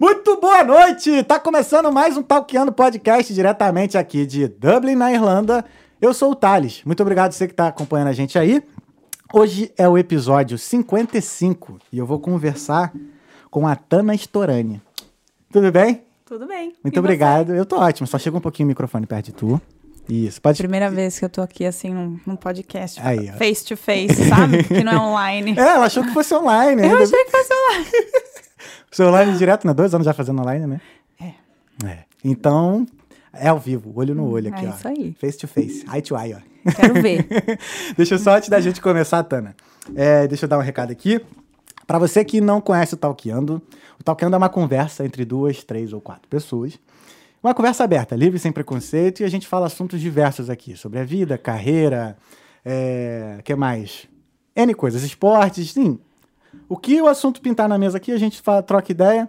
Muito boa noite! Tá começando mais um Talkeando Podcast diretamente aqui de Dublin, na Irlanda. Eu sou o Thales. Muito obrigado você que tá acompanhando a gente aí. Hoje é o episódio 55 e eu vou conversar com a Tana Storani. Tudo bem? Tudo bem. Muito E obrigado. Eu tô ótimo, só chega um pouquinho o microfone perto de tu. Isso, você? pode... Primeira vez que eu tô aqui, assim, num, num podcast. Aí, face to face, sabe? que não é online. É, ela achou que fosse online. Eu ainda achei que fosse online. Seu online direto, né? Dois anos já fazendo online, né? É. É. Então, é ao vivo, olho no olho aqui, É ó. isso aí. Face to face, eye to eye, ó. Quero ver. deixa eu só, antes da gente começar, Tana, é, deixa eu dar um recado aqui. Pra você que não conhece o Talkeando, o Talkeando é uma conversa entre duas, três ou quatro pessoas. Uma conversa aberta, livre, sem preconceito, e a gente fala assuntos diversos aqui, sobre a vida, carreira, é, que mais? N coisas, esportes, sim. O que o assunto pintar na mesa aqui, a gente fala, troca ideia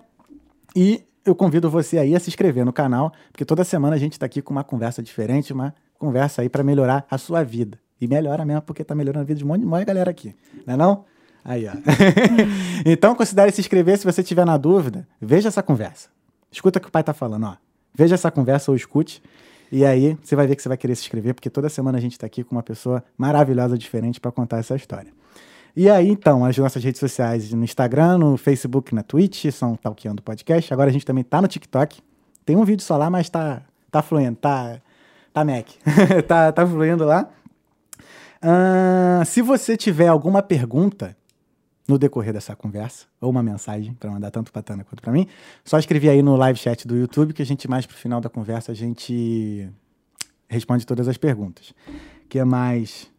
e eu convido você aí a se inscrever no canal, porque toda semana a gente está aqui com uma conversa diferente, uma conversa aí para melhorar a sua vida. E melhora mesmo, porque tá melhorando a vida de um monte de monte galera aqui, não é não? Aí, ó. então, considere se inscrever se você tiver na dúvida. Veja essa conversa. Escuta o que o pai tá falando, ó. Veja essa conversa ou escute. E aí, você vai ver que você vai querer se inscrever, porque toda semana a gente tá aqui com uma pessoa maravilhosa, diferente, para contar essa história. E aí, então, as nossas redes sociais no Instagram, no Facebook, na Twitch, são Talkeando Podcast. Agora a gente também tá no TikTok. Tem um vídeo só lá, mas tá, tá fluindo, tá, tá Mac. tá, tá fluindo lá. Ah, se você tiver alguma pergunta no decorrer dessa conversa, ou uma mensagem para mandar tanto pra Tana quanto para mim, só escrever aí no live chat do YouTube que a gente mais pro final da conversa a gente responde todas as perguntas. que é mais?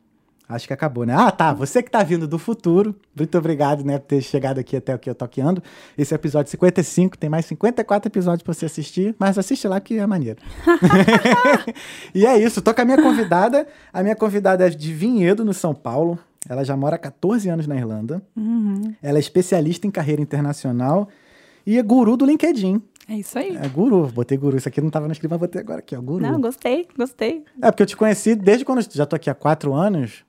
Acho que acabou, né? Ah, tá. Você que tá vindo do futuro, muito obrigado, né, por ter chegado aqui até o que eu toqueando. Esse é o episódio 55, tem mais 54 episódios pra você assistir, mas assiste lá que é maneiro. e é isso, tô com a minha convidada. A minha convidada é de Vinhedo, no São Paulo. Ela já mora há 14 anos na Irlanda. Uhum. Ela é especialista em carreira internacional e é guru do LinkedIn. É isso aí. É guru, botei guru. Isso aqui não tava no script, mas botei agora aqui, ó, guru. Não, gostei, gostei. É, porque eu te conheci desde quando eu já tô aqui há quatro anos.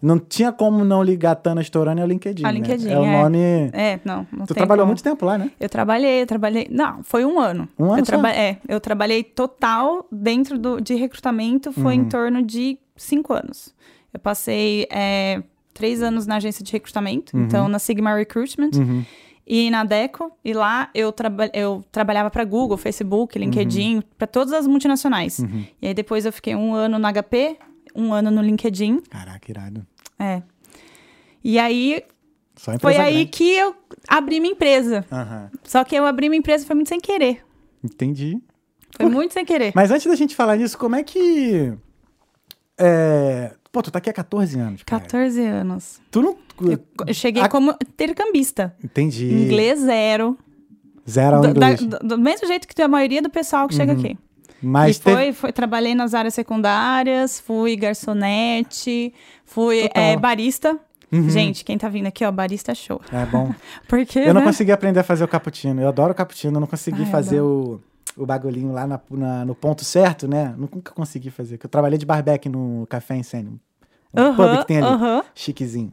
Não tinha como não ligar Tana Storani ao LinkedIn. Ao né? LinkedIn, É o é. nome. É, não, não tu trabalhou como. muito tempo lá, né? Eu trabalhei, eu trabalhei. Não, foi um ano. Um ano eu traba- É, eu trabalhei total dentro do, de recrutamento, foi Uhum. em torno de cinco anos. Eu passei é, três anos na agência de recrutamento, então na Sigma Recruitment. Uhum. E na Deco, e lá eu, traba eu trabalhava para Google, Facebook, LinkedIn, Uhum. para todas as multinacionais. E aí depois eu fiquei um ano no HP, um ano no LinkedIn. Caraca, irado. É. E aí foi aí grande. que eu abri minha empresa. Aham. Só que eu abri minha empresa foi muito sem querer. Entendi. Foi muito sem querer. Mas antes da gente falar nisso, como é que. É... Pô, tu tá aqui há 14 anos. Cara. 14 anos. Tu não. Eu, eu cheguei A- como intercambista. Entendi. Inglês zero. Zero ao Do, da- inglês. do- do mesmo jeito que a maioria do pessoal que chega Uhum. aqui. Mas e teve- foi, foi, trabalhei nas áreas secundárias, fui garçonete, fui é, barista. Uhum. Gente, quem tá vindo aqui, ó, barista é show. É bom. Porque, Eu não né? consegui aprender a fazer o cappuccino. Eu adoro o cappuccino, eu não consegui Ai, eu fazer o, o bagulhinho lá na- na- no ponto certo, né? Nunca consegui fazer. porque Eu trabalhei de barback no Café em Sênio. Um Aham, pub que tem ali, aham. chiquezinho.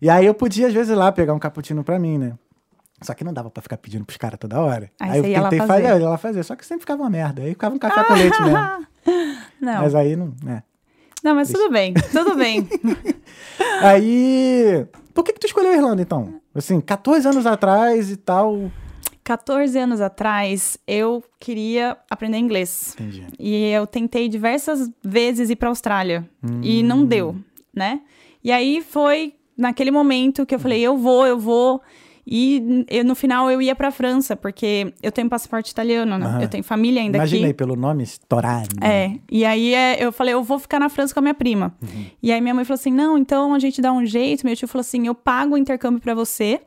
E aí eu podia, às vezes, ir lá pegar um cappuccino pra mim, né? Só que não dava pra ficar pedindo pros caras toda hora. Aí eu ia lá tentei fazer. fazer, eu ia lá fazer. Só que sempre ficava uma merda. Aí ficava um café com leite mesmo. Não, Mas aí não. É. não, mas tudo bem, tudo bem. Aí. Por que, que tu escolheu a Irlanda, então? Assim, 14 anos atrás e tal. 14 anos atrás, eu queria aprender inglês. Entendi. E eu tentei diversas vezes ir para Austrália e Hum. não deu, né? E aí foi naquele momento que eu falei, eu vou, eu vou. E eu, no final eu ia para França, porque eu tenho passaporte italiano, né? Aham. Eu tenho família ainda Imaginei aqui. pelo nome Storani. É, e aí é, eu falei, eu vou ficar na França com a minha prima. Uhum. E aí minha mãe falou assim: não, então a gente dá um jeito. Meu tio falou assim: eu pago o intercâmbio para você,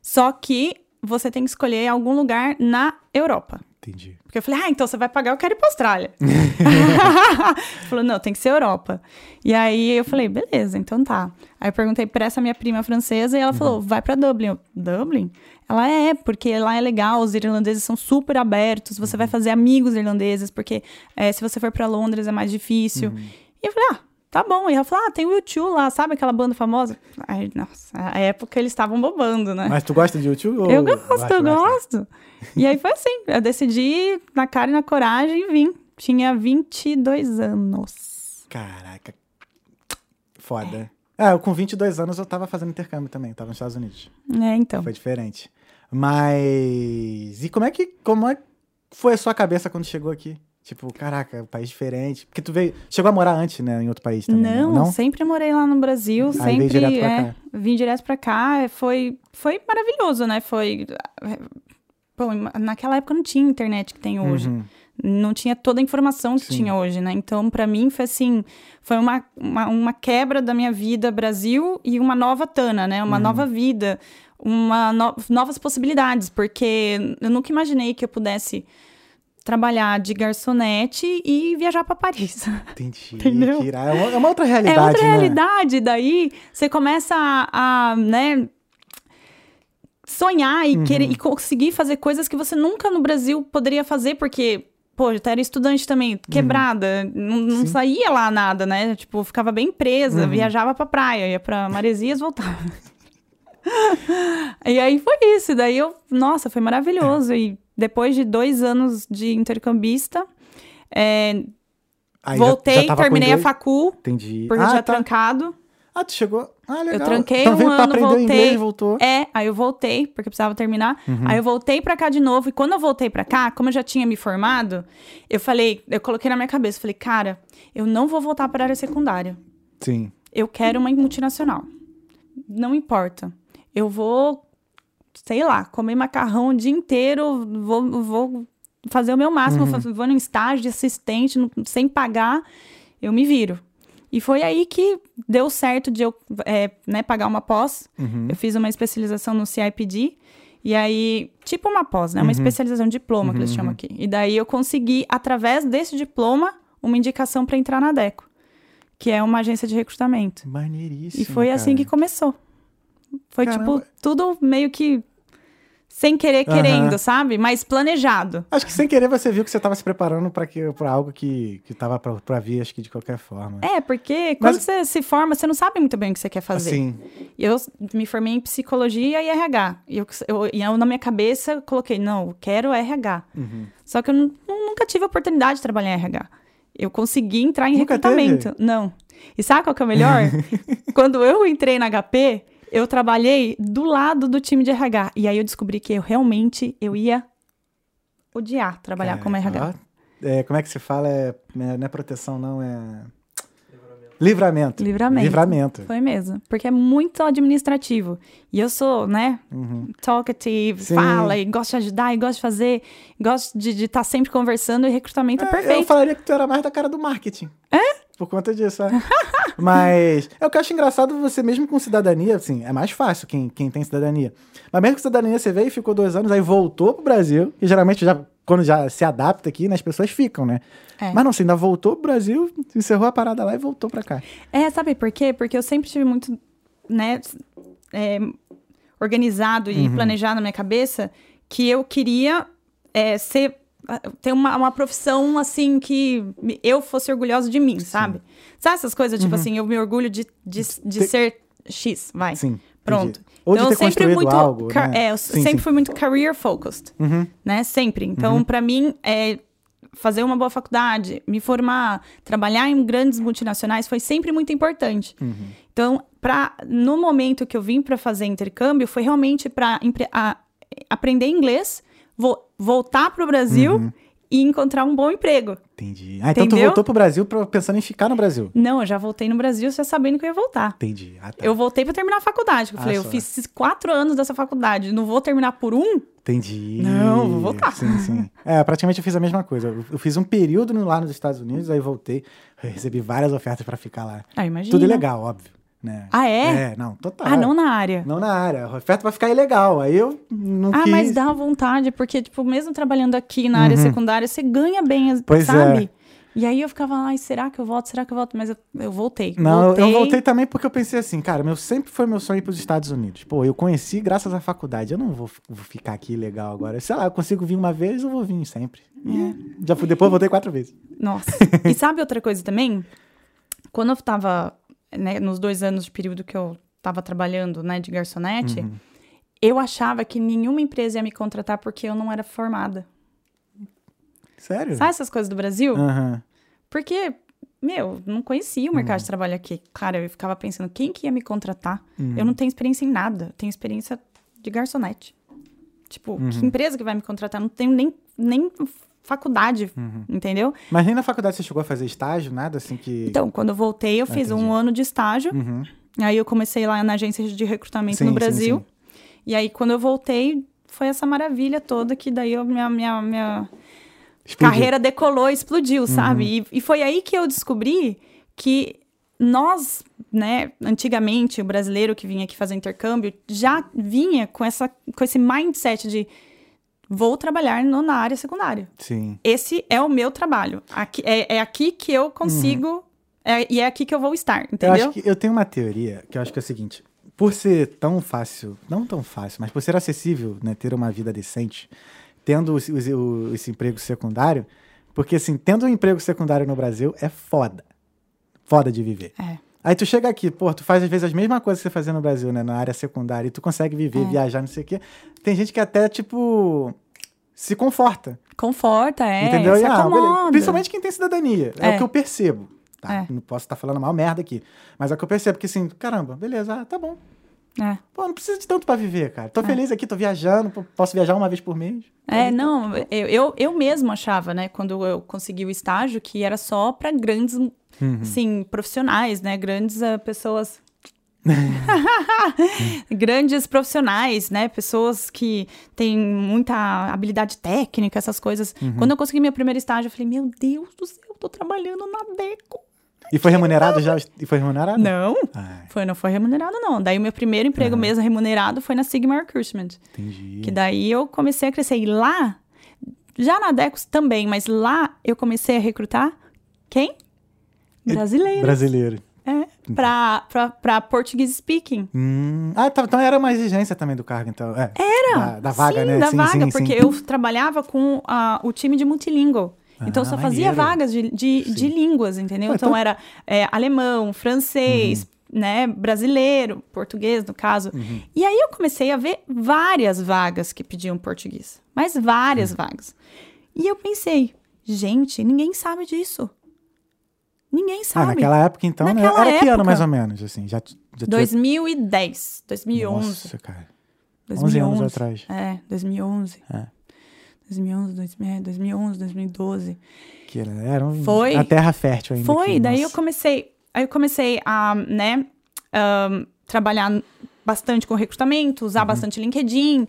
só que você tem que escolher algum lugar na Europa. Entendi. Porque eu falei, ah, então você vai pagar, eu quero ir pra Austrália. Falou, não, tem que ser Europa. E aí eu falei, beleza, então tá. Aí eu perguntei pra essa minha prima francesa e ela falou, vai pra Dublin. Eu, Dublin? Ela é, porque lá é legal, os irlandeses são super abertos, você vai fazer amigos irlandeses, porque eh, se você for pra Londres é mais difícil. E eu falei, ah, tá bom. E ela falou, ah, tem o YouTube lá, sabe aquela banda famosa? Aí, nossa, a época eles estavam bobando, né? Mas tu gosta de YouTube? Ou... Eu gosto, eu gosto. E aí foi assim, eu decidi na cara e na coragem e vim. Tinha 22 anos. Caraca, foda. É, eu com 22 anos eu tava fazendo intercâmbio também, tava nos Estados Unidos. É, então. Foi diferente. Mas. E como é que. Como é que foi a sua cabeça quando chegou aqui? Tipo, caraca, um país diferente. Porque tu veio. Chegou a morar antes, né? Em outro país também. Não, não? sempre morei lá no Brasil. Aí sempre. veio direto pra é, cá. Vim direto pra cá. Foi, foi maravilhoso, né? Foi. Pô, naquela época não tinha internet que tem hoje. Uhum. Não tinha toda a informação que Sim. tinha hoje, né? Então, pra mim, foi assim: foi uma, uma, uma quebra da minha vida Brasil e uma nova Tana, né? Uhum. Uma nova vida, uma no- novas possibilidades, porque eu nunca imaginei que eu pudesse trabalhar de garçonete e viajar pra Paris. Entendi. Entendeu? É uma, é uma outra realidade, É outra né? realidade. Daí você começa a, a, né, sonhar e, Uhum. querer, e conseguir fazer coisas que você nunca no Brasil poderia fazer, porque, pô, eu era estudante também, quebrada, não, não Uhum. Sim. saía lá nada, né? Tipo, ficava bem presa, Uhum. viajava pra praia, ia pra Maresias, voltava. e aí foi isso. Daí eu, nossa, foi maravilhoso. E depois de dois anos de intercambista, é, Aí já- voltei, já com terminei a facul, Entendi. porque ah, já tá. trancado. Ah, tu chegou. Ah, legal. Eu tranquei então um ano, voltei. inglês voltou. É, aí eu voltei, porque eu precisava terminar. Uhum. Aí eu voltei pra cá de novo. E quando eu voltei pra cá, como eu já tinha me formado, eu falei, eu coloquei na minha cabeça, falei, cara, eu não vou voltar pra área secundária. Sim. Eu quero uma multinacional. Não importa. Eu vou, sei lá, comer macarrão o dia inteiro, vou, vou fazer o meu máximo, Uhum. vou num estágio de assistente, no- sem pagar, eu me viro. E foi aí que deu certo de eu é, né, pagar uma pós. Uhum. Eu fiz uma especialização no CIPD. E aí, tipo uma pós, né? Uma especialização, diploma que eles chamam aqui. E daí eu consegui, através desse diploma, uma indicação para entrar na DECO, que é uma agência de recrutamento. Maneiríssimo. E foi assim cara. que começou. Foi Caramba. tipo tudo meio que sem querer, querendo, sabe? Mas planejado. Acho que sem querer você viu que você tava se preparando pra, que, pra algo que, que tava pra vir, acho que de qualquer forma. É, porque quando Mas- você se forma, você não sabe muito bem o que você quer fazer. E Eu me formei em psicologia e RH. E eu, eu, eu, na minha cabeça, eu coloquei, não, eu quero RH. uhum. Só que eu nu- nu- nunca tive a oportunidade de trabalhar em RH. Eu consegui entrar em Nunca recrutamento. Não. E sabe qual que é o melhor? Quando eu entrei na HP, eu trabalhei do lado do time de RH. E aí eu descobri que eu realmente eu ia odiar trabalhar como RH. é, como é que se fala? É, é- não é proteção, não, é. Livramento. Livramento. Livramento. Foi mesmo. Porque é muito administrativo. E eu sou, né, Uhum. talkative, Sim. fala, e gosto de ajudar, e gosto de fazer, gosto de estar sempre conversando, e recrutamento é, É, perfeito. Eu falaria que tu era mais da cara do marketing. É? Por conta disso, é. Mas é o que eu acho engraçado, você mesmo com cidadania, assim, é mais fácil quem, quem tem cidadania. Mas mesmo com cidadania, você veio e ficou dois anos, aí voltou pro Brasil, e geralmente já, quando já se adapta aqui, né, as pessoas ficam, né? É. Mas não, você ainda voltou pro Brasil, encerrou a parada lá e voltou pra cá. É, sabe por quê? Porque eu sempre tive muito, né, é, organizado Uhum. e planejado na minha cabeça que eu queria é, ser ter uma, uma profissão assim que eu fosse orgulhosa de mim, sabe? Sabe essas coisas, tipo assim, eu me orgulho de, de, de Uhum. Ter- ser X, vai. Sim. Pronto. entendi. Ou então, de eu ter sempre muito. algo, né? É, eu Sim, sempre sim. fui muito career focused, Uhum. né? Sempre. Então, pra mim, é, fazer uma boa faculdade, me formar, trabalhar em grandes multinacionais foi sempre muito importante. Uhum. Então, pra, no momento que eu vim para fazer intercâmbio, foi realmente para aprender inglês, vo- voltar para o Brasil Uhum. e encontrar um bom emprego. Entendi. Ah, então tu Entendeu? voltou pro Brasil pra- pensando em ficar no Brasil. Não, eu já voltei no Brasil já sabendo que eu ia voltar. Entendi. Ah, tá. Eu voltei para terminar a faculdade. Eu Ah, falei, eu só. fiz esses quatro anos dessa faculdade, não vou terminar por um? Entendi. Não, vou voltar. Sim, sim. É, praticamente eu fiz a mesma coisa. Eu, eu fiz um período lá nos Estados Unidos, aí voltei, eu recebi várias ofertas pra ficar lá. Ah, imagina. Tudo ilegal, óbvio. Né? Ah, é? É, não, total. Ah, não na área. Não na área. A oferta vai ficar ilegal. Aí eu não Ah, quis. mas dá vontade, porque, tipo, mesmo trabalhando aqui na área secundária, você ganha bem, Uhum. Pois sabe? é. E aí eu ficava, ai, será que eu volto? Será que eu volto? Mas eu, eu voltei. Não, voltei. eu voltei também porque eu pensei assim, cara, meu sempre foi meu sonho ir pros Estados Unidos. Pô, eu conheci graças à faculdade. Eu não vou, vou ficar aqui legal agora. Sei lá, eu consigo vir uma vez, eu vou vir sempre. É. Já fui, depois eu voltei quatro vezes. Nossa. e sabe outra coisa também? quando eu tava, né, nos dois anos de período que eu tava trabalhando, né, de garçonete, Uhum. eu achava que nenhuma empresa ia me contratar porque eu não era formada. Sério? Sabe essas coisas do Brasil? Aham. Porque, meu, não conhecia o mercado Uhum. de trabalho aqui. Claro, eu ficava pensando, quem que ia me contratar? Uhum. Eu não tenho experiência em nada. Tenho experiência de garçonete. Tipo, Uhum. que empresa que vai me contratar? Não tenho nem, nem faculdade, Uhum. entendeu? Mas nem na faculdade você chegou a fazer estágio, nada assim que. Então, quando eu voltei, eu fiz entendi. um ano de estágio. Uhum. Aí eu comecei lá na agência de recrutamento Sim, no sim, Brasil. sim. E aí, quando eu voltei, foi essa maravilha toda que daí eu, minha, minha, minha Explodiu. carreira decolou, explodiu, Uhum. sabe? E, e foi aí que eu descobri que nós, né, antigamente, o brasileiro que vinha aqui fazer intercâmbio, já vinha com, essa, com esse mindset de vou trabalhar no- na área secundária. Sim. Esse é o meu trabalho. Aqui, é, é aqui que eu consigo, é- e é aqui que eu vou estar, Eu entendeu? acho que eu tenho uma teoria que eu acho que é o seguinte: por ser tão fácil, não tão fácil, mas por ser acessível, né, ter uma vida decente, tendo esse, esse- o- esse emprego secundário, porque assim, tendo um emprego secundário no Brasil é foda. Foda de viver. É. Aí tu chega aqui, pô, tu faz às vezes as mesmas coisas que você fazia no Brasil, né, na área secundária, e tu consegue viver, É. viajar, não sei o quê. Tem gente que até, tipo, se conforta. Conforta, é, entendeu? se E, ah. Principalmente quem tem cidadania. É, É. o que eu percebo. Tá? É. Não posso estar falando mal merda aqui. Mas é o que eu percebo, que assim, caramba, beleza, ah, tá bom. É. Pô, não precisa de tanto pra viver, cara. Tô feliz aqui, tô viajando, posso viajar uma vez por mês. É, não, eu, eu, eu mesmo achava, né, quando eu consegui o estágio, que era só para grandes, Uhum. assim, profissionais, né, grandes ah, pessoas... grandes profissionais, né, pessoas que têm muita habilidade técnica, essas coisas. Uhum. Quando eu consegui meu primeiro estágio, eu falei, meu Deus do céu, eu tô trabalhando na Deco. E foi remunerado já? E foi remunerado? Não, Ai, foi, não foi remunerado, não. Daí o meu primeiro emprego mesmo remunerado foi na Sigma Recruitment. entendi. Que daí eu comecei a crescer. E lá, já na Decos também, mas lá eu comecei a recrutar quem? Brasileiros. Brasileiro. É, pra, pra, pra Portuguese speaking. Hum, Ah, tá, então era uma exigência também do cargo, então. É, Era! Da, da vaga, sim, né? da sim, vaga, sim, porque eu trabalhava com ah, o time de multilingual. Então, Ah, só fazia maneiro. vagas de, de, de línguas, entendeu? Ah, então, então- era é, alemão, francês, Uhum. né, brasileiro, português, no caso. E aí, eu comecei a ver várias vagas que pediam português. Mas várias Uhum. vagas. E eu pensei, gente, ninguém sabe disso. Ninguém Ah, sabe. naquela época, então, né? Naquela Era que ano, época. mais ou menos, assim? Já, já 2010, 2011. Nossa, cara. 2011. 11 anos atrás. É, 2011. É. 2011, 2000, é, 2011, 2012. Que era, um- Foi. a terra fértil ainda. Foi, aqui, daí eu comecei, aí eu comecei a, né, ahn, trabalhar bastante com recrutamento, usar Uhum. bastante LinkedIn.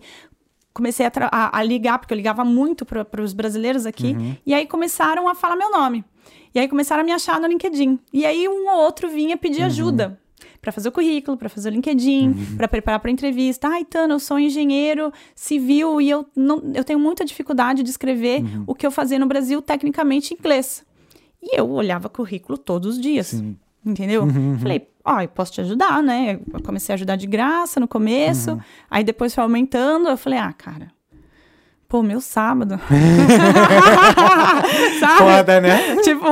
Comecei a, a- a ligar, porque eu ligava muito para os brasileiros aqui. Uhum. E aí começaram a falar meu nome. E aí começaram a me achar no LinkedIn. E aí um ou outro vinha pedir Uhum. ajuda. Pra fazer o currículo, pra fazer o LinkedIn, pra preparar pra entrevista. Ai, Tana, eu sou engenheiro civil e eu, não, eu tenho muita dificuldade de escrever Uhum. o que eu fazia no Brasil tecnicamente em inglês. E eu olhava currículo todos os dias. Sim. Entendeu? Uhum, Falei, ó, eu posso te ajudar, né? Eu comecei a ajudar de graça no começo, Uhum. aí depois foi aumentando. Eu falei, ah, cara, pô, meu sábado. Sabe? Foda, né? tipo,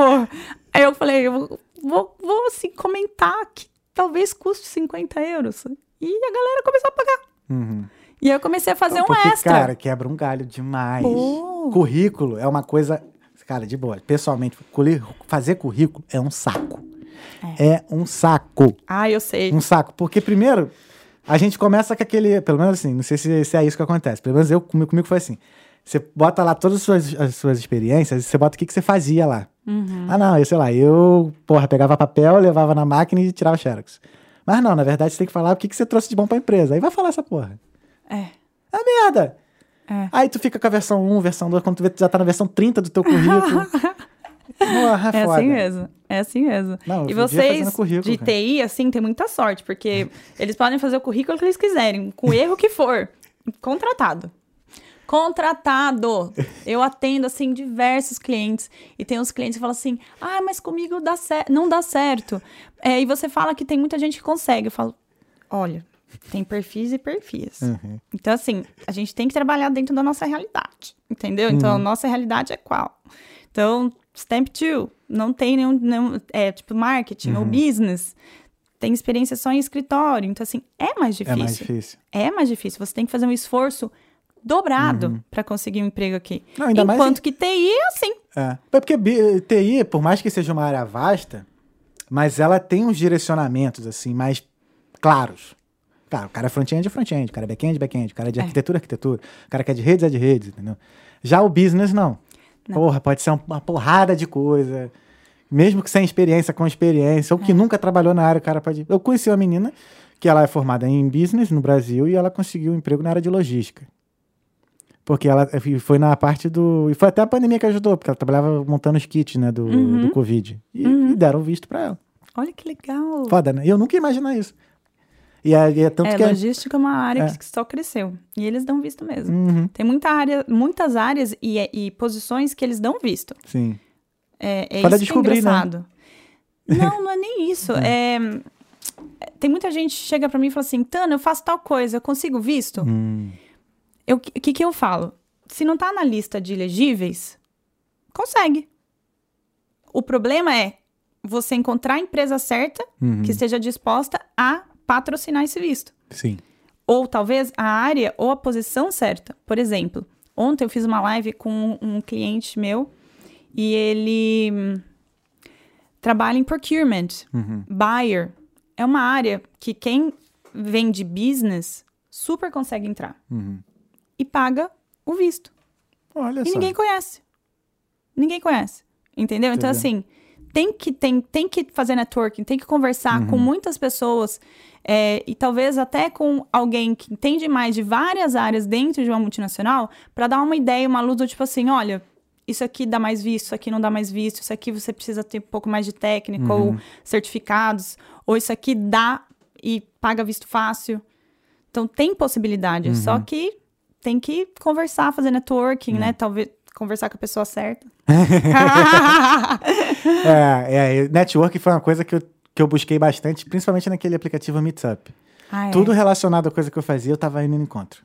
aí eu falei, eu vou, vou assim, comentar que talvez custe 50 euros. E a galera começou a pagar. Uhum. E eu comecei a fazer um Porque, extra. cara, quebra um galho demais. Pô. Currículo é uma coisa. Cara, de boa. Pessoalmente, fazer currículo é um saco. É, um saco. Ah, eu sei. Um saco. Porque, primeiro, a gente começa com aquele. Pelo menos assim, não sei se, se é isso que acontece. Pelo menos eu, comigo, comigo foi assim. Você bota lá todas as suas, as suas experiências, você bota o que, que você fazia lá. Uhum. Ah, não, eu sei lá, eu, porra, pegava papel, levava na máquina e tirava xerox. Mas não, na verdade, você tem que falar o que, que você trouxe de bom pra empresa. Aí vai falar essa porra. É. É merda! É. Aí tu fica com a versão 1, versão 2, quando tu vê, tu já tá na versão 30 do teu currículo. Porra, é, É assim mesmo. É assim mesmo. Não, e vocês de. TI, assim, tem muita sorte, porque eles podem fazer o currículo que eles quiserem, com o erro que for. Contratado. Contratado. Eu atendo, assim, diversos clientes. E tem uns clientes que falam assim, ah, mas comigo dá não dá certo. É, e você fala que tem muita gente que consegue. Eu falo, olha, tem perfis e perfis. Uhum. Então, assim, a gente tem que trabalhar dentro da nossa realidade, entendeu? Uhum. Então, a nossa realidade é qual? Então, Stamp 2, não tem nenhum, nenhum é tipo marketing ou Uhum. business, tem experiência só em escritório, então assim, é mais É difícil. mais difícil. É mais difícil, você tem que fazer um esforço dobrado pra conseguir um emprego aqui. Não, Uhum. ainda mais Enquanto que TI é assim. É. Porque TI, por mais que seja uma área vasta, mas ela tem uns direcionamentos, assim, mais claros. Cara, o cara é front-end é front-end, o cara é back-end é back-end, o cara é de É. arquitetura é arquitetura, o cara que é de redes é de redes, entendeu? Já o business, não. Não. Porra, pode ser um- uma porrada de coisa. Mesmo que sem experiência, com experiência, ou que É. nunca trabalhou na área, o cara pode. Eu conheci uma menina que ela é formada em business no Brasil e ela conseguiu um emprego na área de logística. Porque ela foi na parte do. E foi até a pandemia que ajudou, porque ela trabalhava montando os kits, né, do, Uhum. do Covid. E, Uhum. e deram visto pra ela. Olha que legal. Foda, né? Eu nunca ia imaginar isso. E é, e é tanto é, que. é- logística é uma área É. que só cresceu. E eles dão visto mesmo. Uhum, Tem muita área, muitas áreas e, e posições que eles dão visto. sim. É, é Foda isso descobrir, que né? é engraçado. Não, não é nem isso. É, tem muita gente que chega pra mim e fala assim, Tana, eu faço tal coisa, eu consigo visto? Hum, O que, que eu falo? Se não tá na lista de elegíveis, consegue. O problema é você encontrar a empresa certa uhum, que esteja disposta a patrocinar esse visto. Sim. Ou talvez a área ou a posição certa. Por exemplo, ontem eu fiz uma live com um cliente meu e ele hum, trabalha em procurement, Uhum. buyer. É uma área que quem vende business super consegue entrar Uhum. E paga o visto. Olha E só. ninguém conhece. Ninguém conhece. Entendeu? Então, Entendeu. assim, tem que, tem, tem que fazer networking, tem que conversar Uhum. com muitas pessoas é, e talvez até com alguém que entende mais de várias áreas dentro de uma multinacional para dar uma ideia, uma luz do tipo assim: olha, isso aqui dá mais visto, isso aqui não dá mais visto, isso aqui você precisa ter um pouco mais de técnica Uhum. ou certificados, ou isso aqui dá e paga visto fácil. Então tem possibilidade, Uhum. só que tem que conversar, fazer networking, né? Talvez conversar com a pessoa certa. É, é, network foi uma coisa que eu, que eu busquei bastante, principalmente naquele aplicativo Meetup. Ah, é. Tudo relacionado à coisa que eu fazia, eu tava indo no encontro.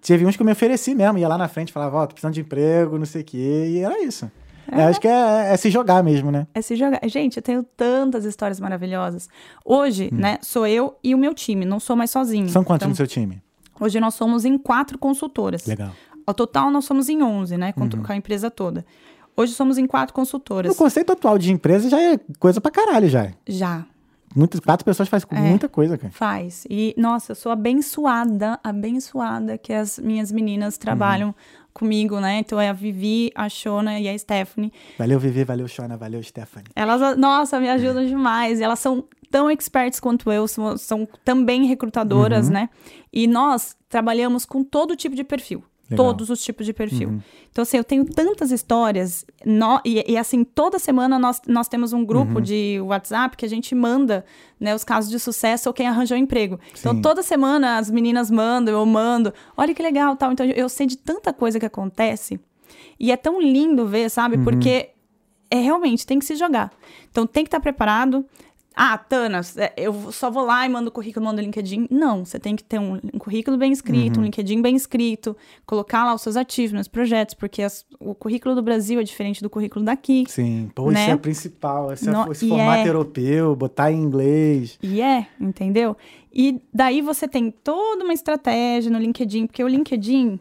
Teve uns que eu me ofereci mesmo, ia lá na frente, falava, ó, tô precisando de emprego, não sei o quê, e era isso. É, acho que é, é se jogar mesmo, né? É se jogar. Gente, eu tenho tantas histórias maravilhosas. Hoje, né, sou eu e o meu time, não sou mais sozinho. Hum. São quantos Então, no seu time? Hoje nós somos em quatro consultoras. Legal. Ao total, nós somos em 11, né, com, Uhum. a empresa toda. Hoje somos em quatro consultoras. O conceito atual de empresa já é coisa pra caralho, já. Já. Muitas, quatro pessoas fazem É. muita coisa, cara. Faz. E, nossa, eu sou abençoada, abençoada que as minhas meninas trabalham comigo, né? Então é a Vivi, a Shona e a Stephanie. Valeu, Vivi, valeu, Shona, valeu, Stephanie. Elas, nossa, me ajudam demais. Elas são tão experts quanto eu, são, são também recrutadoras, Uhum. né? E nós trabalhamos com todo tipo de perfil. Legal. Todos os tipos de perfil. Uhum. Então, assim, eu tenho tantas histórias. no- e, e, assim, toda semana nós, nós temos um Uhum. grupo de WhatsApp que a gente manda né, os casos de sucesso ou quem arranjou emprego. Então, Sim. toda semana as meninas mandam, eu mando. Olha que legal, tal. Então, eu sei de tanta coisa que acontece. E é tão lindo ver, Uhum. sabe? Porque é realmente tem que se jogar. Então tem que estar preparado. Ah, Tana, é, eu só vou lá e mando o currículo, mando o LinkedIn. Não, você tem que ter um, um currículo bem escrito, um LinkedIn bem escrito, colocar lá os seus ativos nos projetos, porque as- o currículo do Brasil é diferente do currículo daqui. Sim, pô, Né? isso é o principal. Esse, é- No- esse formato é. europeu, botar em inglês. E é, entendeu? E daí você tem toda uma estratégia no LinkedIn, porque o LinkedIn,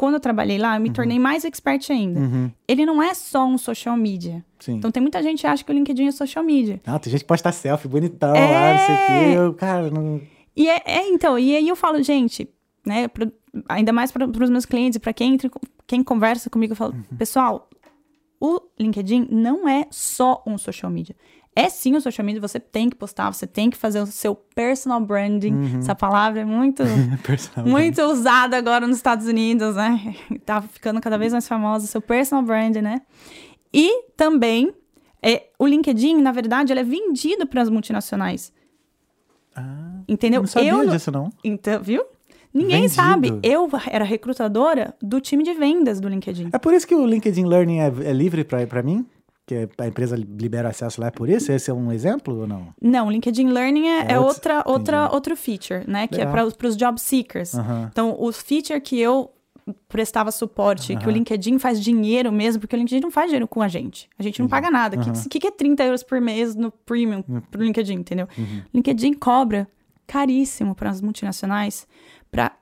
quando eu trabalhei lá, eu me tornei mais expert ainda. Uhum, Ele não é só um social media. sim. Então tem muita gente que acha que o LinkedIn é social media. Ah, tem gente que posta selfie bonitão É. lá, não sei o quê. Eu, cara, não. E é, é, então, e aí eu falo, gente, né, pro- ainda mais para os meus clientes, para quem entra, quem conversa comigo, eu falo, Uhum. pessoal, o LinkedIn não é só um social media. É sim um social media, você tem que postar, você tem que fazer o seu personal branding. Uhum. Essa palavra é muito muito usada agora nos Estados Unidos, né? Tá ficando cada vez mais famosa, seu personal brand, né? E também, é, o LinkedIn, na verdade, ele é vendido para as multinacionais. Ah, Entendeu? não sabia eu, disso, não. Então, viu? Ninguém Vendido. sabe. Eu era recrutadora do time de vendas do LinkedIn. É por isso que o LinkedIn Learning é, é livre pra mim? Que a empresa libera acesso lá é por isso? Esse é um exemplo ou não? Não, o LinkedIn Learning é, É é outra, outra, entendi. outro feature, né? Que Legal. é para os job seekers. Aham. Então, o feature que eu prestava suporte, que o LinkedIn faz dinheiro mesmo, porque o LinkedIn não faz dinheiro com a gente. A gente não paga nada. O que, que, que é 30 euros por mês no premium pro LinkedIn, entendeu? LinkedIn cobra caríssimo para as multinacionais para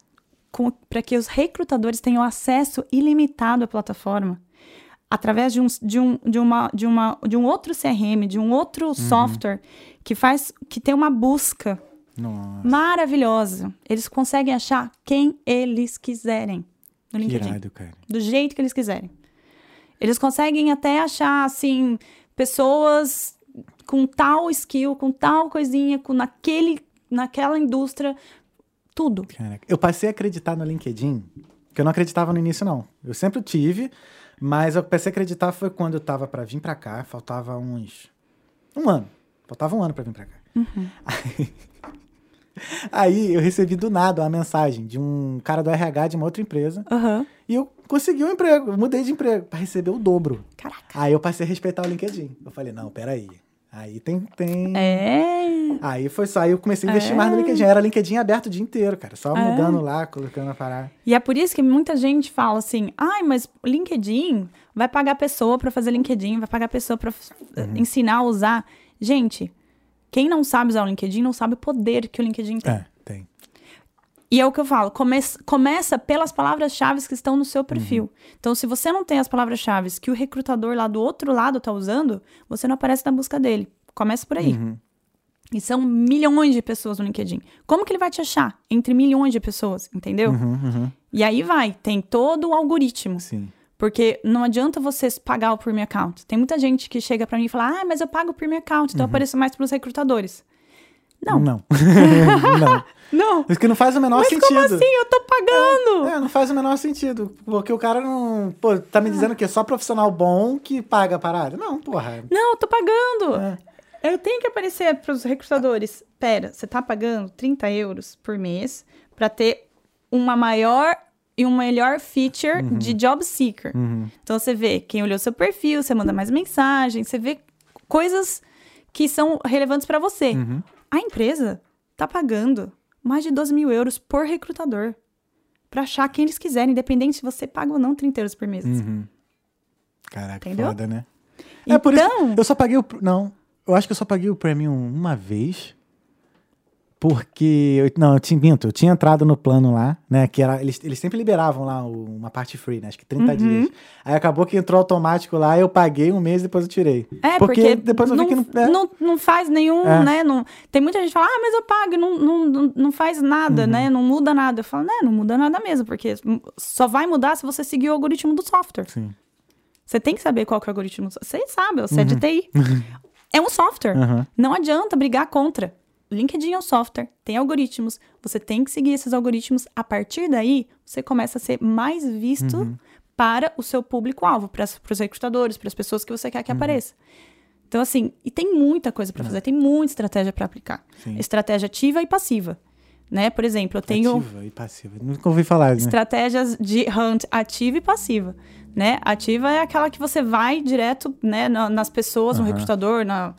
que os recrutadores tenham acesso ilimitado à plataforma através de um, de um, de uma, de uma, de um outro CRM, de um outro software que faz, que tem uma busca Nossa, maravilhosa. Eles conseguem achar quem eles quiserem no LinkedIn, irado, cara. do jeito que eles quiserem. Eles conseguem até achar assim pessoas com tal skill, com tal coisinha, com naquele, naquela indústria, tudo. Caraca. Eu passei a acreditar no LinkedIn, que eu não acreditava no início, não. Eu sempre tive, mas eu passei a acreditar foi quando eu tava pra vir pra cá, faltava uns. Um ano. Faltava um ano pra vir pra cá. Aí, aí eu recebi do nada uma mensagem de um cara do RH de uma outra empresa. Aham. E eu consegui um emprego, mudei de emprego pra receber o dobro. Caraca. Aí eu passei a respeitar o LinkedIn. Eu falei, não, peraí. Aí tem. tem... É. Aí foi só, aí eu comecei a investir mais no LinkedIn. Era LinkedIn aberto o dia inteiro, cara. Só É. mudando lá, colocando a parada. E é por isso que muita gente fala assim: ai, mas LinkedIn vai pagar a pessoa para fazer LinkedIn, vai pagar a pessoa para ensinar a usar. Gente, quem não sabe usar o LinkedIn não sabe o poder que o LinkedIn tem. É, tem. E é o que eu falo: come começa pelas palavras-chave que estão no seu perfil. Então, se você não tem as palavras-chave que o recrutador lá do outro lado tá usando, você não aparece na busca dele. Começa por aí. E são milhões de pessoas no LinkedIn. Como que ele vai te achar? Entre milhões de pessoas, entendeu? Uhum, E aí vai, tem todo o algoritmo. Sim. Porque não adianta você pagar o Premium Account. Tem muita gente que chega pra mim e fala: Ah, mas eu pago o Premium Account, então eu apareço mais pros recrutadores. Não. Não. não. Não. Isso que não faz o menor Mas sentido. como assim? Eu tô pagando! É, não faz o menor sentido. Porque o cara não. Pô, tá me dizendo que é só profissional bom que paga a parada? Não, porra. Não, eu tô pagando! É. Eu tenho que aparecer pros recrutadores. Pera, você tá pagando 30 euros por mês pra ter uma maior e um melhor feature de job seeker. Então você vê quem olhou seu perfil, você manda mais mensagem, você vê coisas que são relevantes pra você. A empresa tá pagando mais de 12 mil euros por recrutador pra achar quem eles quiserem, independente se você paga ou não 30 euros por mês. Caraca, Entendeu? foda, né? É por isso. Então- Eu só paguei o. Não. Eu acho que eu só paguei o Premium uma vez. Porque. eu- não, eu tinha, minto, eu tinha entrado no plano lá, né? Que era. Eles, eles sempre liberavam lá uma parte free, né? Acho que 30 Uhum. dias. Aí acabou que entrou automático lá, eu paguei um mês e depois eu tirei. É, porque, depois eu vi não, que não. é. não, não faz nenhum, É. né? Não, tem muita gente que fala, ah, mas eu pago, não, não, não, faz nada, Uhum. né? Não muda nada. Eu falo, né, não muda nada mesmo, porque só vai mudar se você seguir o algoritmo do software. Sim. Você tem que saber qual que é o algoritmo. Você sabe, você é de TI. É um software. Uhum. Não adianta brigar contra. LinkedIn é um software, tem algoritmos. Você tem que seguir esses algoritmos. A partir daí, você começa a ser mais visto Uhum. para o seu público-alvo, para os recrutadores, para as pessoas que você quer Uhum. que apareça. Então, assim, e tem muita coisa para fazer, tem muita estratégia para aplicar. É. Sim. Estratégia ativa e passiva. Né? Por exemplo, eu tenho Ativa e passiva. Nunca ouvi falar, né? estratégias de hunt ativa e passiva, né? Ativa é aquela que você vai direto, né, na- nas pessoas, no Aham. recrutador, na,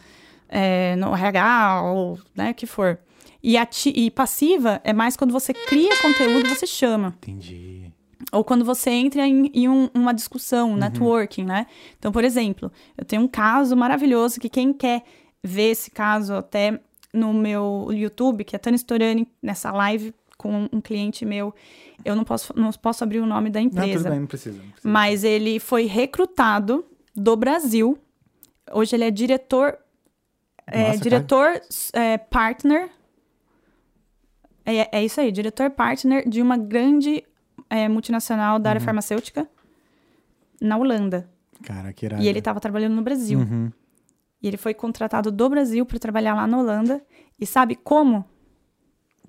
é, no RH ou, né, o que for. E, e passiva é mais quando você cria conteúdo e você chama. Entendi. Ou quando você entra em, em um- uma discussão, um networking, né? Então, por exemplo, eu tenho um caso maravilhoso que quem quer ver esse caso até no meu YouTube, que é Tânia Storani, nessa live com um cliente meu, eu não posso, não posso abrir o nome da Não, tudo empresa. bem, não precisa. não precisa. Mas ele foi recrutado do Brasil. Hoje ele é diretor. É, Nossa, diretor é, partner. É, é isso aí, diretor partner de uma grande é, multinacional da área farmacêutica na Holanda. Cara, que irado. E ele estava trabalhando no Brasil. Uhum. E ele foi contratado do Brasil para trabalhar lá na Holanda. E sabe como?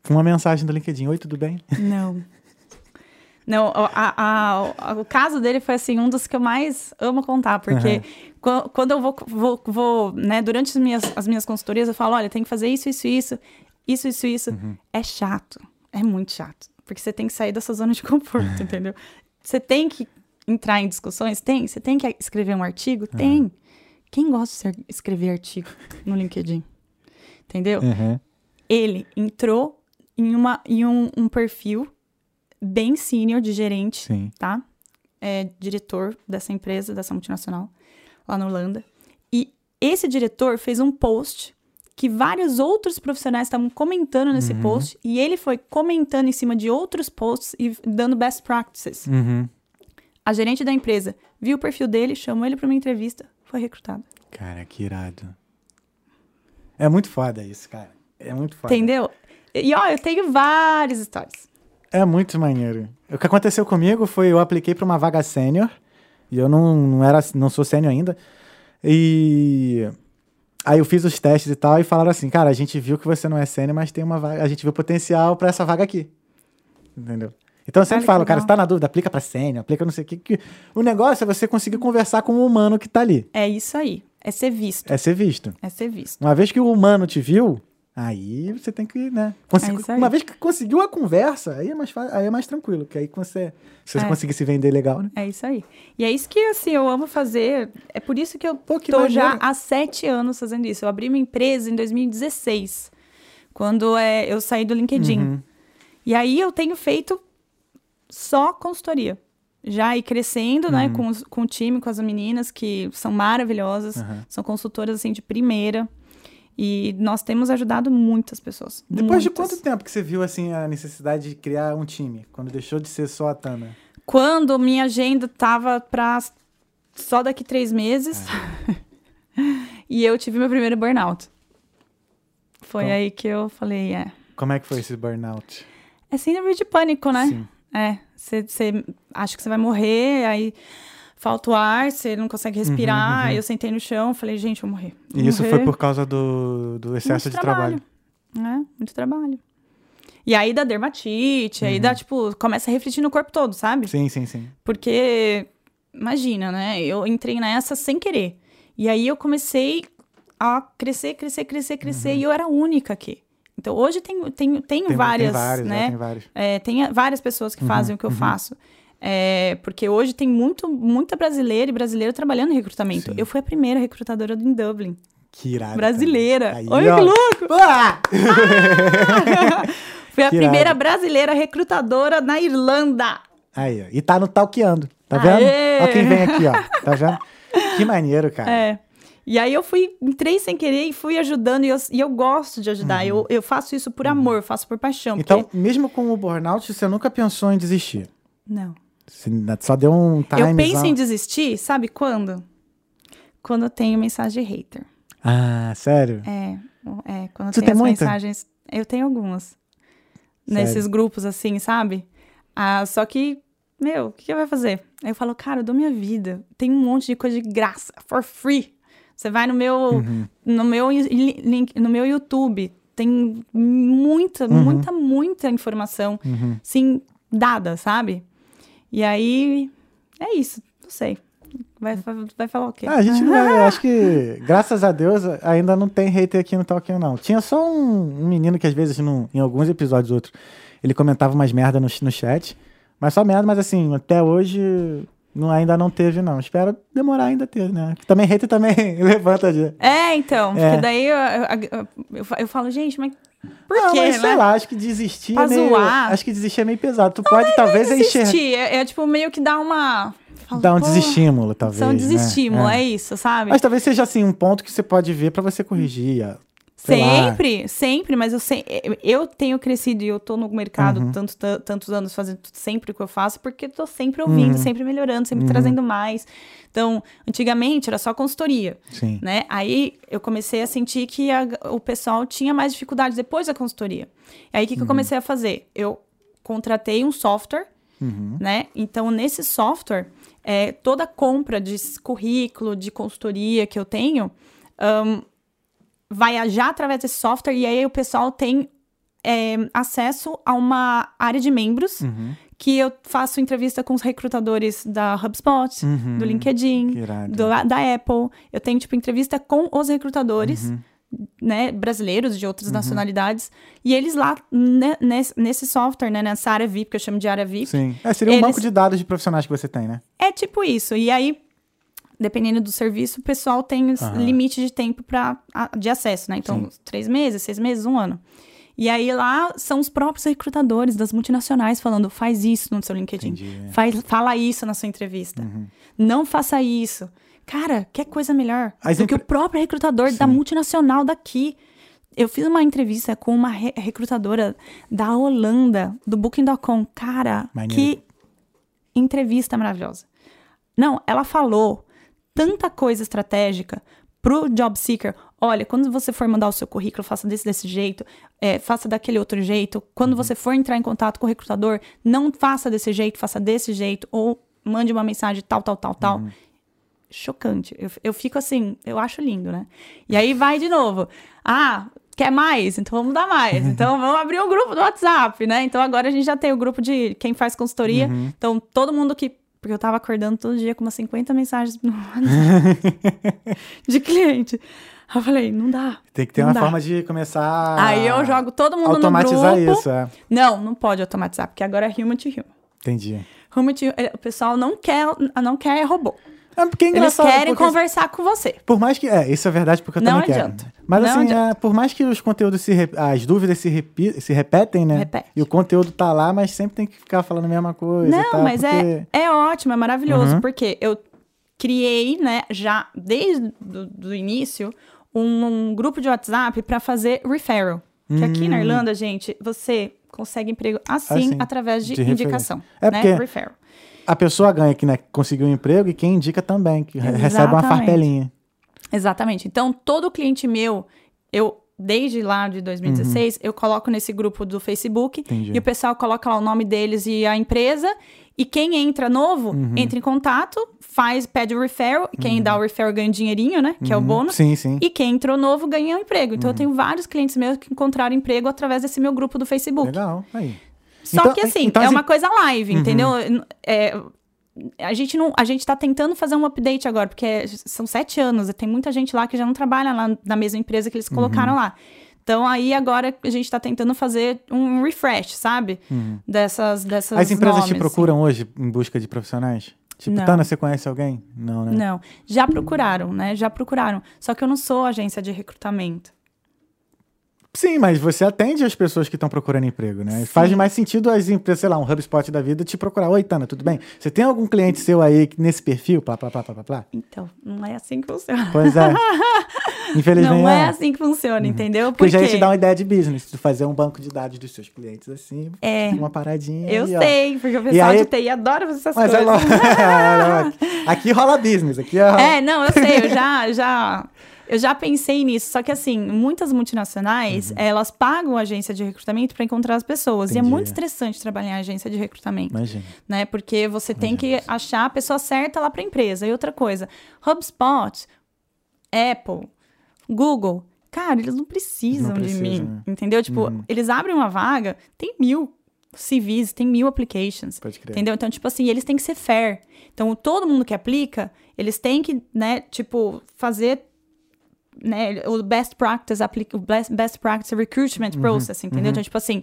Com uma mensagem do LinkedIn. Oi, tudo bem? Não. Não, o- a- a- a- o caso dele foi assim um dos que eu mais amo contar, porque quan- quando eu vou, vou, vou, né, durante as minhas, as minhas consultorias, eu falo, olha, tem que fazer isso, isso, isso, isso, isso, isso. É chato, é muito chato, porque você tem que sair da sua zona de conforto, entendeu? Você tem que entrar em discussões? Tem. Você tem que escrever um artigo? Tem. Quem gosta de escrever artigo no LinkedIn? Entendeu? Uhum. ele entrou em, uma, em um, um perfil bem sênior de gerente, Sim. tá? É diretor dessa empresa, dessa multinacional, lá na Holanda. E esse diretor fez um post que vários outros profissionais estavam comentando nesse Uhum. post e ele foi comentando em cima de outros posts e dando best practices. Uhum. A gerente da empresa viu o perfil dele, chamou ele para uma entrevista, foi recrutado. Cara, que irado. É muito foda isso, cara. É muito foda. Entendeu? E ó, eu tenho várias histórias. É muito maneiro. O que aconteceu comigo foi eu apliquei para uma vaga sênior e eu não, não era não sou sênior ainda. E aí eu fiz os testes e tal e falaram assim, cara, a gente viu que você não é sênior, mas tem uma vaga, a gente viu potencial para essa vaga aqui. Entendeu? Então eu sempre falo, cara, você tá na dúvida, aplica para sênior, aplica não sei o que, que. O negócio é você conseguir conversar com o humano que tá ali. É isso aí. É ser visto. É ser visto. É ser visto. Uma vez que o humano te viu, aí você tem que, né? É uma vez que conseguiu a conversa, aí é mais, aí é mais tranquilo, que aí você, se você É. conseguir se vender legal, né? É isso aí. E é isso que, assim, eu amo fazer. É por isso que eu Pô, que tô maneiro. já há sete anos fazendo isso. Eu abri uma empresa em 2016, quando é, eu saí do LinkedIn. Uhum. E aí eu tenho feito só consultoria. Já ir crescendo, né, Uhum. com, os- com o time, com as meninas, que são maravilhosas, Aham. são consultoras, assim, de primeira. E nós temos ajudado muitas pessoas. Depois de muitas. quanto tempo que você viu assim a necessidade de criar um time? Quando deixou de ser só a Tana? Quando minha agenda tava pra só daqui três meses. e eu tive meu primeiro burnout. Foi Como? aí que eu falei, é. Como é que foi esse burnout? É síndrome de pânico, né? Sim. É. Você acha que você vai morrer, aí falta o ar, você não consegue respirar. Uhum, uhum. Eu sentei no chão, falei, gente, eu vou morrer. Vou E isso morrer. foi por causa do, do excesso Muito de trabalho. É, muito trabalho. E aí dá dermatite, aí Uhum. dá, tipo, começa a refletir no corpo todo, sabe? Sim, sim, sim. Porque, imagina, né? Eu entrei nessa sem querer. E aí eu comecei a crescer, crescer, crescer, crescer. E eu era a única aqui. Então, hoje tenho, tenho Uhum. Tem várias, tem vários, né? Tem vários. É, tem várias pessoas que fazem o que eu faço. É, porque hoje tem muito, muita brasileira e brasileiro trabalhando em recrutamento. Sim. Eu fui a primeira recrutadora em Dublin. Que irado. brasileira. Aí, Olha ó. que louco! Ah! Fui a Que primeira irado. brasileira recrutadora na Irlanda. Aí, ó. E tá no talqueando. Tá vendo? Aê! Ó quem vem aqui, ó. Tá vendo? Que maneiro, cara. É. E aí eu fui, entrei sem querer e fui ajudando, e eu, e eu gosto de ajudar. Eu, eu faço isso por amor, eu faço por paixão. Uhum. Então, porque... mesmo com o burnout, você nunca pensou em desistir? Não. Só deu um time. Eu penso em desistir, sabe quando? Quando eu tenho mensagem de hater. Ah, sério? É, é quando Você tem as mensagens. Eu tenho algumas. Nesses grupos, assim, sabe? Ah, só que, meu, o que, que vai fazer? Aí eu falo, cara, eu dou minha vida. Tem um monte de coisa de graça, for free. Você vai no meu, Uhum. no meu, li- link, no meu YouTube, tem muita, muita, muita informação, Uhum. sim, dada, sabe? E aí, é isso, não sei. Vai, vai falar o quê? Ah, a gente não vai. Acho que, graças a Deus, ainda não tem hater aqui no Talking, não. Tinha só um, um menino que, às vezes, no- em alguns episódios outros, ele comentava umas merda no, no chat. Mas só merda, mas assim, até hoje não, ainda não teve, não. Espero demorar ainda ter, né? Também hater também levanta de. É, então, É. porque daí eu, eu, eu, eu falo, gente, mas por não, quê, mas sei né? lá, acho que desistir Pra é meio. zoar. Acho que desistir é meio pesado. Tu pode, talvez, enxergar. Desistir, é, é tipo meio que dar uma... falo, Dar um desestímulo, talvez. É um né? desestímulo, É. é. isso, sabe? Mas talvez seja assim, um ponto que você pode ver pra você corrigir. Sempre, sempre, mas eu, se, eu tenho crescido e eu tô no mercado Uhum. tanto, tan- tantos anos fazendo sempre o que eu faço, porque tô sempre ouvindo, Uhum. sempre melhorando, sempre trazendo mais. Então, antigamente era só consultoria, Sim. né? Aí eu comecei a sentir que a- o pessoal tinha mais dificuldade depois da consultoria. Aí o que, que eu comecei a fazer? Eu contratei um software, Uhum. né? Então, nesse software, é, toda compra de currículo, de consultoria que eu tenho, ahn, vai já através desse software e aí o pessoal tem é, acesso a uma área de membros Uhum. que eu faço entrevista com os recrutadores da HubSpot, Uhum. do LinkedIn, do- da Apple. Eu tenho, tipo, entrevista com os recrutadores, Uhum. né, brasileiros de outras nacionalidades. E eles lá, né, nesse, nesse software, né, nessa área VIP, que eu chamo de área VIP, Sim. É, seria um Eles- banco de dados de profissionais que você tem, né? é tipo isso. E aí, dependendo do serviço, o pessoal tem limite de tempo pra, de acesso, né? Então, Sim. três meses, seis meses, um ano. E aí lá são os próprios recrutadores das multinacionais falando: faz isso no seu LinkedIn, Entendi, é. faz, fala isso na sua entrevista, não faça isso. Cara, que coisa melhor As do que o empre- próprio recrutador da Sim. multinacional daqui. Eu fiz uma entrevista com uma re- recrutadora da Holanda, do Booking.com. Cara, Maneiro. que entrevista maravilhosa. Não, ela falou tanta coisa estratégica pro job seeker. Olha, quando você for mandar o seu currículo, faça desse desse jeito, é, faça daquele outro jeito. Quando você for entrar em contato com o recrutador, não faça desse jeito, faça desse jeito, ou mande uma mensagem tal, tal, tal, tal. Chocante. Eu, eu fico assim, eu acho lindo, né? E aí vai de novo. Ah, quer mais? Então vamos dar mais. Então vamos abrir um grupo do WhatsApp, né? Então agora a gente já tem o grupo de quem faz consultoria. Então todo mundo que. Porque eu tava acordando todo dia com umas 50 mensagens no de cliente. Aí eu falei, não dá. Tem que ter uma dá. forma de começar Aí eu jogo todo mundo no automatizar grupo. isso, é. Não, não pode automatizar, porque agora é human to human. Entendi. Human to, o pessoal não quer, não quer robô. É porque é Eles engraçado. querem porque- conversar com você. Por mais que. É, isso é verdade, porque eu Não também adianta. quero. Mas Não assim, é, por mais que os conteúdos se. re- As dúvidas se, repi... se repetem, né? Repete. E o conteúdo tá lá, mas sempre tem que ficar falando a mesma coisa. Não, tal, mas porque... é, é ótimo, é maravilhoso, Uhum. porque eu criei, né, já desde do início, um, um grupo de WhatsApp para fazer referral. Que aqui na Irlanda, gente, você consegue emprego assim, Hum. Assim, através de, de indicação. É né? porque- Referral. A pessoa ganha que né, conseguiu um emprego e quem indica também, que re- recebe uma Exatamente. farpelinha. Exatamente. Então, todo cliente meu, eu desde lá de 2016, eu coloco nesse grupo do Facebook Uhum. Entendi. e o pessoal coloca lá o nome deles e a empresa. E quem entra novo, Uhum. entra em contato, faz, pede o referral. Quem dá o referral ganha um dinheirinho, né? Que é o bônus. Sim, sim. E quem entrou novo ganha um emprego. Uhum. Então, eu tenho vários clientes meus que encontraram emprego através desse meu grupo do Facebook. Legal. Aí. Só Então- que assim, então é as uma coisa live, entendeu? É, a gente não, a gente tá tentando fazer um update agora, porque é- são sete anos, e tem muita gente lá que já não trabalha lá na mesma empresa que eles colocaram lá. Então aí agora a gente tá tentando fazer um refresh, sabe? Dessas, dessas As empresas nomes, te procuram hoje em busca de profissionais? Tipo, Não. Tana, você conhece alguém? Não, né? assim. Não, já procuraram, né? Já procuraram. Só que eu não sou agência de recrutamento. Sim, mas você atende as pessoas que estão procurando emprego, né? Faz mais sentido as empresas, sei lá, um HubSpot da vida te procurar. Oi, Tana, tudo bem? Você tem algum cliente seu aí nesse perfil? Plá, plá, plá, plá, plá? Então, não é assim que funciona. Pois é. Infelizmente Não é é. assim que funciona, entendeu? Porque já ia Porque- te dar uma ideia de business, de fazer um banco de dados dos seus clientes assim, É. uma paradinha. Eu ó. sei, porque o E pessoal aí- de TI adora fazer essas Mas é coisas. lógico. É, lógico. aqui rola business, aqui é. É, não, eu sei, eu já, já, eu já pensei nisso. Só que assim, muitas multinacionais, elas pagam a agência de recrutamento para encontrar as pessoas. E é Entendi. muito estressante trabalhar em agência de recrutamento. Imagina. Né? Porque você tem que achar a pessoa certa lá para a empresa. E outra coisa, HubSpot, Apple, Google, cara, eles não precisam Não de mim, né? entendeu? Tipo, eles abrem uma vaga, tem mil CVs, tem mil applications. Pode crer. Entendeu? Então, tipo assim, eles têm que ser fair. Então, todo mundo que aplica, eles têm que, né, tipo, fazer né, o best practice, aplica, o best, best practice recruitment Uhum, process, entendeu? Então, tipo assim,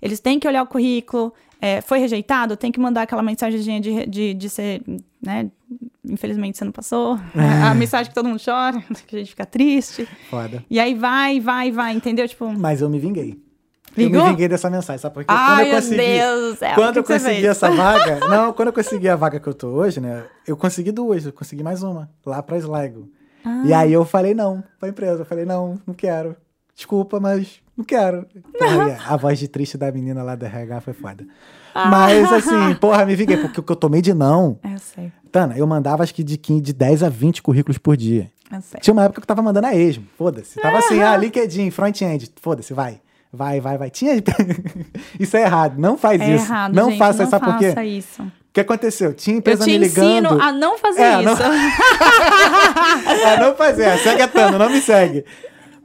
eles têm que olhar o currículo, é, foi rejeitado, tem que mandar aquela mensagem de, de, de ser, né, infelizmente você não passou, a mensagem que todo mundo chora, que a gente fica triste, Foda. e aí vai, vai, vai, entendeu? Tipo, Mas eu me vinguei. Vingou? Eu me vinguei dessa mensagem, sabe? Porque ai, quando eu meu consegui. Deus céu, Quando eu consegui essa vaga. Não, quando eu consegui a vaga que eu tô hoje, né? Eu consegui duas, eu consegui mais uma, lá pra Sligo. Ah. E aí eu falei não pra empresa. Eu falei, não, não quero. Desculpa, mas não quero. Porra, e a voz de triste da menina lá da RH foi foda. Ah. Mas assim, porra, me vinguei, porque o que eu tomei de não. É, Eu sei, Tana, eu mandava acho que de, 15, de 10 a 20 currículos por dia. eu sei. Tinha uma época que eu tava mandando a esmo, foda-se. Tava assim, ah, LinkedIn, front-end, foda-se, vai. Vai, vai, vai. Tinha. isso é errado, não faz É isso. errado, não gente, faça, não sabe por quê? faça isso. O que aconteceu? Tinha Eu empresa te me ligando. ensino a não fazer É, não- isso. É, não fazer, segue a Tano, não me segue.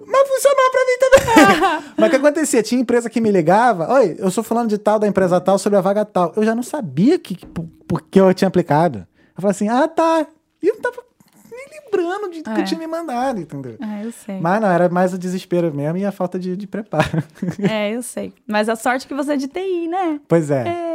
Mas funcionou pra mim também. Mas o que acontecia? Tinha empresa que me ligava, oi, eu sou falando de tal, da empresa tal, sobre a vaga tal. Eu já não sabia que, que, por, por que eu tinha aplicado. Eu falei assim, ah, tá. E eu não tava nem lembrando de que É. eu tinha me mandado, entendeu? É, eu sei. Mas não, era mais o desespero mesmo e a falta de, de preparo. É, eu sei. Mas a sorte que você é de TI, né? pois é. É.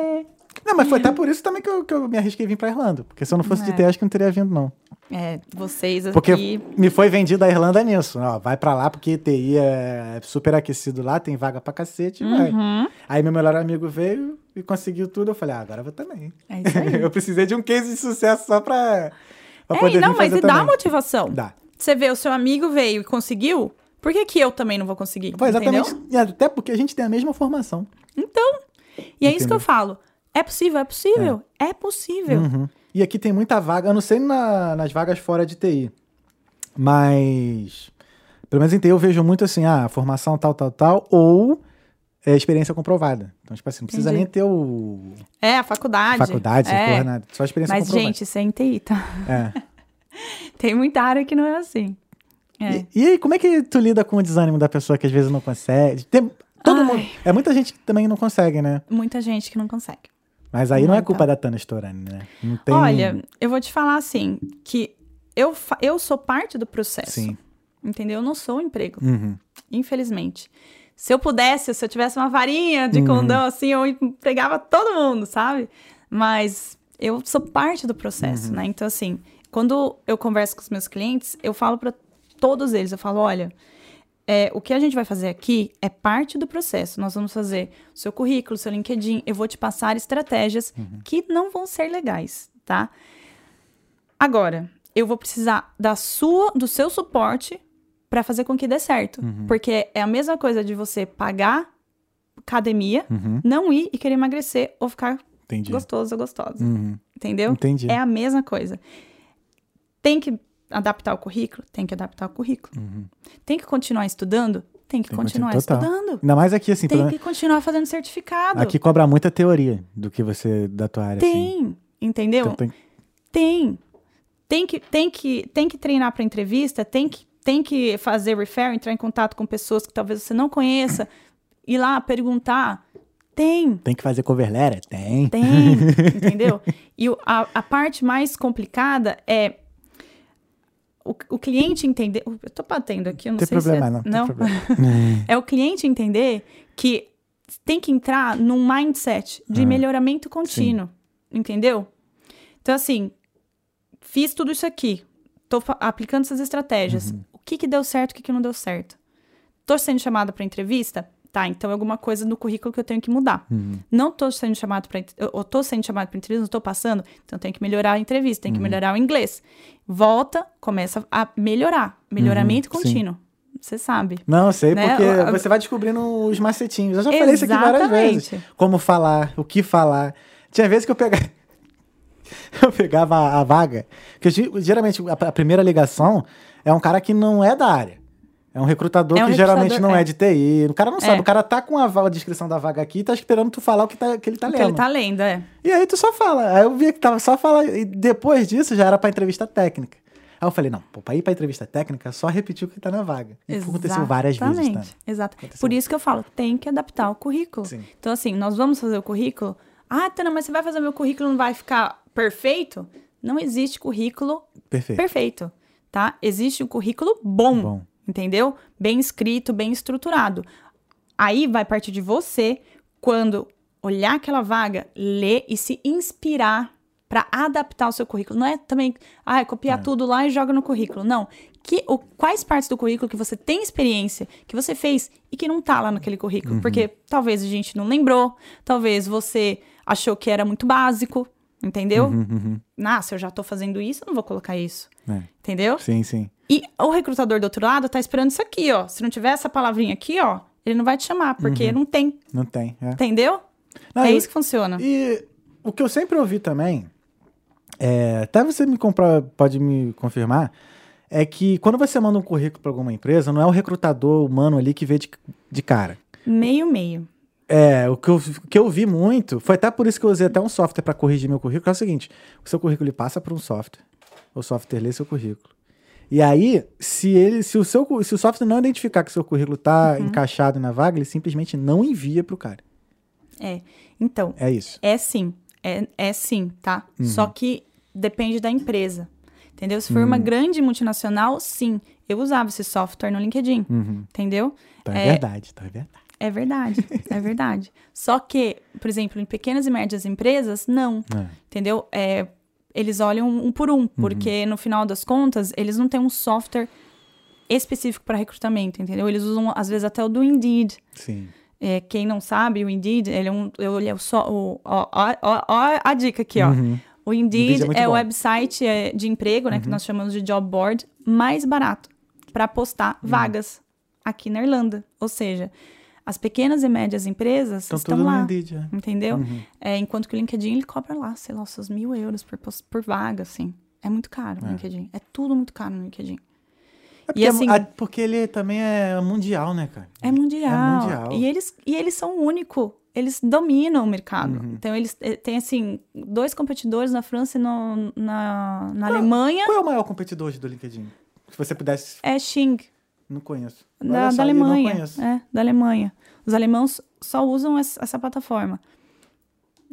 Não, mas foi até por isso também que eu, que eu me arrisquei em vir pra Irlanda. Porque se eu não fosse de É. TI, acho que não teria vindo, não. É, vocês aqui. Porque me foi vendida a Irlanda nisso. Ó, vai pra lá porque TI é super aquecido lá, tem vaga pra cacete, vai. Uhum. Aí meu melhor amigo veio e conseguiu tudo. Eu falei, ah, agora eu vou também. É isso aí. eu precisei de um case de sucesso só pra, pra É, poder não, mas e dá motivação. Dá. Você vê, o seu amigo veio e conseguiu, por que, que eu também não vou conseguir? Pô, exatamente. Entendeu? E Até porque a gente tem a mesma formação. Então, e é isso que eu falo. É possível, é possível, é, possível. Uhum. E aqui tem muita vaga, eu não sei na- nas vagas fora de TI, mas pelo menos em TI eu vejo muito assim, ah, formação tal, tal, tal, ou é, experiência comprovada. Então, tipo assim, não precisa Entendi. nem ter o É, a faculdade. faculdade, é. porra, nada, só experiência Mas, comprovada. gente, isso é em TI, tá? É. Tem muita área que não é assim. É. E, e aí, como é que tu lida com o desânimo da pessoa que às vezes não consegue? Tem, todo Ai. mundo, é muita gente que também não consegue, né? Muita gente que não consegue. Mas aí não é culpa da Tana Storani, né? Não tem... Olha, eu vou te falar assim, que eu, eu sou parte do processo. Sim. Entendeu? Eu não sou um emprego, Uhum. infelizmente. Se eu pudesse, se eu tivesse uma varinha de Uhum. condão, assim, eu empregava todo mundo, sabe? Mas eu sou parte do processo, Uhum. né? Então, assim, quando eu converso com os meus clientes, eu falo para todos eles, eu falo, olha, é, o que a gente vai fazer aqui é parte do processo. Nós vamos fazer o seu currículo, seu LinkedIn, eu vou te passar estratégias Uhum. que não vão ser legais, tá? Agora, eu vou precisar da sua, do seu suporte para fazer com que dê certo. Uhum. Porque é a mesma coisa de você pagar academia, Uhum. não ir e querer emagrecer ou ficar Entendi. gostoso ou gostosa. Uhum. Entendeu? Entendi. É a mesma coisa. Tem que adaptar o currículo? Tem que adaptar o currículo. Tem que continuar estudando? Tem que Tem que continuar continuar, total. estudando. Ainda mais aqui, assim, Tem pelo- que continuar fazendo certificado. aqui cobra muita teoria do que você, da tua área, assim. tem, entendeu? Então tem... Tem. Tem que, tem que, tem que treinar para entrevista, tem que, tem que fazer refer, entrar em contato com pessoas que talvez você não conheça, ir lá perguntar. Tem, Tem que fazer cover letter? Tem. tem, entendeu? E a, a parte mais complicada é o, o cliente entender. Eu tô batendo aqui, eu não Tem sei problema, se é, não. Tem problema. é o cliente entender que tem que entrar num mindset de Ah, melhoramento contínuo, entendeu? Então, assim, fiz tudo isso aqui, tô fa- aplicando essas estratégias. Uhum. O que que deu certo, o que que não deu certo? Tô sendo chamada para entrevista? Tá, então é alguma coisa no currículo que eu tenho que mudar. Uhum. Não tô sendo chamado para eu tô sendo chamado para entrevista, não tô passando, então tem que melhorar a entrevista, tem Uhum. que melhorar o inglês. Volta, começa a melhorar, melhoramento Uhum, sim. contínuo. Você sabe. Não, eu sei, Né? porque O- você vai descobrindo os macetinhos. Eu já falei isso aqui várias Exatamente. vezes. Como falar, o que falar. Tinha vezes que eu pegava. eu pegava a, a vaga. Que geralmente a, a primeira ligação é um cara que não é da área. É um recrutador É um que geralmente recrutador, não é. é. de TI. O cara não sabe. É. O cara tá com a, a descrição da vaga aqui e tá esperando tu falar o que, tá, que ele tá O que lendo. ele tá lendo, é. E aí tu só fala. Aí eu vi que tava só falando. E depois disso já era pra entrevista técnica. Aí eu falei, não, pô, pra ir pra entrevista técnica, é só repetir o que tá na vaga. E aconteceu várias vezes, tá? Exatamente, Exato. Aconteceu. Por isso que eu falo, tem que adaptar o currículo. Sim. Então, assim, nós vamos fazer o currículo. Ah, Tana, mas você vai fazer meu currículo não vai ficar perfeito? Não existe currículo Perfeito. perfeito, tá? Existe um currículo bom, Bom. Entendeu? Bem escrito, bem estruturado. Aí vai partir de você quando olhar aquela vaga, ler e se inspirar para adaptar o seu currículo. Não é também, ah, copiar tudo lá e joga no currículo. Não. Que, o, quais partes do currículo que você tem experiência, que você fez e que não tá lá naquele currículo? Porque talvez a gente não lembrou, talvez você achou que era muito básico, entendeu? Uhum, Ah, se eu já tô fazendo isso, eu não vou colocar isso. É. Entendeu? Sim, sim. E o recrutador do outro lado tá esperando isso aqui, ó. Se não tiver essa palavrinha aqui, ó, ele não vai te chamar, porque não tem. Não tem. É. Entendeu? Não, é eu- isso que funciona. E o que eu sempre ouvi também, é, até você me comprar, pode me confirmar, é que quando você manda um currículo para alguma empresa, não é o recrutador humano ali que vê de, de cara. Meio, meio. É, o que, eu, o que eu vi muito, foi até por isso que eu usei até um software para corrigir meu currículo, é o seguinte, o seu currículo ele passa para um software, o software lê seu currículo. E aí, se ele, se o seu, se o software não identificar que seu currículo tá Uhum. encaixado na vaga, ele simplesmente não envia pro cara. É. Então, É isso. é sim. É, é sim, tá? Uhum. Só que depende da empresa. Entendeu? Se for uma grande multinacional, sim. Eu usava esse software no LinkedIn. Uhum. Entendeu? Então é, É. verdade, então é verdade. É verdade. é verdade. Só que, por exemplo, em pequenas e médias empresas, não. É. Entendeu? É, eles olham um por um, porque no final das contas, eles não têm um software específico para recrutamento, entendeu? Eles usam, às vezes, até o do Indeed. Sim. É, quem não sabe, o Indeed, ele é um. Ele é só. O, ó, ó, ó, a dica aqui, ó. Uhum. O Indeed, Indeed é é o. Uhum. website é, de emprego, né? Que nós chamamos de job board, mais barato para postar Uhum. vagas aqui na Irlanda. Ou seja, as pequenas e médias empresas Então estão tudo lá. é. Entendeu? Uhum. É, enquanto que o LinkedIn ele cobra lá, sei lá, seus mil euros por, por vaga, assim. É muito caro o LinkedIn. É tudo muito caro no LinkedIn. É porque, E assim- a- porque ele também é mundial, né, cara? É mundial. É mundial. E eles, e eles são o único. Eles dominam o mercado. Uhum. Então, eles eh, têm, assim, dois competidores na França e no- na, na Qual- Alemanha. Qual é o maior competidor hoje do LinkedIn? Se você pudesse. É Xing, Não conheço. da, da Alemanha. Conheço. É, da Alemanha. Os alemãos só usam essa, plataforma.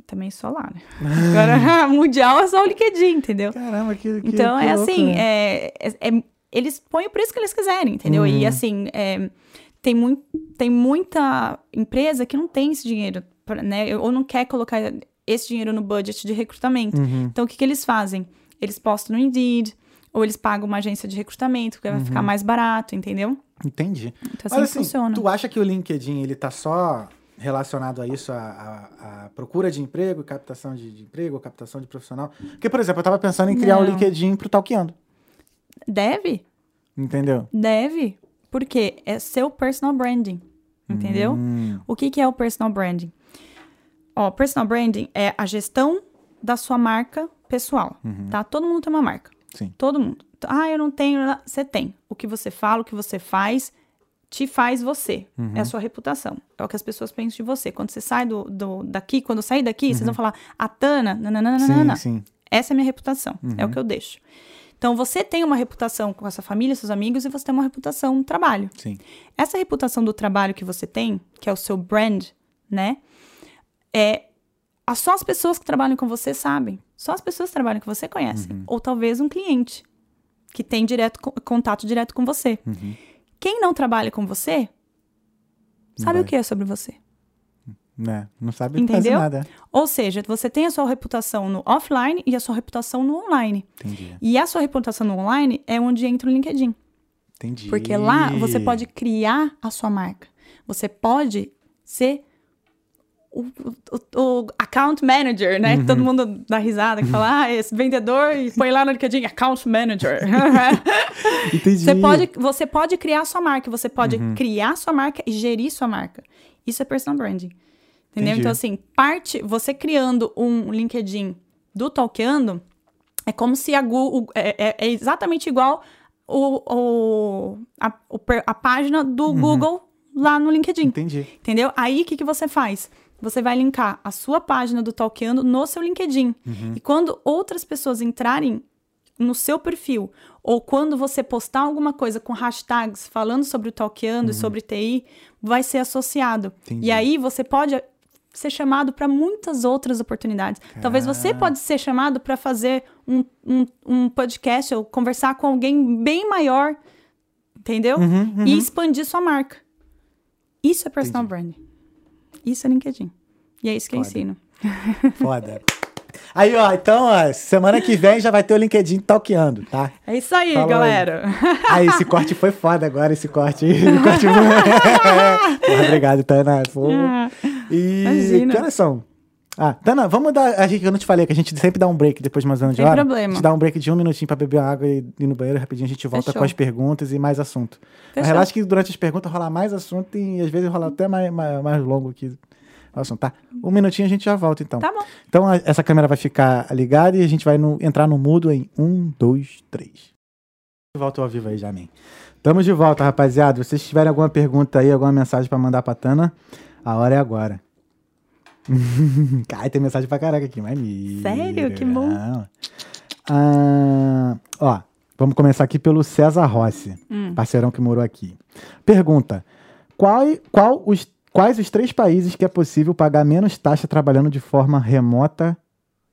Também só lá, né? Agora, mundial é só o LinkedIn, entendeu? Caramba, que. que Então, que é louco, assim, né? é, é- é- eles põem o preço que eles quiserem, entendeu? E Uhum. assim, é, tem, mui- tem muita empresa que não tem esse dinheiro, pra- né? Ou não quer colocar esse dinheiro no budget de recrutamento. Uhum. Então, o que, que eles fazem? Eles postam no Indeed, ou eles pagam uma agência de recrutamento, que vai ficar mais barato, entendeu? Entendi. Então, assim Uhum. Olha assim, funciona. tu acha que o LinkedIn ele tá só relacionado a isso, a, a- a procura de emprego, captação de, de emprego, captação de profissional? Porque, por exemplo, eu tava pensando em criar um. LinkedIn pro Talkeando, Deve, entendeu? deve, porque é seu personal branding, entendeu? Hum, O que, que é o personal branding? Ó, personal branding é a gestão da sua marca pessoal, tá? Todo mundo tem uma marca. Sim. Todo mundo. Ah, eu não tenho. Você tem. O que você fala, o que você faz, te faz você. É a sua reputação. É o que as pessoas pensam de você. Quando você sai do, do- daqui, quando eu sair daqui, vocês vão falar, a Tana, nananana. Sim, sim. Essa é a minha reputação. É o que eu deixo. Então, você tem uma reputação com essa família, seus amigos, e você tem uma reputação no trabalho. Sim. Essa reputação do trabalho que você tem, que é o seu brand, né? É só as pessoas que trabalham com você sabem. Só as pessoas que trabalham com você conhecem. Ou talvez um cliente que tem direto co- contato direto com você. Quem não trabalha com você sabe o que é sobre você. Né? Não sabe Entendeu? nada. Ou seja, você tem a sua reputação no offline e a sua reputação no online. Entendi. E a sua reputação no online é onde entra o LinkedIn. Entendi. Porque lá você pode criar a sua marca. Você pode ser o, o- o account manager, né? Que todo Uhum. mundo dá risada, que fala, ah, esse vendedor, e põe lá no LinkedIn, account manager. Entendi. você, pode, você pode criar sua marca, você pode Uhum. criar sua marca e gerir sua marca. Isso é personal branding. Entendeu? Entendi. Então, assim, parte, você criando um LinkedIn do Talkando, é como se a Google, é, é- é exatamente igual o, o- a, a página do Uhum. Google lá no LinkedIn. Entendi. Entendeu? Aí o que, que você faz? Você vai linkar a sua página do Talkando no seu LinkedIn. Uhum. E quando outras pessoas entrarem no seu perfil, ou quando você postar alguma coisa com hashtags falando sobre o Talkando e sobre TI, vai ser associado. Uhum. Entendi. E aí você pode ser chamado para muitas outras oportunidades. Talvez você pode ser chamado para fazer um, um, um podcast ou conversar com alguém bem maior, entendeu? Uhum, E expandir sua marca. Isso é personal branding. Isso é LinkedIn. E é isso que eu Foda. ensino. Foda. Aí, ó, então, ó, semana que vem já vai ter o LinkedIn talqueando, tá? É isso aí, Falou galera. Aí, esse corte foi foda agora, esse corte. Esse corte Porra, obrigado, Tana. Pô. E Imagina. que horas são? Ah, Tana, vamos dar. A gente, eu não te falei que a gente sempre dá um break depois de mais menos de Sem hora. problema. A gente dá um break de um minutinho pra beber água e ir no banheiro rapidinho. A gente volta Fechou. com as perguntas e mais assunto. Mas Fechou. relaxa que durante as perguntas rola mais assunto e às vezes rola até mais, mais, mais longo que o assunto, tá? Um minutinho a gente já volta então. Tá bom. Então a- essa câmera vai ficar ligada e a gente vai no- entrar no mudo em um, dois, três. Volta ao vivo aí, Jamin. Tamo de volta, rapaziada. Se vocês tiverem alguma pergunta aí, alguma mensagem pra mandar pra Tana, a hora é agora. Cara, tem mensagem pra caraca aqui, maneiro. Sério? Que bom. Ah, ó, vamos começar aqui pelo César Rossi, Hum. parceirão que morou aqui. Pergunta: qual, qual os, quais os três países que é possível pagar menos taxa trabalhando de forma remota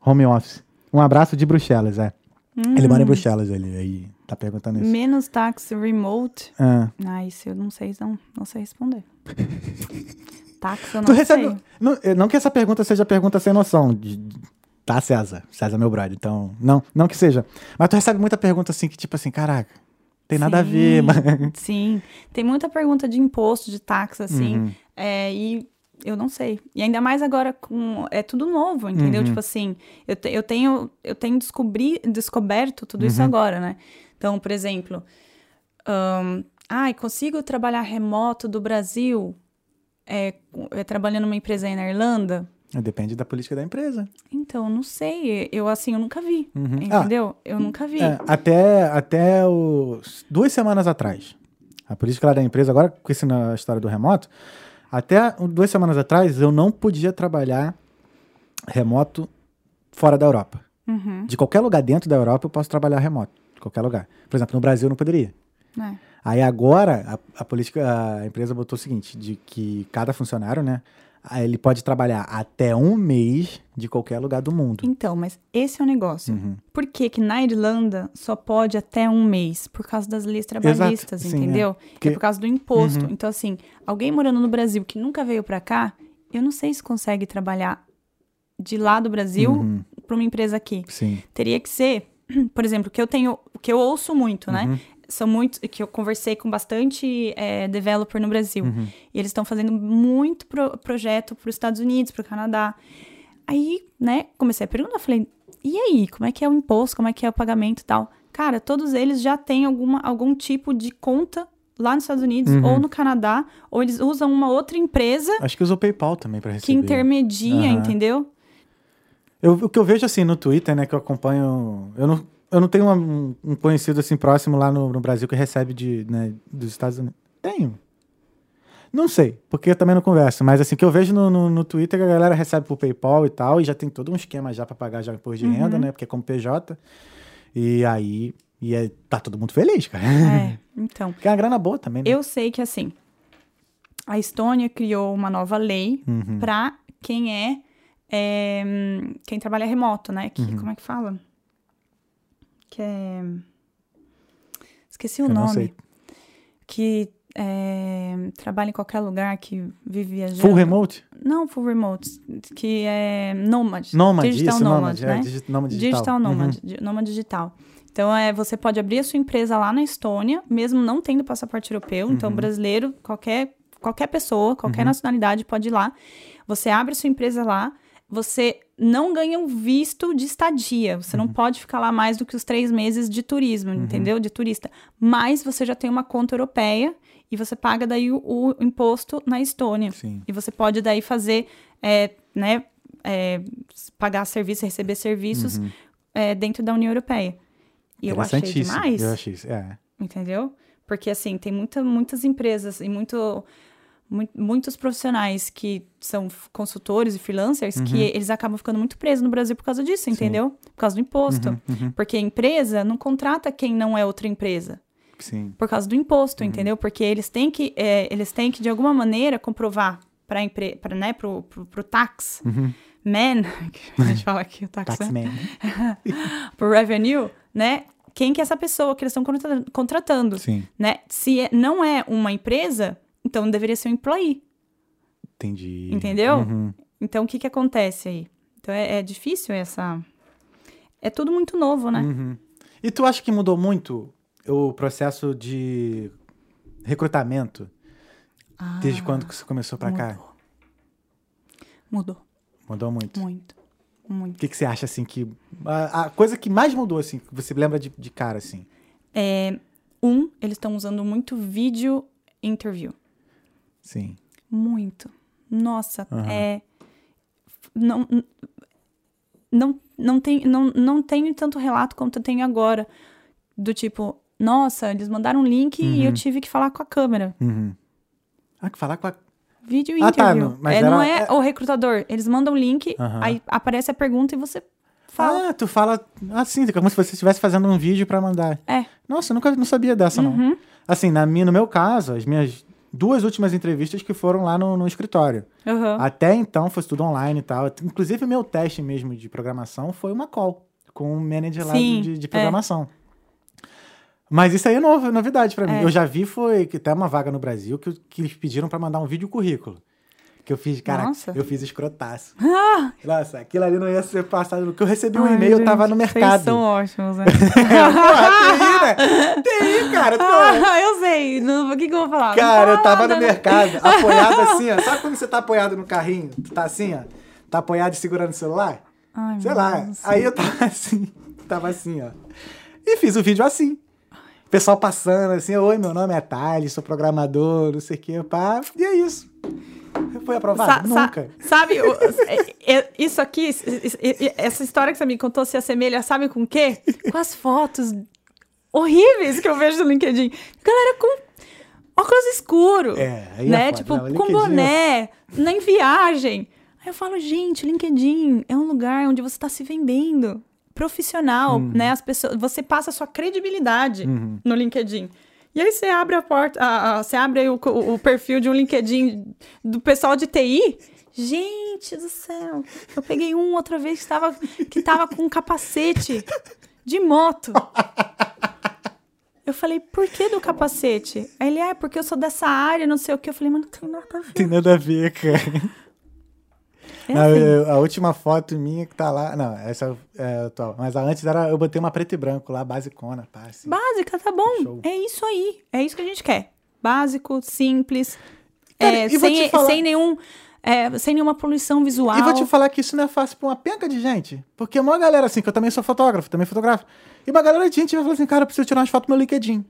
home office? Um abraço de Bruxelas, é. Ele Hum. mora em Bruxelas, ele aí tá perguntando isso. Menos táxi remote. Ah. Ah, isso eu não sei, não, não sei responder. táxi eu não Tu recebe. sei. Não, eh, não que essa pergunta seja pergunta sem noção. de- Tá, César? César é meu brother. Então, não, não que seja. Mas tu recebe muita pergunta assim, que tipo assim, caraca, tem nada a ver, Sim, mas... Sim. Tem muita pergunta de imposto, de táxi, assim. Uhum. é, e eu não sei. E ainda mais agora com. É tudo novo, entendeu? Uhum. Tipo assim, eu, te- eu tenho, eu tenho descobri, descoberto tudo Uhum. isso agora, né? Então, por exemplo, ahn, ai, consigo trabalhar remoto do Brasil é, é, trabalhando numa empresa aí na Irlanda? Depende da política da empresa. Então, não sei. Eu, assim, eu nunca vi. Uhum. Entendeu? Eu nunca vi. É, até até os, duas semanas atrás. A política lá da empresa, agora com isso na história do remoto, até duas semanas atrás eu não podia trabalhar remoto fora da Europa. Uhum. De qualquer lugar dentro da Europa eu posso trabalhar remoto. De qualquer lugar. Por exemplo, no Brasil eu não poderia. É. Aí agora a, a política, a empresa botou o seguinte, de que cada funcionário, né, ele pode trabalhar até um mês de qualquer lugar do mundo. Então, mas esse é o negócio. Uhum. Por que que na Irlanda só pode até um mês? Por causa das leis trabalhistas, sim, entendeu? é. Porque- É por causa do imposto. Uhum. Então, assim, alguém morando no Brasil que nunca veio pra cá, eu não sei se consegue trabalhar de lá do Brasil Uhum. pra uma empresa aqui. Sim. Teria que ser, por exemplo, que eu tenho, que eu ouço muito, Uhum. né? São muitos, que eu conversei com bastante é, developer no Brasil. Uhum. E eles estão fazendo muito pro- projeto para os Estados Unidos, para o Canadá. Aí, né, comecei a perguntar, falei, e aí, como é que é o imposto, como é que é o pagamento e tal? Cara, todos eles já têm alguma, algum tipo de conta lá nos Estados Unidos Uhum. ou no Canadá, ou eles usam uma outra empresa Acho que usou PayPal também para receber. que intermedia, Aham. entendeu? Eu, o que eu vejo assim no Twitter, né, que eu acompanho, eu não, eu não tenho uma- um, conhecido assim próximo lá no, no Brasil que recebe de, né, dos Estados Unidos. Tenho. Não sei, porque eu também não converso, mas assim, que eu vejo no, no, no Twitter, a galera recebe por PayPal e tal, e já tem todo um esquema já para pagar já imposto de renda, né, porque é como PJ. E aí, e é, tá todo mundo feliz, cara. É, então. Porque é uma grana boa também, né? Eu sei que, assim, a Estônia criou uma nova lei Uhum. para quem é, é, quem trabalha remoto, né? Uhum. Que, Como é que fala? Que é... Esqueci o Eu nome. Que é, trabalha em qualquer lugar, que vive viajando. Full remote? Não, full remote. Que é nômade. Nômade, Digital isso, nômade, nômade, né? é, digi- nômade digital. Digital Uhum. nômade, nômade digital. Então, é, você pode abrir a sua empresa lá na Estônia, mesmo não tendo passaporte europeu. Uhum. Então, brasileiro, qualquer, qualquer pessoa, qualquer nacionalidade pode ir lá. Você abre sua empresa lá, você não ganha um visto de estadia. Você Uhum. não pode ficar lá mais do que os três meses de turismo, entendeu? De turista. Mas você já tem uma conta europeia e você paga daí o, o imposto na Estônia. Sim. E você pode daí fazer, é, né, é, pagar serviço, receber serviços é, dentro da União Europeia. E eu achei demais, Eu achei isso, é. entendeu? Porque, assim, tem muita, muitas empresas e muito, mui- muitos profissionais que são consultores e freelancers que eles acabam ficando muito presos no Brasil por causa disso, entendeu? Por causa do imposto. Porque a empresa não contrata quem não é outra empresa Sim. por causa do imposto, entendeu? Porque eles têm que, é, eles têm que de alguma maneira comprovar para empre... para né, pro, pro, pro tax man, que a gente fala aqui o tax, man, Taxman. pro revenue, né? Quem que é essa pessoa que eles estão contra- contratando, Sim, né? Se é- não é uma empresa, então deveria ser um employee, entendi. entendeu? Uhum. Então o que que acontece aí? Então é, é difícil essa é tudo muito novo, né? Uhum. E tu acha que mudou muito o processo de recrutamento desde quando que você começou pra cá? Ah, Mudou Mudou muito. muito, muito. O que, que você acha, assim, que... A, a coisa que mais mudou, assim, que você lembra de, de cara, assim? É, um, eles estão usando muito vídeo interview. Sim. Muito. Nossa, Aham. é. Não, não, não, tem, não, não tenho tanto relato quanto eu tenho agora. Do tipo, nossa, eles mandaram um link e eu tive que falar com a câmera. Uhum. Ah, que falar com a... Vídeo Ah, tá, interview. não, mas é, não era- é é- o recrutador. Eles mandam o link, Aham. aí aparece a pergunta e você fala. Ah, tu fala assim, como se você estivesse fazendo um vídeo pra mandar. É. Nossa, eu nunca não sabia dessa, não. Uhum. Assim, na minha, no meu caso, as minhas duas últimas entrevistas que foram lá no, no escritório. Aham. Até então foi tudo online e tal. Inclusive, o meu teste mesmo de programação foi uma call com um manager lá Sim, de, de é. programação. Mas isso aí é novo, novidade pra mim. É. Eu já vi, foi que até uma vaga no Brasil que, que eles pediram pra mandar um vídeo currículo. Que eu fiz, cara, Nossa. eu fiz escrotaço. Ah, Nossa, aquilo ali não ia ser passado. Porque eu recebi um ai, e-mail, eu tava no Vocês mercado. são ótimos, né? Porra, TI, né? TI, cara. tu- ah, eu sei. Não, o que, que eu vou falar? Cara, eu tava no mercado, apoiado assim, ó. Sabe quando você tá apoiado no carrinho? Tu tá assim, ó. Tá apoiado e segurando o celular? Ai, Sei lá. Deus. Aí eu tava assim, tava assim, ó. E fiz o vídeo assim. Pessoal passando assim, oi, meu nome é Thales, sou programador, não sei o que, pá. E é isso. Foi aprovado? Sa- sa- Nunca. sabe, o- é- é- isso aqui, essa história que você me contou se assemelha, sabe com o quê? Com as fotos horríveis que eu vejo no LinkedIn. Galera com óculos escuro. É, é né? Tipo, Não, com boné, na em viagem. Aí eu falo, gente, LinkedIn é um lugar onde você está se vendendo. Profissional, Uhum. né? As pessoas, você passa a sua credibilidade no LinkedIn. E aí você abre a porta, a- você abre o, o- perfil de um LinkedIn do pessoal de TI. Gente do céu, eu peguei um outra vez que estava que tava com um capacete de moto. Eu falei, por que do capacete? Aí ele, é, porque eu sou dessa área, não sei o que. Eu falei, mas não tem nada a ver. Tem nada a ver, cara. É Não, assim. eu- a última foto minha que tá lá. Não, essa é atual. Mas a antes era. Eu botei uma preto e branco lá, basicona, pá, assim. Básica, tá bom. Show. É isso aí. É isso que a gente quer. Básico, simples, Cara, é, sem, falar- sem nenhum. é, sem nenhuma poluição visual. E vou te falar que isso não é fácil pra uma penca de gente. Porque uma galera, assim, que eu também sou fotógrafo, também fotografo. E uma galera de gente vai falar assim, cara, eu preciso tirar umas fotos no meu LinkedIn.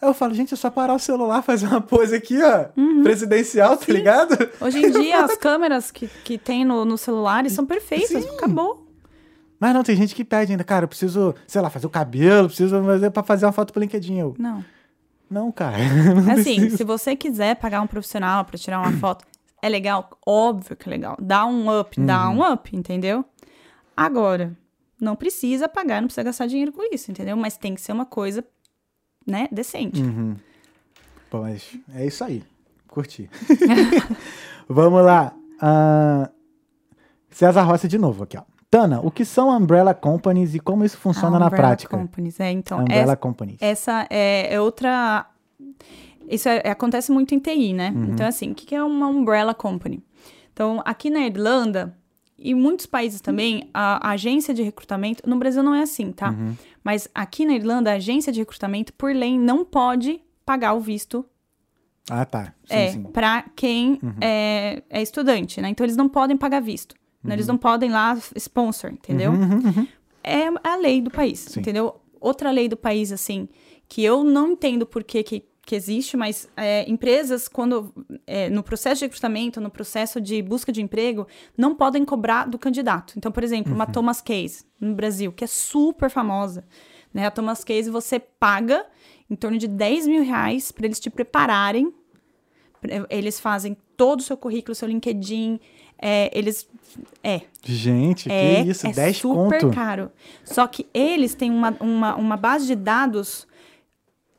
Aí eu falo, gente, é só parar o celular, fazer uma pose aqui, ó, Uhum. presidencial, tá ligado? Hoje em dia, as câmeras que, que tem no, no celulares são perfeitas. Sim. Acabou. Mas não, tem gente que pede ainda, cara, eu preciso, sei lá, fazer o cabelo, preciso fazer pra fazer uma foto pro LinkedIn. Eu, Não. não, cara. Não Assim, preciso. se você quiser pagar um profissional pra tirar uma foto, é legal, óbvio que é legal. Dá um up, dá Uhum. um up, entendeu? Agora, não precisa pagar, não precisa gastar dinheiro com isso, entendeu? Mas tem que ser uma coisa, né, decente. Uhum. Pô, mas é isso aí. Curti. Vamos lá. Ah, César Rossi de novo aqui, ó. Tana, o que são Umbrella Companies e como isso funciona A na Umbrella prática? Companies, é, então, Umbrella essa, Companies. essa é, é outra... Isso é- acontece muito em TI, né? Uhum. Então, assim, o que é uma Umbrella Company? Então, aqui na Irlanda, e muitos países também, a, a agência de recrutamento... No Brasil não é assim, tá? Uhum. Mas aqui na Irlanda, a agência de recrutamento, por lei, não pode pagar o visto Ah, tá. Sim, é, para quem é, é estudante, né? Então eles não podem pagar visto. né? Eles não podem lá sponsor, entendeu? Uhum, É a lei do país, Sim. entendeu? Outra lei do país, assim, que eu não entendo por que, que, que existe, mas é, empresas, quando é, no processo de recrutamento, no processo de busca de emprego, não podem cobrar do candidato. Então, por exemplo, Uhum. uma Thomas Case, no Brasil, que é super famosa. Né? A Thomas Case, você paga em torno de 10 mil reais para eles te prepararem. Eles fazem todo o seu currículo, seu LinkedIn. é, eles. É, Gente, é, que isso, é 10 super conto. caro. Só que eles têm uma, uma, uma base de dados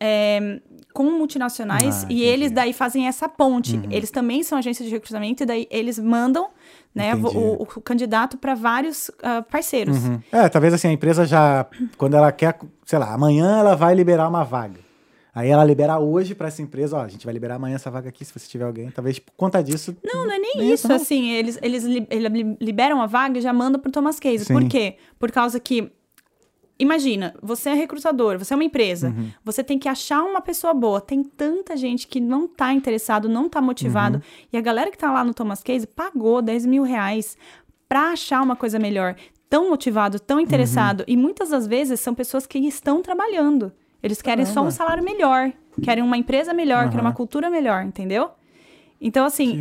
é, com multinacionais Ah, e entendi. eles daí fazem essa ponte. Eles também são agência de recrutamento e daí eles mandam né, o, o candidato para vários ah, parceiros. Uhum. É, talvez assim, a empresa já, quando ela quer, sei lá, amanhã ela vai liberar uma vaga. Aí ela libera hoje pra essa empresa, ó, a gente vai liberar amanhã essa vaga aqui, se você tiver alguém. Talvez por conta disso. Não, não é nem Nem isso, isso, não. assim, eles, eles li- liberam a vaga e já mandam pro Thomas Case. Sim. Por quê? Por causa que, imagina, você é recrutador, você é uma empresa, Uhum. você tem que achar uma pessoa boa. Tem tanta gente que não tá interessado, não tá motivado. Uhum. E a galera que tá lá no Thomas Case pagou 10 mil reais pra achar uma coisa melhor. Tão motivado, tão interessado. Uhum. E muitas das vezes são pessoas que estão trabalhando. Eles querem só Caramba. um salário melhor, querem uma empresa melhor, querem uma cultura melhor, entendeu? Então, assim,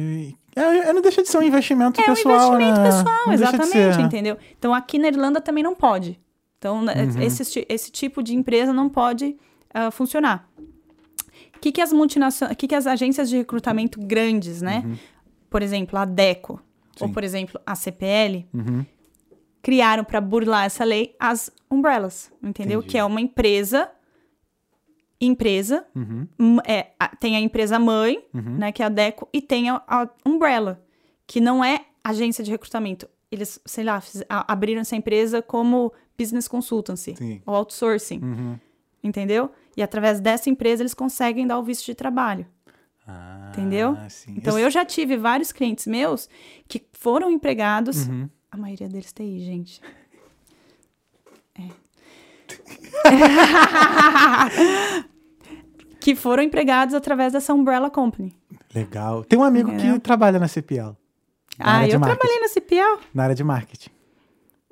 que- É, é, não deixa de ser um investimento é pessoal. um investimento né? pessoal, Não de exatamente, ser. entendeu? Então aqui na Irlanda também não pode. Então né, Uhum. esse, esse tipo de empresa não pode ah, funcionar. O que, que as multinacionais, que, que as agências de recrutamento grandes, né? Por exemplo, a Deco ou Uhum. Sim. por exemplo a CPL Uhum. criaram para burlar essa lei as umbrellas, entendeu? Entendi. Que é uma empresa empresa Uhum. Hum, é, tem a empresa mãe, Uhum. né, que é a Deco, e tem a, a Umbrella, que não é agência de recrutamento. Eles, sei lá, fiz- a- abriram essa empresa como business consultancy, Sim. ou outsourcing, Uhum. entendeu? E através dessa empresa eles conseguem dar o visto de trabalho. Ah, Entendeu? sim. Então eu já tive vários clientes meus que foram empregados. Uhum. A maioria deles aí, gente. É. que foram empregados através dessa Umbrella Company. Legal. Tem um amigo que trabalha na CPL. Na ah, eu marketing. trabalhei na CPL. Na área de marketing.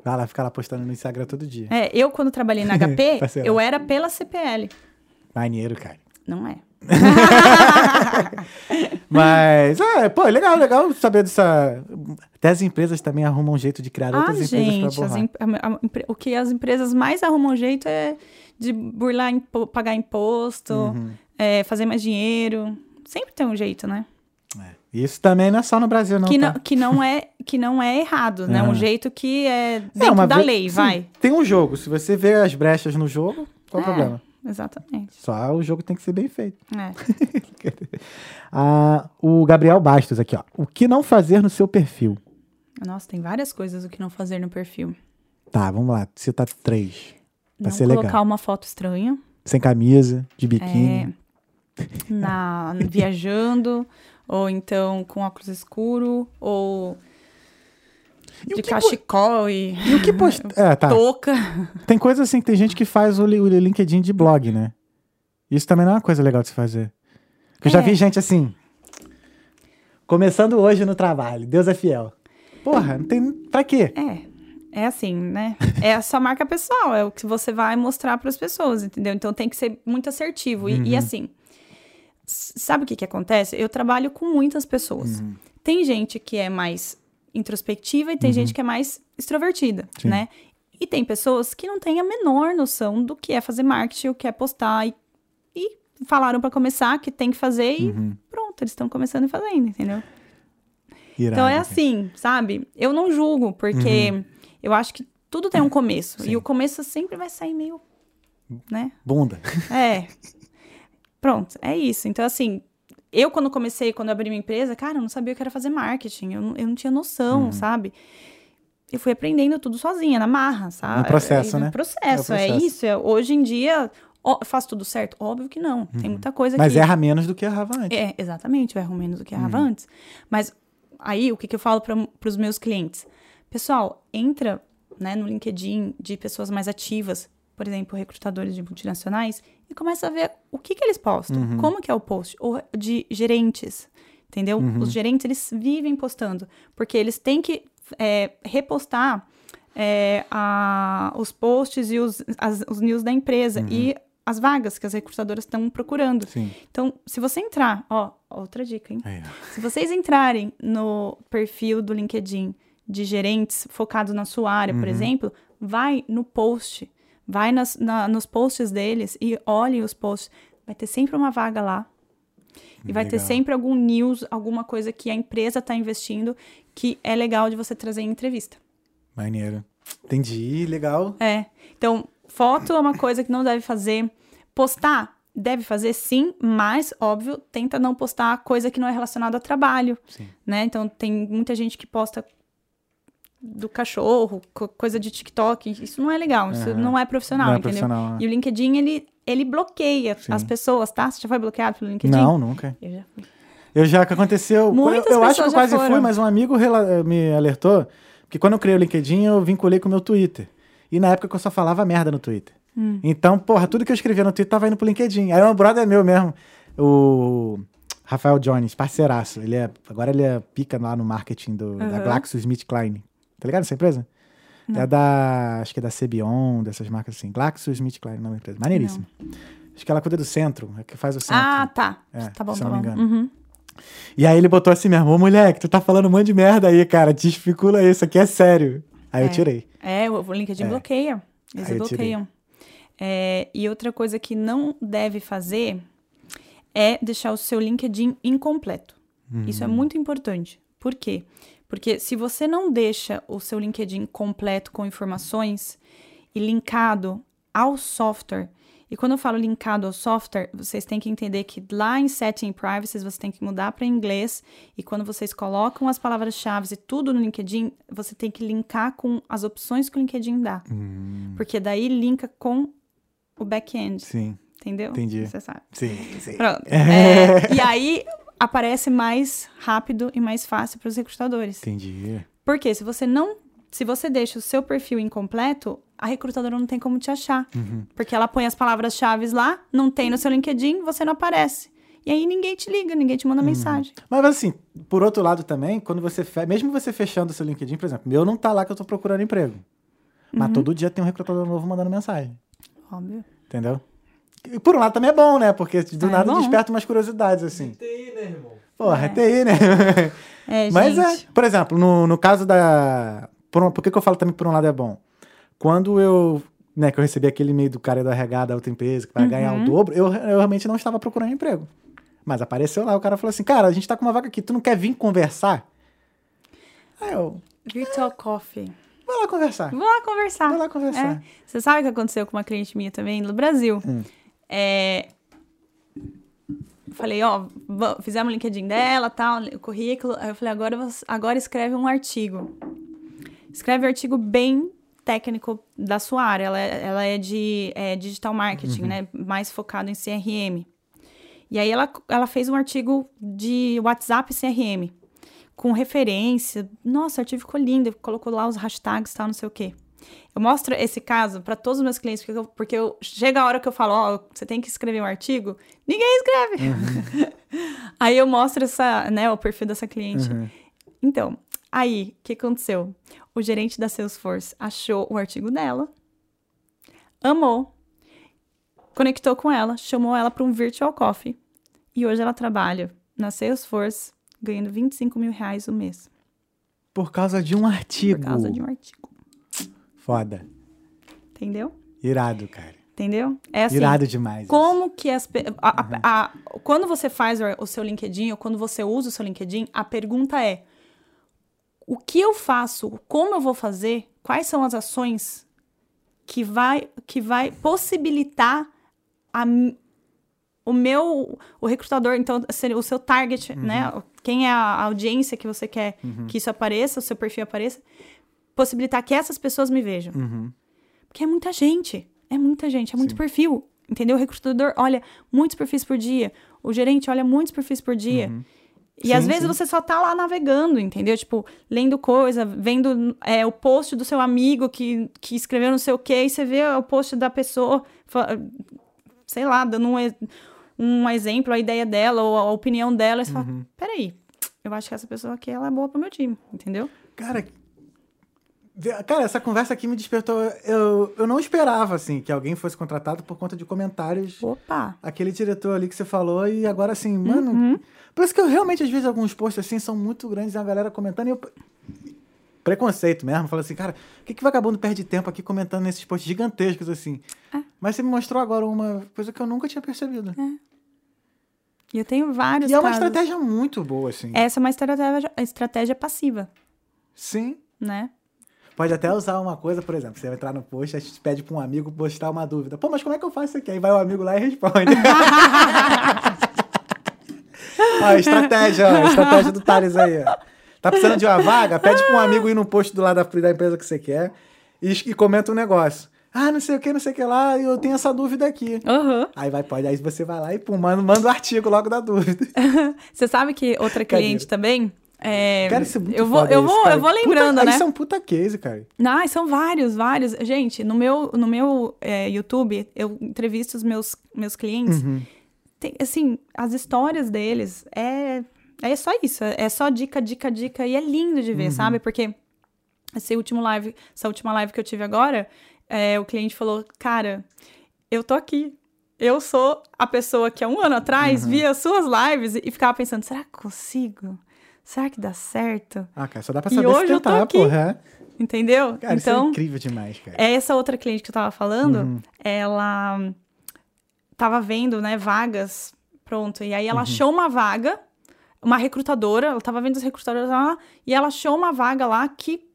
Vai lá, fica lá postando no Instagram todo dia. É, eu, quando trabalhei na HP, eu era pela CPL. Maneiro, cara. Não é. Mas, ah, pô, é legal, legal saber dessa. Até as empresas também arrumam um jeito de criar Ah, outras empresas gente, pra as borrar. em- a- a- empre- o que as empresas mais arrumam jeito é de burlar, impo- pagar imposto, Uhum. é, fazer mais dinheiro. Sempre tem um jeito, né? É. Isso também não é só no Brasil, não. que, tá? não, que, não é, que não é errado, né? Um Aham. jeito que é É, dentro uma da lei, sim, vai. Tem um jogo. Se você vê as brechas no jogo, qual o É. problema? Exatamente. Só o jogo tem que ser bem feito. É. Ah, o Gabriel Bastos aqui, ó. O que não fazer no seu perfil? Nossa, tem várias coisas o que não fazer no perfil. Tá, vamos lá. Cita três. Pra não ser colocar legal. uma foto estranha. Sem camisa, de biquíni. É, na, viajando, ou então com óculos escuro, ou E de po- cachecol e E o que posta. É, tá. touca. Tem coisa assim que tem gente que faz o, o LinkedIn de blog, né? Isso também não é uma coisa legal de se fazer. Eu já É. vi gente assim. Começando hoje no trabalho. Deus é fiel. Porra, não tem. Pra quê? É, é assim, né? É a sua marca pessoal, é o que você vai mostrar para as pessoas, entendeu? Então tem que ser muito assertivo. E, Uhum. e assim, sabe o que que acontece? Eu trabalho com muitas pessoas. Uhum. Tem gente que é mais introspectiva e tem gente que é mais extrovertida, Sim. né? E tem pessoas que não têm a menor noção do que é fazer marketing, o que é postar e, e falaram para começar que tem que fazer e Uhum. pronto, eles estão começando e fazendo, entendeu? Irado, Então é assim, sabe? Eu não julgo, porque Uhum. eu acho que tudo tem um começo. Sim. E o começo sempre vai sair meio. Né? Bunda. É. Pronto, é isso. Então, assim, eu quando comecei, quando eu abri minha empresa, cara, eu não sabia o que era fazer marketing. Eu não, eu não tinha noção, Uhum. sabe? Eu fui aprendendo tudo sozinha, na marra, sabe? No processo, É, no né? processo, É é, processo. isso. É, hoje em dia, ó, faço tudo certo? Óbvio que não. Tem muita coisa Uhum. Mas que... erra menos do que errava antes. É, exatamente, eu erro menos do que errava Uhum. antes. Mas aí, o que, que eu falo para os meus clientes? Pessoal, entra né, no LinkedIn de pessoas mais ativas, por exemplo, recrutadores de multinacionais, e começa a ver o que, que eles postam, Uhum. como que é o post, ou de gerentes, entendeu? Uhum. Os gerentes, eles vivem postando, porque eles têm que é, repostar é, a- os posts e os, as- os news da empresa Uhum. e as vagas que as recrutadoras estão procurando. Sim. Então, se você entrar, ó, outra dica, hein? Ó. Se vocês entrarem no perfil do LinkedIn de gerentes focados na sua área, Uhum. por exemplo, vai no post, vai nas- na- nos posts deles e olhe os posts. Vai ter sempre uma vaga lá. E vai ter Legal. sempre algum news, alguma coisa que a empresa está investindo que é legal de você trazer em entrevista. Maneiro. Entendi, legal. É. Então, foto é uma coisa que não deve fazer. Postar, deve fazer sim, mas, óbvio, tenta não postar coisa que não é relacionada a trabalho, Sim. né? Então, tem muita gente que posta do cachorro, co- coisa de TikTok. Isso não é legal, isso Aham. não é profissional, Não é entendeu? profissional, né? E o LinkedIn, ele, ele bloqueia Sim. as pessoas, tá? Você já foi bloqueado pelo LinkedIn? Não, nunca. Eu já fui. Eu já que aconteceu. Muitas eu eu acho que eu quase fui, foram. mas um amigo rela- me alertou. Porque quando eu criei o LinkedIn, eu vinculei com o meu Twitter. E na época que eu só falava merda no Twitter. Hum. Então, porra, tudo que eu escrevia no Twitter tava indo pro LinkedIn. Aí um brother meu mesmo, o Rafael Jones, parceiraço. Ele é, agora ele é pica lá no marketing do, da Aham. GlaxoSmithKline. Tá ligado essa empresa? É da, acho que é da Cebion, dessas marcas assim. GlaxoSmithKline, não é uma empresa. Maneiríssima. Acho que ela cuida do centro, é que faz o centro. Ah, tá. É, tá bom, se tá não bom. me engano. Uhum. E aí ele botou assim mesmo, ô moleque, tu tá falando um monte de merda aí, cara, desficula isso, aqui é sério. Aí É. eu tirei. É, o LinkedIn É. bloqueia. Eles Aí bloqueiam. É, e outra coisa que não deve fazer é deixar o seu LinkedIn incompleto. Isso é Uhum. muito importante. Por quê? Porque se você não deixa o seu LinkedIn completo com informações e linkado ao software, e quando eu falo linkado ao software, vocês têm que entender que lá em Setting Privacy você tem que mudar para inglês, e quando vocês colocam as palavras-chave e tudo no LinkedIn, você tem que linkar com as opções que o LinkedIn dá. Hum, Porque daí linka com o back-end. sim. Entendeu? Entendi. Você sabe. Sim, sim. Pronto. É, e aí aparece mais rápido e mais fácil para os recrutadores. Entendi. Porque se você não. Se você deixa o seu perfil incompleto, a recrutadora não tem como te achar. Uhum. Porque ela põe as palavras-chave lá, não tem no seu LinkedIn, você não aparece. E aí ninguém te liga, ninguém te manda Uhum. mensagem. Mas assim, por outro lado também, quando você fe... mesmo você fechando o seu LinkedIn, por exemplo, meu não tá lá que eu tô procurando emprego. Mas Uhum. todo dia tem um recrutador novo mandando mensagem. Óbvio. Entendeu? E por um lado também é bom, né? Porque do Ah, é nada bom. desperta umas curiosidades, assim. TI, né, irmão? Porra, é, É. TI, né? É, Mas gente. é, por exemplo, no, no caso da. Por, um- por que, que eu falo também que por um lado é bom? Quando eu. Né, que eu recebi aquele e-mail do cara do RH da outra empresa que vai ganhar Uhum. o dobro, eu, eu realmente não estava procurando emprego. Mas apareceu lá, o cara falou assim: Cara, a gente tá com uma vaga aqui, tu não quer vir conversar? Aí eu. Virtual Coffee. Vou lá conversar. Vou lá conversar. Vou lá conversar. É. Você sabe o que aconteceu com uma cliente minha também no Brasil? Hum. É, Falei, ó, fizemos o LinkedIn dela, tal, o currículo. Aí eu falei, agora, agora escreve um artigo. Escreve um artigo bem técnico da sua área. Ela é, ela é de é, digital marketing, né? Mais focado em CRM. E aí ela, ela fez um artigo de WhatsApp CRM, com referência. Nossa, o artigo ficou lindo, colocou lá os hashtags e tal, não sei o quê. Eu mostro esse caso para todos os meus clientes, porque, eu, porque eu- chega a hora que eu falo, ó, você tem que escrever um artigo, ninguém escreve. aí eu mostro essa, né, o perfil dessa cliente. Uhum. Então, aí, o que aconteceu? O gerente da Salesforce achou o artigo dela, amou, conectou com ela, chamou ela para um virtual coffee. E hoje ela trabalha na Salesforce, ganhando 25 mil reais o mês. Por causa de um artigo. Por causa de um artigo. Foda. Entendeu? Irado, cara. Entendeu? É assim. Irado demais. Como que as. a- a- a- quando você faz o, seu LinkedIn ou quando você usa o seu LinkedIn, a pergunta é: o que eu faço? Como eu vou fazer? Quais são as ações que vai, que vai possibilitar a o meu o recrutador, então o seu target, né? Quem é a audiência que você quer que isso apareça, o seu perfil apareça, possibilitar que essas pessoas me vejam. Uhum. Porque é muita gente. É muita gente, é muito perfil. Entendeu? O recrutador olha muitos perfis por dia. O gerente olha muitos perfis por dia. E Sim, às vezes sim. você só tá lá navegando, entendeu? Tipo, lendo coisa, vendo é, o post do seu amigo que, que escreveu não sei o quê, e você vê o post da pessoa, sei lá, dando um, um exemplo, a ideia dela ou a opinião dela, e você Uhum. fala, peraí, eu acho que essa pessoa aqui ela é boa pro meu time, entendeu? Cara, cara, essa conversa aqui me despertou. Eu, eu não esperava, assim, que alguém fosse contratado por conta de comentários. Opa! Aquele diretor ali que você falou, e agora, assim, mano. Uhum. Por isso que eu realmente, às vezes, alguns posts assim são muito grandes e a galera comentando. E eu... Preconceito mesmo. Fala assim, cara, o que, que vagabundo perde tempo aqui comentando nesses posts gigantescos, assim? É. Mas você me mostrou agora uma coisa que eu nunca tinha percebido. E eu tenho vários E é uma casos. estratégia muito boa, assim. Essa é uma estratégia, estratégia passiva, Sim. né? Pode até usar uma coisa, por exemplo, você vai entrar no post, aí te pede pra um amigo postar uma dúvida. Pô, mas como é que eu faço isso aqui? Aí vai o amigo lá e responde. ó, estratégia, ó, estratégia do Thales aí, ó. Tá precisando de uma vaga? Pede pra um amigo ir no post do lado da, da empresa que você quer e, e comenta um negócio. Ah, não sei o que, não sei o que lá, eu tenho essa dúvida aqui. Aham. Aí vai, pode, aí você vai lá e pum, manda, manda o artigo logo da dúvida. Você sabe que outra Cadê? cliente também. É, Cara, isso é muito eu vou, eu vou, eu vou lembrando, Puta, né? Isso é um puta case, cara. Não, são vários, vários. Gente, no meu, no meu é, YouTube, eu entrevisto os meus, meus clientes. Uhum. Tem, assim, as histórias deles é, é só isso. É só dica, dica, dica. E é lindo de ver, Uhum. sabe? Porque esse último live, essa última live que eu tive agora, é, o cliente falou, cara, eu tô aqui. Eu sou a pessoa que há um ano Uhum. atrás via suas lives e, e ficava pensando, será que consigo? Será que dá certo? Ah, cara, só dá pra E saber hoje se eu tô tentar, aqui. porra. é. Entendeu? Cara, isso é então, incrível demais, cara. essa outra cliente que eu tava falando, Uhum. ela tava vendo, né, vagas, pronto. E aí Uhum. ela achou uma vaga, uma recrutadora, ela tava vendo as recrutadoras lá, e ela achou uma vaga lá que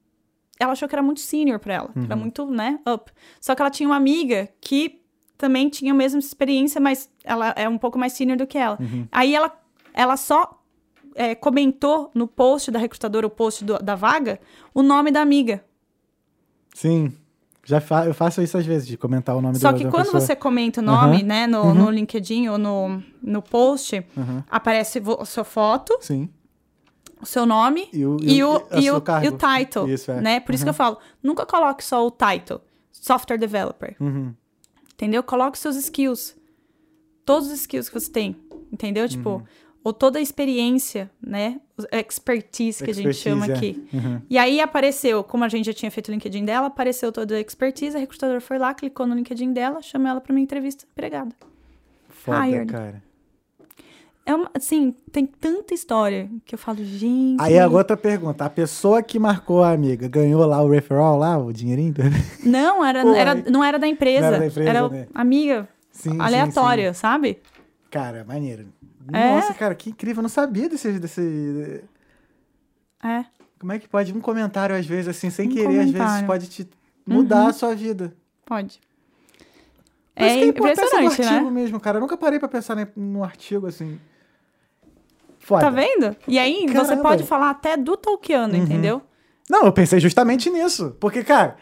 ela achou que era muito senior pra ela, que era Uhum. muito, né, up. Só que ela tinha uma amiga que também tinha a mesma experiência, mas ela é um pouco mais senior do que ela. Uhum. Aí ela, ela só é, comentou no post da recrutadora, o post do- da vaga, o nome da amiga. Sim. Já fa eu faço isso às vezes, de comentar o nome Só da- que quando pessoa. você comenta o nome, Aham. né, no, no LinkedIn ou no, no post, Aham. aparece a sua foto, Sim. o seu nome E o- e e o, e seu o, e o title, Isso, é. né? Por isso que eu falo, nunca coloque só o title, software developer, Uhum. entendeu? Coloque seus skills, todos os skills que você tem, entendeu? Tipo, Uhum. Ou toda a experiência, né? Expertise que a gente Expertise, chama é. aqui. Uhum. E aí apareceu, como a gente já tinha feito o LinkedIn dela, apareceu toda a expertise, a recrutadora foi lá, clicou no LinkedIn dela, chamou ela para uma entrevista empregada. Foda, Hired. cara. É uma, assim, tem tanta história que eu falo, gente. Aí a outra pergunta, a pessoa que marcou a amiga ganhou lá o referral, lá, o dinheirinho? Não, era, Pô, era, não era da empresa. Não era da empresa, era né? amiga Sim, sim, aleatória, sabe? Cara, maneiro. É? Nossa, cara, que incrível. Eu não sabia desse, desse... É. Como é que pode um comentário, às vezes, assim, sem Um querer, às vezes comentário. Uhum. pode te mudar a sua vida. Pode. Por isso É que a importância impressionante, do artigo né? mesmo, cara. Eu nunca parei pra pensar num artigo assim. Foda. Tá vendo? E aí você Caramba. Uhum. pode falar até do Tolkiano, entendeu? Não, eu pensei justamente nisso. Porque, cara,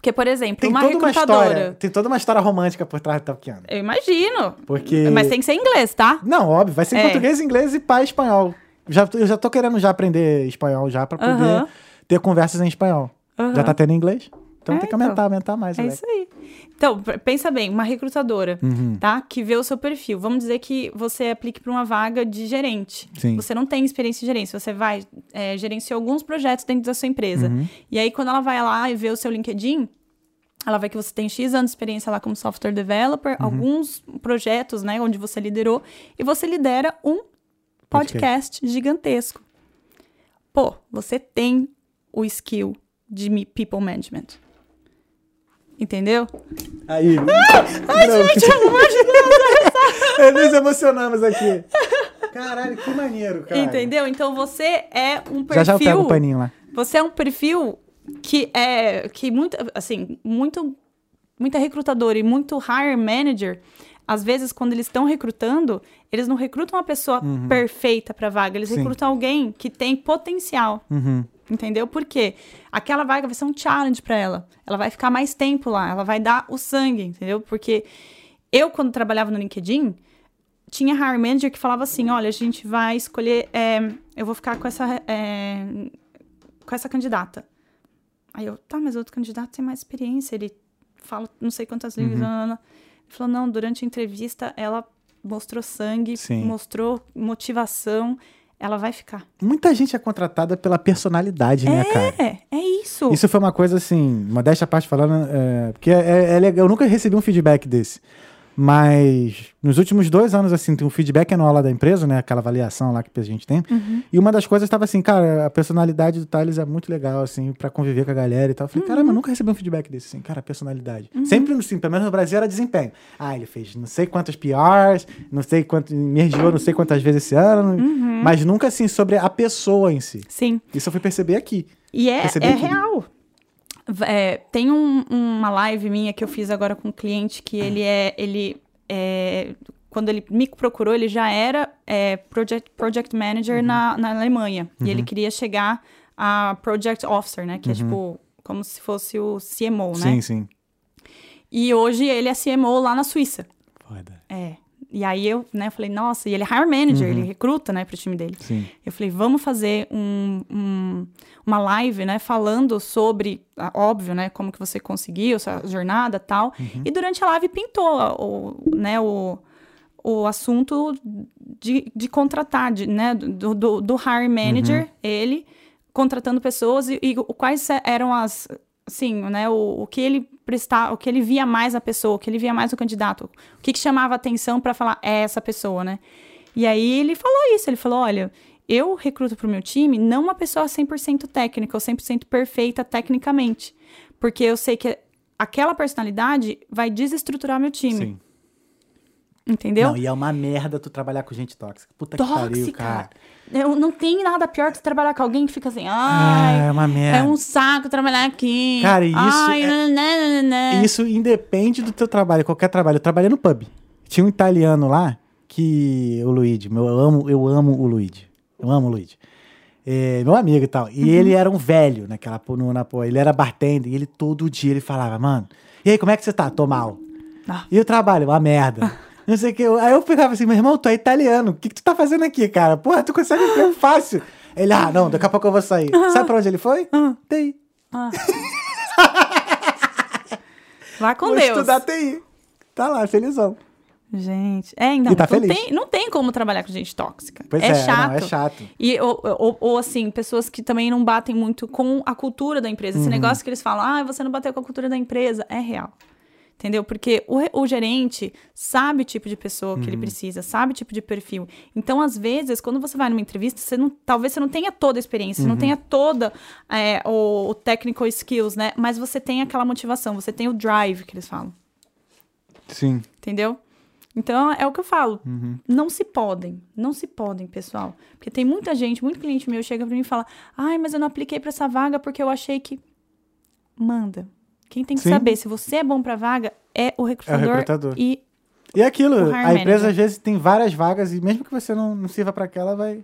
Porque, por exemplo, tem uma toda uma recrutadora. história. Tem toda uma história romântica por trás do Tolkien. Eu imagino. Porque. Mas tem que ser em inglês, tá? Não, óbvio, vai ser em É. português, inglês e pai espanhol. Já, eu já tô querendo já aprender espanhol já pra poder Aham. ter conversas em espanhol. Aham. Já tá tendo inglês? Então É, tem que então. aumentar, aumentar mais. É isso aí. Então, pensa bem, uma recrutadora, Uhum. tá? Que vê o seu perfil. Vamos dizer que você aplique para uma vaga de gerente. Sim. Você não tem experiência em gerência, você vai é, gerenciar alguns projetos dentro da sua empresa. Uhum. E aí, quando ela vai lá e vê o seu LinkedIn, ela vê que você tem X anos de experiência lá como software developer, Uhum. alguns projetos, né, onde você liderou, e você lidera um podcast gigantesco. Pô, você tem o skill de people management. Entendeu? Aí. Ai, gente, pelo amor de Deus! Nos emocionamos aqui. Caralho, que maneiro, cara. Entendeu? Então você é um perfil. Já já eu pego o paninho lá. Você é um perfil que é que muito assim, muito muita recrutadora e muito hire manager, às vezes quando eles estão recrutando, eles não recrutam uma pessoa perfeita para vaga, eles Uhum. Sim. recrutam alguém que tem potencial. Uhum. Entendeu? Por quê? Aquela vaga vai ser um challenge para ela. Ela vai ficar mais tempo lá, ela vai dar o sangue, entendeu? Porque eu, quando trabalhava no LinkedIn, tinha hire manager que falava assim: olha, a gente vai escolher. é, eu vou ficar com essa, é, com essa candidata. Aí eu, tá, mas o outro candidato tem mais experiência, ele fala não sei quantas Uhum. línguas. não, não, não. Ele falou: não, durante a entrevista ela mostrou sangue, Sim. mostrou motivação, ela vai ficar. Muita gente é contratada pela personalidade, né, cara? É, é isso. Isso foi uma coisa assim, modéstia à parte falando, é, porque é, é legal, eu nunca recebi um feedback desse. Mas nos últimos dois anos, assim, tem um feedback anual lá da empresa, né? Aquela avaliação lá que a gente tem. Uhum. E uma das coisas estava assim, cara, a personalidade do Thales é muito legal, assim, pra conviver com a galera e tal. Eu falei, Uhum. caramba, eu nunca recebi um feedback desse, assim, cara, personalidade. Sempre, assim, pelo menos no Brasil era desempenho. Ah, ele fez não sei quantas PRs, não sei quanto, mergeou não sei quantas vezes esse ano, Uhum. mas nunca, assim, sobre a pessoa em si. Sim. Isso eu fui perceber aqui. E é, é real. É, tem um- uma live minha que eu fiz agora com um cliente que ele é. Ele é quando ele me procurou, ele já era é, project, project manager Uhum. na, na Alemanha. E ele queria chegar a project officer, né? Que é tipo como se fosse o CMO, né? Uhum. Sim, sim. E hoje ele é CMO lá na Suíça. Foda. É. E aí eu, né, falei, nossa, e ele é hire manager, ele recruta, né, pro time dele. Sim. Eu falei, vamos fazer um, um- uma live, né, falando sobre, óbvio, né, como que você conseguiu, sua jornada e tal. E durante a live pintou o, né, o, o assunto de, de contratar, de, né, do, do, do hire manager, ele contratando pessoas e, e quais eram as, assim, né, o, o que ele prestar, o que ele via mais na pessoa, o que ele via mais no candidato, o que, que chamava atenção para falar é essa pessoa, né? E aí ele falou isso, ele falou, olha, eu recruto para o meu time não uma pessoa 100% técnica ou 100% perfeita tecnicamente, porque eu sei que aquela personalidade vai desestruturar meu time, Sim. Entendeu? Não, e é uma merda tu trabalhar com gente tóxica. Puta que pariu, Tóxica. cara. Eu, não tem nada pior que trabalhar com alguém que fica assim, Ah, ai, é uma merda. é um saco trabalhar aqui. Cara, isso ai, é- nananana. Isso independe do teu trabalho, qualquer trabalho. Eu trabalhei no pub. Tinha um italiano lá que o Luigi, eu amo, eu amo o Luigi. Eu amo o Luigi. É, meu amigo e tal. E ele era um velho naquela no, na. Ele era bartender e ele todo dia ele falava, mano, e aí, como é que você tá? Tô mal. Ah. E o trabalho? Uma merda. Não sei o que. Aí eu ficava assim, meu irmão, tu é italiano. O que, que tu tá fazendo aqui, cara? Porra, tu consegue emprego fácil. Ele, ah, não, daqui a pouco eu vou sair. Sabe pra onde ele foi? TI. Vá com vou Deus. estudar TI. Tá lá, felizão. Gente, é, E tá não, tem, não tem como trabalhar com gente tóxica. Pois é, é, chato. não, é chato. E, ou, ou, ou, assim, pessoas que também não batem muito com a cultura da empresa. Uhum. Esse negócio que eles falam, ah, você não bateu com a cultura da empresa, é real. Entendeu? Porque o, o gerente sabe o tipo de pessoa que ele Uhum. precisa, sabe o tipo de perfil. Então, às vezes, quando você vai numa entrevista, você não, talvez você não tenha toda a experiência, você Uhum. não tenha toda é, o, o technical skills, né? Mas você tem aquela motivação, você tem o drive que eles falam. Sim. Entendeu? Então, é o que eu falo. Uhum. Não se podem. Não se podem, pessoal. Porque tem muita gente, muito cliente meu chega pra mim e fala: Ai, mas eu não apliquei pra essa vaga porque eu achei que. Manda. Quem tem que Sim. saber se você é bom pra vaga é o recrutador. recrutador. E E aquilo, O a hiring empresa manager. às vezes tem várias vagas e mesmo que você não, não sirva pra aquela, vai.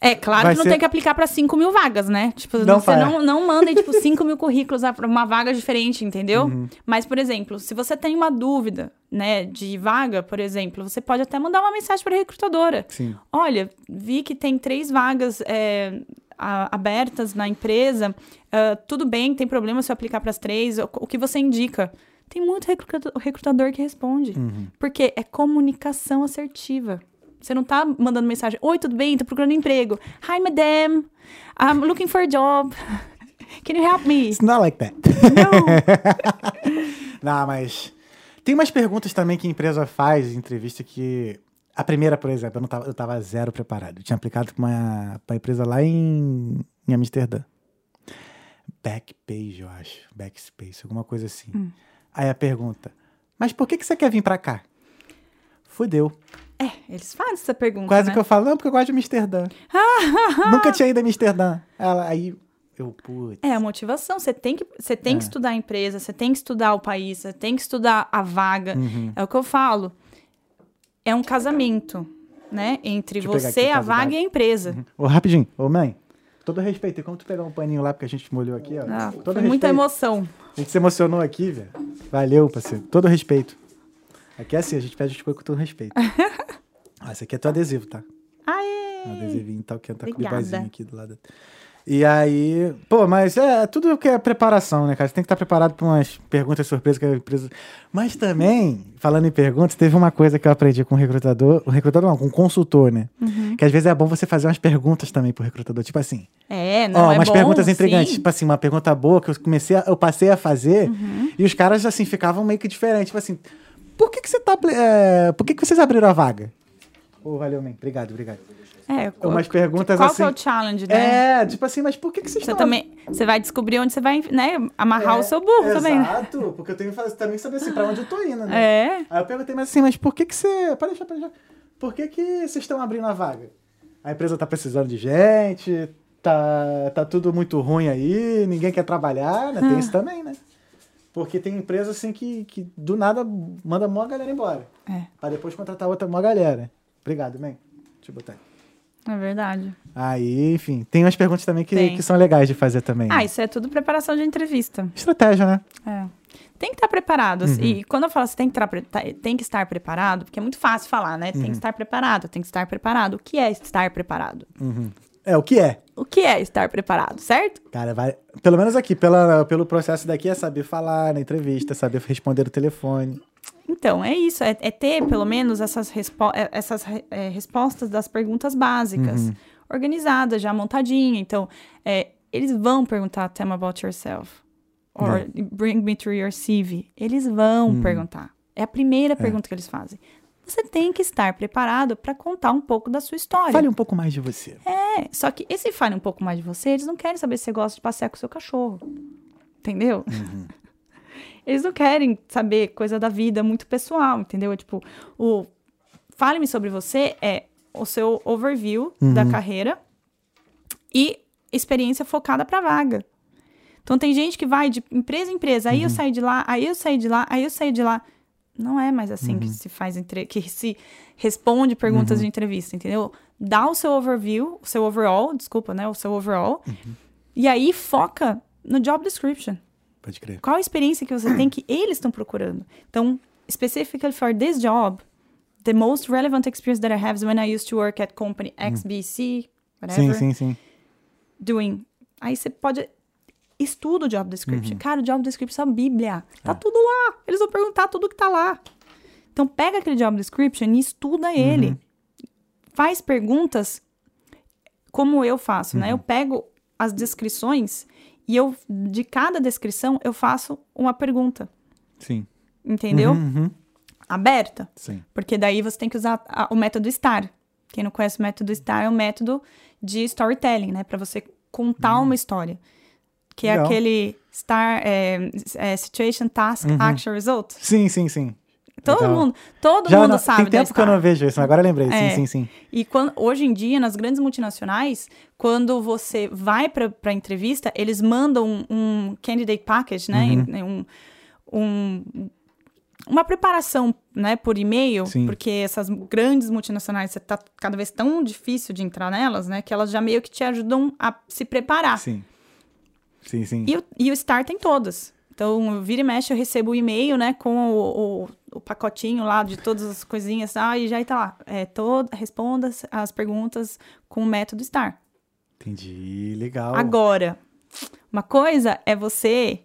é claro Vai que não ser- tem que aplicar pra 5 mil vagas, né? Tipo, Não você não, não manda, tipo, 5 mil currículos pra uma vaga diferente, entendeu? Uhum. Mas, por exemplo, se você tem uma dúvida, né, de vaga, por exemplo, você pode até mandar uma mensagem pra recrutadora. Sim. Olha, vi que tem três vagas é, a- abertas na empresa. ah, tudo bem, tem problema se eu aplicar para as três? O, o que você indica? Tem muito recruta- recrutador que responde. Porque é comunicação assertiva. Você não tá mandando mensagem: Oi, tudo bem? Tô procurando emprego. Hi, madam. I'm looking for a job. Can you help me? It's not like that. Não. Não, mas. Tem umas perguntas também que a empresa faz em entrevista que. A primeira, por exemplo, eu, não tava, eu tava zero preparado. Eu tinha aplicado pra uma, pra empresa lá em, em Amsterdã. Backpage, eu acho. Backspace, alguma coisa assim. Hum. Aí a pergunta: Mas por que, que você quer vir pra cá? Fudeu. É, eles fazem essa pergunta. Quase né? que eu falo, não, porque eu gosto de Amsterdã. Nunca tinha ido a Amsterdã. Ela, aí eu, putz. É a motivação. Você tem que, você tem É. que estudar a empresa, você tem que estudar o país, você tem que estudar a vaga. Uhum. É o que eu falo. É um casamento, né? Entre Deixa você, a vaga e a empresa. Ô, rapidinho. Ô, mãe, todo respeito. E como tu pegar um paninho lá, porque a gente molhou aqui, ó. Ah, todo foi muita respeito. emoção. A gente se emocionou aqui, velho. Valeu, parceiro. Todo respeito. Aqui é assim, a gente pede coisas com todo respeito. ah, esse aqui é teu adesivo, tá? Aê! Um adesivinho tal, que tá com o aqui do lado. E aí, pô, mas é tudo que é preparação, né, cara? Você tem que estar preparado para umas perguntas surpresas que a empresa. Mas também, falando em perguntas, teve uma coisa que eu aprendi com o recrutador, o recrutador não, com o consultor, né? Uhum. Que às vezes é bom você fazer umas perguntas também pro recrutador, tipo assim, É, não Ó, é umas bom, perguntas intrigantes, sim. tipo assim, uma pergunta boa que eu comecei, a- eu passei a fazer Uhum. e os caras assim ficavam meio que diferentes, tipo assim, por que que você tá, é, por que que vocês abriram a vaga? Ô, valeu, man. Obrigado, obrigado. É, Umas perguntas qual assim. que é o challenge, né? É, tipo assim, mas por que que vocês Você estão também, você vai descobrir onde você vai, né, amarrar É, o seu burro também. né? Exato, porque eu tenho que também saber assim, pra onde eu tô indo, né? É. Aí eu perguntei, mas assim, mas por que que você... Pode deixar, pode deixar. Por que que vocês estão abrindo a vaga? A empresa tá precisando de gente, tá, tá tudo muito ruim aí, ninguém quer trabalhar, né? Ah. Tem isso também, né? Porque tem empresa assim que, que do nada manda uma galera embora. É, Pra depois contratar outra uma galera. Obrigado, man. Deixa eu botar aí. É verdade. Aí, enfim, tem umas perguntas também que, Tem. que são legais de fazer também. Ah, isso é tudo preparação de entrevista. Estratégia, né? É. Tem que estar preparado. Uhum. E quando eu falo assim, tem que, estar pre- tá- tem que estar preparado, porque é muito fácil falar, né? Uhum. Tem que estar preparado, tem que estar preparado. O que é estar preparado? É, o que é? O que é estar preparado, certo? Cara, vai. Pelo menos aqui, pela, pelo processo daqui, é saber falar na entrevista, saber responder o telefone. Então, é isso. É, é ter, pelo menos, essas, respo é, essas é, respostas das perguntas básicas. Uhum. Organizadas, já montadinha. Então, é, eles vão perguntar Tell me about yourself. Or É. bring me through your CV. Eles vão Uhum. perguntar. É a primeira pergunta que eles fazem. Você tem que estar preparado para contar um pouco da sua história. Fale um pouco mais de você. É, só que esse fale um pouco mais de você, eles não querem saber se você gosta de passear com o seu cachorro. Entendeu? Eles não querem saber coisa da vida muito pessoal, entendeu? É tipo, o fale-me sobre você é o seu overview da carreira e experiência focada para vaga. Então tem gente que vai de empresa em empresa, aí eu saí de lá, aí eu saí de lá, aí eu saí de lá. Não é mais assim Uhum. que se faz entre... que se responde perguntas Uhum. de entrevista, entendeu? Dá o seu overview, o seu overall, desculpa, né? O seu overall. Uhum. E aí foca no job description. Pode crer. Qual a experiência que você tem que eles estão procurando? Então, specifically for this job, the most relevant experience that I have is when I used to work at company XBC, whatever, Hum. Sim, sim, sim. doing. Aí você pode estuda o job description. Uhum. Cara, o job description é a Bíblia. Tá É. tudo lá. Eles vão perguntar tudo que tá lá. Então pega aquele job description e estuda ele. Uhum. Faz perguntas como eu faço, Uhum. né? Eu pego as descrições e eu de cada descrição eu faço uma pergunta, Sim. entendeu? Uhum, uhum. Aberta. Sim. Porque daí você tem que usar a- o método STAR. Quem não conhece o método STAR é um método de storytelling, né? Para você contar uma história. Que é. Legal. aquele STAR, é, é, Situation, Task, Action, Result. Sim, sim, sim. Todo Legal. mundo, todo Já mundo não- sabe Tem tempo que eu não vejo isso, mas agora eu lembrei. É. Sim, sim, sim. E quando, hoje em dia, nas grandes multinacionais, quando você vai para a entrevista, eles mandam um, um candidate package, né? Uhum. Um, um- uma preparação, né, por e-mail, porque essas grandes multinacionais, você tá cada vez tão difícil de entrar nelas, né, que elas já meio que te ajudam a se preparar. Sim. Sim, sim. E, o- e o Star tem todas. Então, vira e mexe, eu recebo o e-mail, né, com o, o- o pacotinho lá de todas as coisinhas, ah, e já tá lá. É, todo, responda as- as perguntas com o método Star. Entendi. Legal. Agora, uma coisa é você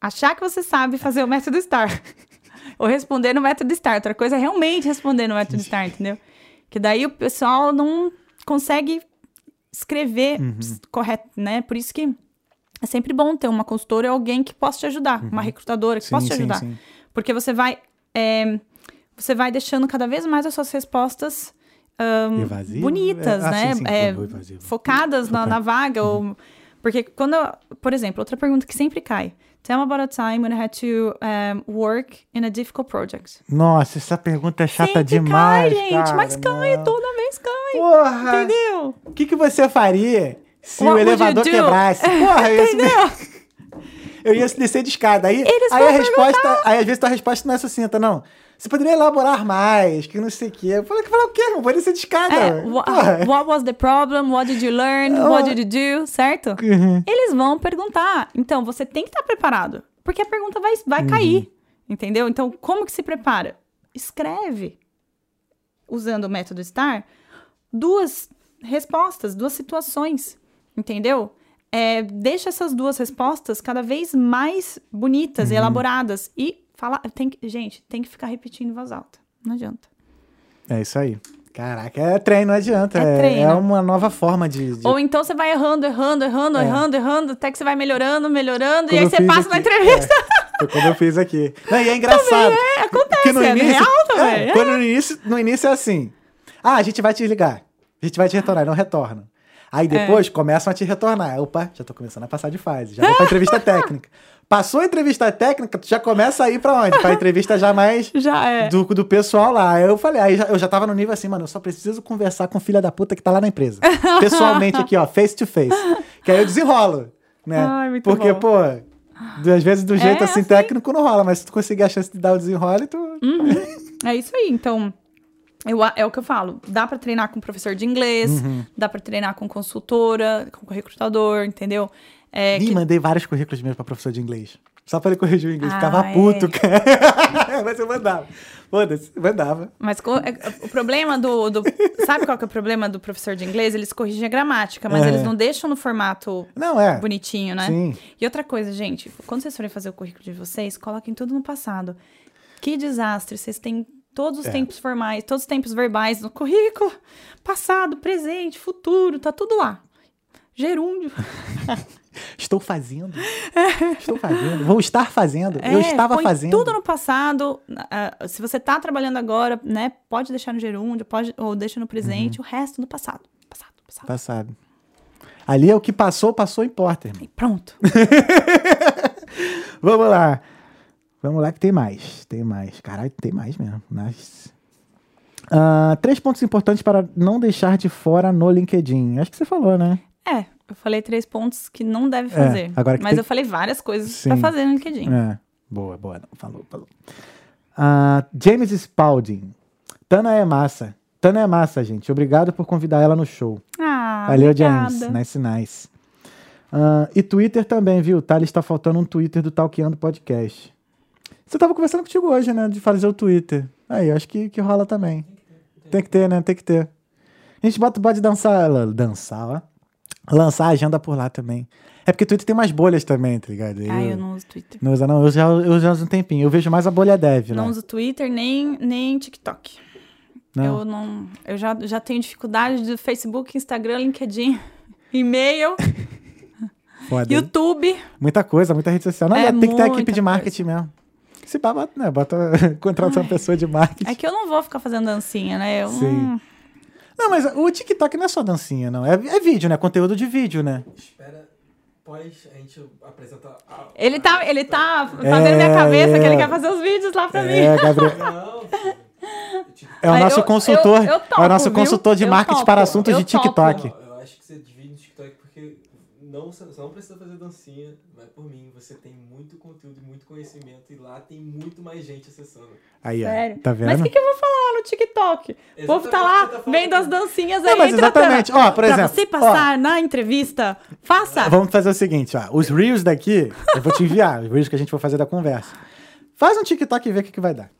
achar que você sabe fazer o método STAR. ou responder no método STAR. Outra coisa é realmente responder no método STAR, entendeu? Que daí o pessoal não consegue escrever Uhum. correto, né? Por isso que é sempre bom ter uma consultora ou alguém que possa te ajudar, uma recrutadora que Sim, possa te sim, ajudar. sim. Porque você vai, é, você vai deixando cada vez mais as suas respostas Evasivo? bonitas, É, ah, né? sim, sim, É, focadas na, na vaga. Ou, porque quando, por exemplo, outra pergunta que sempre cai. Tell me about a time when I had to um, work in a difficult project. Nossa, essa pergunta é chata sempre demais, cai, gente. cara, mas cai, não. toda vez cai. Porra! Entendeu? O que, que você faria se What o elevador do? quebrasse? Porra, eu ia, eu ia descer de escada. Aí, Eles aí a resposta, aí às vezes tua resposta não é sucinta, não. Você poderia elaborar mais, que não sei o quê. Eu falei, falar o quê? Não vou descer de escada. É, wha- Porra. what was the problem? What did you learn? What did you do? Certo? Uhum. Eles vão perguntar. Então, você tem que estar preparado. Porque a pergunta vai, vai Uhum. cair. Entendeu? Então, como que se prepara? Escreve, usando o método STAR, duas respostas, duas situações. Entendeu? É, deixa essas duas respostas cada vez mais bonitas e Uhum. elaboradas. E fala, tem que, gente, tem que ficar repetindo em voz alta. Não adianta. É isso aí. Caraca, é treino, não adianta. É É, treino. é uma nova forma de. de- Ou então você vai errando, errando, errando, É. errando, errando, até que você vai melhorando, melhorando, Como e aí você passa na aqui. entrevista. É, foi como eu fiz aqui. Não, e é engraçado. é, acontece, no é início, real também, é, é. Quando no início, no início é assim. Ah, a gente vai te ligar. A gente vai te retornar, não retorna. Aí É. depois começam a te retornar. Opa, já tô começando a passar de fase. Já vou pra entrevista técnica. Passou a entrevista técnica, tu já começa a ir pra onde? Pra entrevista já mais Já é. do, do pessoal lá. Aí eu falei, aí eu já tava no nível assim, mano, eu só preciso conversar com o filho da puta que tá lá na empresa. Pessoalmente aqui, ó, face to face. Que aí eu desenrolo, né? Ai, muito Porque, bom. pô, às vezes do jeito assim, assim. técnico não rola, mas se tu conseguir a chance de dar o desenrole, tu. É isso aí. Então, eu, é o que eu falo. Dá pra treinar com professor de inglês, Uhum. dá pra treinar com consultora, com recrutador, entendeu? É, que- mandei vários currículos meus pra professor de inglês. Só pra ele corrigir o inglês. Ah, Ficava é. puto, cara. mas eu mandava. Foda-se, mandava. Mas é- o problema do, do- Sabe qual que é o problema do professor de inglês? Eles corrigem a gramática, mas É. eles não deixam no formato Não, é. bonitinho, né? Sim. E outra coisa, gente, quando vocês forem fazer o currículo de vocês, coloquem tudo no passado. Que desastre, vocês têm todos os É. tempos formais, todos os tempos verbais no currículo, passado, presente, futuro, tá tudo lá. Gerúndio. Estou fazendo. Estou fazendo. Vou estar fazendo. eu É, estava põe fazendo. tudo no passado. ah, se você tá trabalhando agora, né, pode deixar no gerúndio, pode, ou deixa no presente, Uhum. o resto no passado. Passado, passado. Passado. Ali é o que passou, passou, importa, irmão. E pronto. Vamos lá. Vamos lá que tem mais. Tem mais. Caralho, tem mais mesmo. Nice. Ah, três pontos importantes para não deixar de fora no LinkedIn. Acho que você falou, né? É, eu falei três pontos que não deve fazer. agora que mas tem- eu falei várias coisas pra fazer no LinkedIn. É. Boa, boa. Não, falou, falou. Ah, James Spalding. Tana é massa. Tana é massa, gente. Obrigado por convidar ela no show. Ah, Valeu, obrigada. James. Nice, nice. Ah, e Twitter também, viu? Thales está faltando um Twitter do Talkeando Podcast. Você tava conversando contigo hoje, né? De fazer o Twitter. Aí, acho que, que rola também. Tem que ter, né? Tem que ter. A gente bota, pode dançar, la- dançar, ó. Lançar a agenda por lá também. É porque Twitter tem mais bolhas também, tá ligado? Ah, eu não uso Twitter. Não usa, não. Eu já, eu já uso um tempinho. Eu vejo mais a bolha dev, né? Não uso Twitter nem, nem TikTok. Não. Eu não. Eu já, já tenho dificuldade de Facebook, Instagram, LinkedIn, e-mail, Foda. YouTube. Muita coisa, muita rede social. Não, É tem que ter a equipe de marketing mesmo. Se pá, bota, né? Bota, contrata uma pessoa de marketing. É que eu não vou ficar fazendo dancinha, né? Eu, Sim. hum, Não, mas o TikTok não é só dancinha, não. É, é vídeo, né? Conteúdo de vídeo, né? Espera, pós a gente apresenta a... Ele tá, ele tá fazendo É, minha cabeça é. que ele quer fazer os vídeos lá pra mim. É, Gabriel. Não, É o nosso eu- consultor. eu- eu é o topo, nosso viu? consultor de marketing topo, para assuntos eu de topo. TikTok. não, eu acho que você divide no TikTok porque não, você não precisa fazer dancinha, vai por mim. Você tem muito conteúdo e muito conhecimento e lá tem muito mais gente acessando. Aí, ó. Sério. Tá vendo? Mas o que, que eu vou falar lá no TikTok? O povo tá Exatamente lá tá vendo as dancinhas Não, aí. mas exatamente. Tana. Ó, por pra exemplo, você passar na entrevista, faça. Vamos fazer o seguinte, ó. Os Reels daqui, eu vou te enviar. Os Reels que a gente for fazer da conversa. Faz um TikTok e vê o que, que vai dar.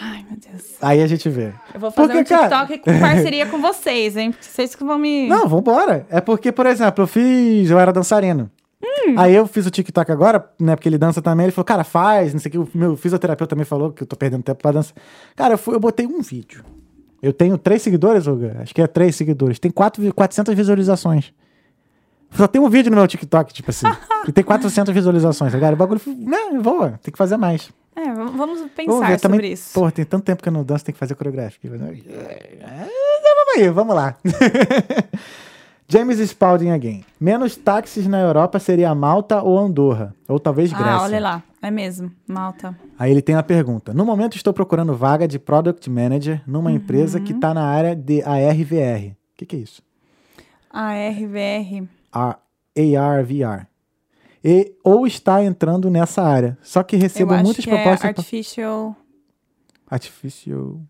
Ai, meu Deus. Aí a gente vê. Eu vou fazer Porque, um cara- TikTok com parceria com vocês, hein? Porque Vocês que vão me. Não, vambora. É porque, por exemplo, eu fiz. Eu era dançarino. Hum. Aí eu fiz o TikTok agora, né? Porque ele dança também. Ele falou, cara, faz, não sei o que. O meu fisioterapeuta também falou que eu tô perdendo tempo pra dançar. Cara, eu, fui, eu botei um vídeo. Eu tenho três seguidores, Olga? Acho que é três seguidores. Tem quatro, vi- 400 visualizações. Só tem um vídeo no meu TikTok, tipo assim. e tem 400 visualizações, tá ligado? O bagulho, né, voa. Tem que fazer mais. É, vamos Vamos pensar ver sobre também. isso. Porra, tem tanto tempo que eu não danço, tem que fazer coreográfica. É, Vamos aí, vamos lá. James Spalding again. Menos táxis na Europa seria Malta ou Andorra? Ou talvez Grécia. ah, olha lá. É mesmo. Malta. Aí ele tem a pergunta. No momento estou procurando vaga de Product Manager numa empresa Uhum. que está na área de ARVR. O que, que é isso? A RVR. A- ARVR. E, ou está entrando nessa área. Só que recebo muitas que propostas... é pra- Artificial... Artificial...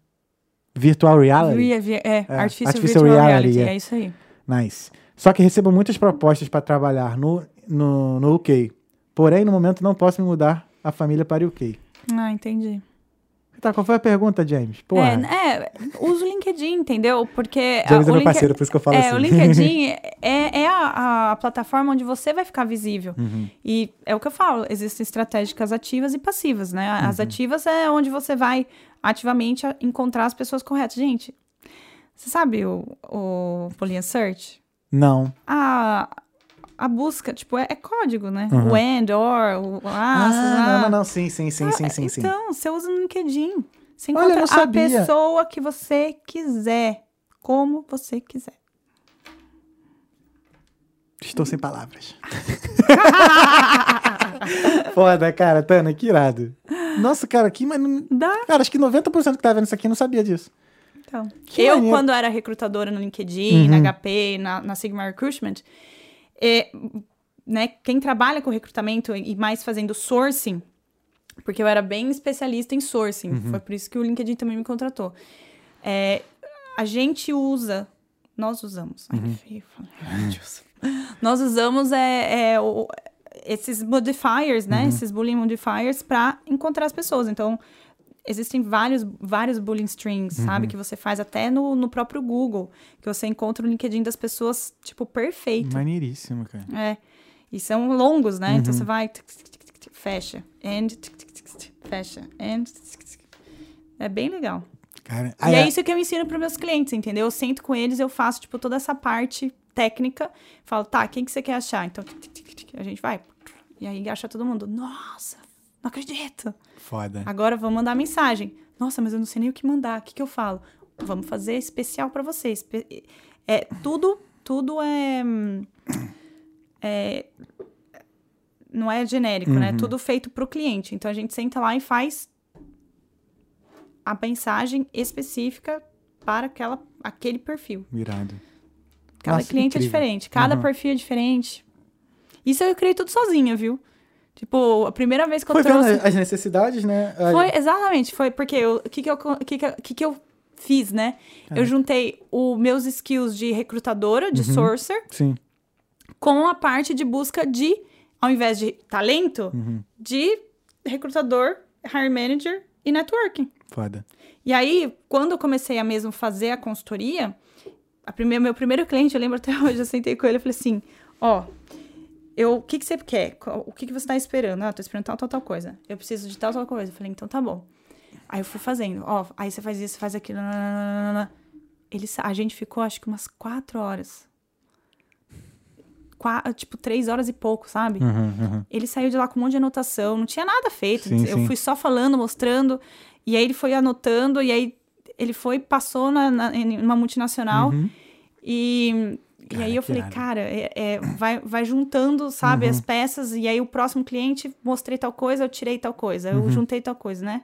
Virtual Reality. Rea- vi- é, É, Artificial, Artificial Virtual Reality, Reality. é. É isso aí. Nice. Só que recebo muitas propostas para trabalhar no, no, no UK. Porém, no momento não posso me mudar a família para o UK. Ah, entendi. Tá, qual foi a pergunta, James? Porra. É, é, usa o LinkedIn, entendeu? Porque. James ah, é meu parceiro, por isso que eu falo é, assim. o LinkedIn é, é a, a plataforma onde você vai ficar visível. Uhum. E é o que eu falo, existem estratégicas ativas e passivas, né? As Uhum. ativas é onde você vai ativamente a- encontrar as pessoas corretas. Gente, você sabe o, o Boolean Search? Não. A, a busca, tipo, é, é código, né? Uhum. O and, or, o Ah, ah, não, não, não. Sim, sim, sim, sim, sim, sim. Então, você usa no LinkedIn. Você Olha, encontra não a pessoa que você quiser, como você quiser. Estou sem palavras. Foda, cara, Tana, que irado. Nossa, cara, que. Mas, não- Dá. cara, acho que 90% que tá vendo isso aqui não sabia disso. Então, Que eu, maneiro. quando era recrutadora no LinkedIn, Uhum. na HP, na, na Sigma Recruitment, é, né, quem trabalha com recrutamento e mais fazendo sourcing, porque eu era bem especialista em sourcing, Uhum. foi por isso que o LinkedIn também me contratou. É, a gente usa, nós usamos, ai, Uhum. feio falar, a gente usa. nós usamos é, é, o- esses modifiers, Uhum. né, esses Boolean modifiers para encontrar as pessoas. Então, existem vários, vários Boolean strings, Uhum. sabe? Que você faz até no, no próprio Google, que você encontra o LinkedIn das pessoas, tipo, perfeito. Maneiríssimo, cara. É. E são longos, né? Uhum. Então você vai, tic, tic, tic, fecha, and, fecha, and. É bem legal. Cara, E aí, é isso que eu ensino para meus clientes, entendeu? Eu sento com eles, eu faço, tipo, toda essa parte técnica. Falo, tá, quem que você quer achar? Então, a gente vai. E aí acha todo mundo. Nossa, não acredito. Foda. Agora vamos mandar mensagem. Nossa, mas eu não sei nem o que mandar. O que, que eu falo? Vamos fazer especial para você. Espe- É, tudo, tudo é, hum, é- Não é genérico, né? Uhum. Tudo feito para o cliente. Então a gente senta lá e faz a mensagem específica para aquela, aquele perfil. Irado. Cada Nossa, cliente é diferente, cada Uhum. perfil é diferente. Isso eu criei tudo sozinha, viu? Tipo, a primeira vez que eu Foi vendo trouxe. as necessidades, né? A- Foi, exatamente, foi porque o que que eu, que que, que que eu fiz, né? Eu juntei os meus skills de recrutadora, de sourcer, Sim. com a parte de busca de, ao invés de talento, de recrutador, hire manager e networking. Foda. E aí, quando eu comecei a mesmo fazer a consultoria, a primeira, meu primeiro cliente, eu lembro até hoje, eu sentei com ele e falei assim, ó, eu, o que, que você quer? O que, que você tá esperando? Ah, tô esperando tal, tal, tal coisa. Eu preciso de tal, tal coisa. Eu falei, então tá bom. Aí eu fui fazendo, ó, aí você faz isso, faz aquilo. Ele, a gente ficou, acho que umas quatro horas. Tipo, três horas e pouco, sabe? Uhum, uhum. Ele saiu de lá com um monte de anotação, não tinha nada feito. Sim, eu sim. fui só falando, mostrando, e aí ele foi anotando, e aí ele foi, passou na, na, em uma multinacional, Uhum. e, e Cara, aí eu falei, irado. cara, é, é, vai, vai juntando, sabe, Uhum. as peças, e aí o próximo cliente, mostrei tal coisa, eu tirei tal coisa, Uhum. eu juntei tal coisa, né?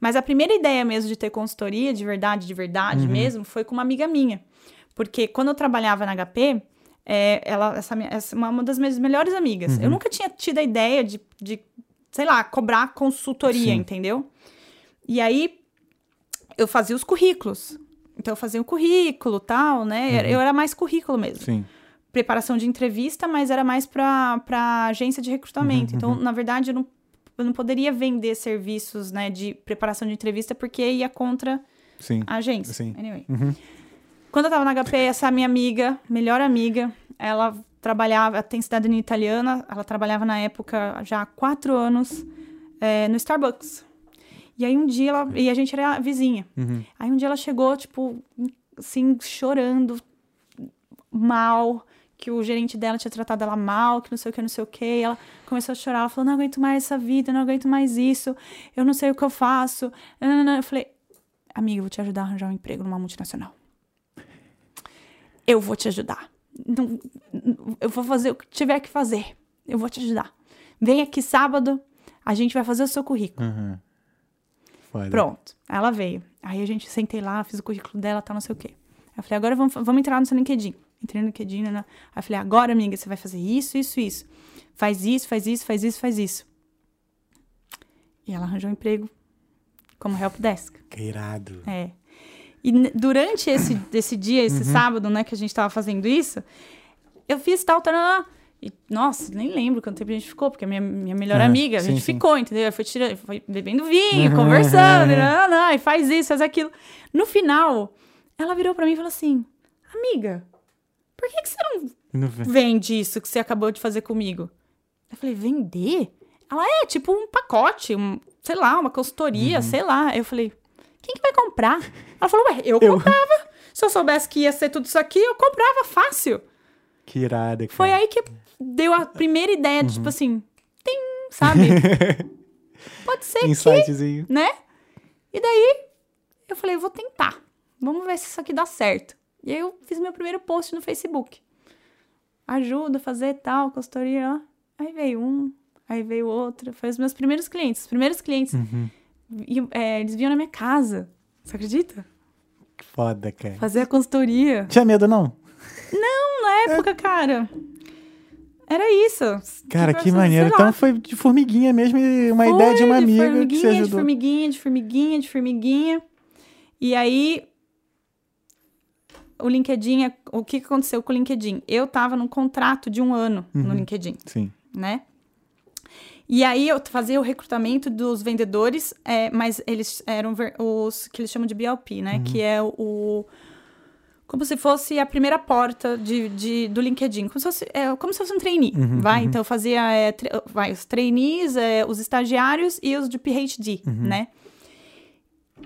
Mas a primeira ideia mesmo de ter consultoria, de verdade, de verdade Uhum. mesmo, foi com uma amiga minha. Porque quando eu trabalhava na HP, é, ela, essa, minha- essa uma, das minhas melhores amigas. Uhum. Eu nunca tinha tido a ideia de, de, sei lá, cobrar consultoria, Sim. entendeu? E aí eu fazia os currículos. Então eu fazia o currículo, tal, né? Uhum. Eu era mais currículo mesmo Sim. preparação de entrevista, mas era mais para agência de recrutamento. Uhum, então, na verdade, eu não, eu não poderia vender serviços né, de preparação de entrevista porque ia contra Sim. a agência. Sim. Anyway. Uhum. Quando eu tava na HP, essa minha amiga, melhor amiga, ela trabalhava, tem cidadania italiana, ela trabalhava na época já há quatro anos é, no Starbucks. E aí um dia ela. E a gente era vizinha. Uhum. Aí um dia ela chegou, tipo, assim, chorando, mal, que o gerente dela tinha tratado ela mal, que não sei o que, não sei o que. E ela começou a chorar, ela falou: não aguento mais essa vida, não aguento mais isso, eu não sei o que eu faço. Eu falei: amiga, eu vou te ajudar a arranjar um emprego numa multinacional. Eu vou te ajudar. Não- eu vou fazer o que tiver que fazer. Eu vou te ajudar. Vem aqui sábado, a gente vai fazer o seu currículo. Uhum. Foda. Pronto. Ela veio. Aí a gente sentei lá, fiz o currículo dela, tal, não sei o quê. Aí eu falei, agora vamos, vamos entrar no seu LinkedIn. Entrei no LinkedIn, né? Aí eu falei, agora, amiga, você vai fazer isso, isso, isso. Faz isso, faz isso, faz isso, faz isso. E ela arranjou um emprego como help desk. Que irado. É. E durante esse, esse dia, esse sábado, né, que a gente tava fazendo isso, eu fiz tal, tal, e, nossa, nem lembro quanto tempo a gente ficou, porque a minha, minha melhor Ah, amiga, a sim, gente sim. ficou, entendeu? Foi, tirando, foi bebendo vinho, conversando, e, não, não, e faz isso, faz aquilo. No final, ela virou pra mim e falou assim, amiga, por que, que você não Não vende isso que você acabou de fazer comigo? Eu falei, vender? Ela é tipo um pacote, um, sei lá, uma consultoria, sei lá. Eu falei, quem que vai comprar? Ela falou, ué, eu, Eu. comprava. Se eu soubesse que ia ser tudo isso aqui, eu comprava fácil. Que irado, cara. Foi aí que deu a primeira ideia, de, tipo assim, tem, sabe? Pode ser que, né? E daí, eu falei, vou tentar. Vamos ver se isso aqui dá certo. E aí eu fiz meu primeiro post no Facebook. Ajuda a fazer tal, consultoria. ó. Aí veio um, aí veio outro. Foi os meus primeiros clientes. Os primeiros clientes, Uhum. iam- é, eles vinham na minha casa. Você acredita? Que Foda, cara. Fazer a consultoria. Tinha medo, não? Na época, cara, era isso. Cara, Tipo, que sei maneiro. Então foi de formiguinha mesmo uma Foi ideia de uma de amiga que formiguinha, você De ajudou. formiguinha, de formiguinha, de formiguinha. E aí, o LinkedIn, é- o que que aconteceu com o LinkedIn? Eu tava num contrato de um ano no Uhum. LinkedIn, Sim. né? E aí eu fazia o recrutamento dos vendedores, é, mas eles eram os que eles chamam de BLP, né? Que é o- como se fosse a primeira porta de, de- do LinkedIn, como se fosse, é, como se fosse um trainee, vai? Então eu fazia é, vai, os trainees, é, os estagiários e os de PhD, né?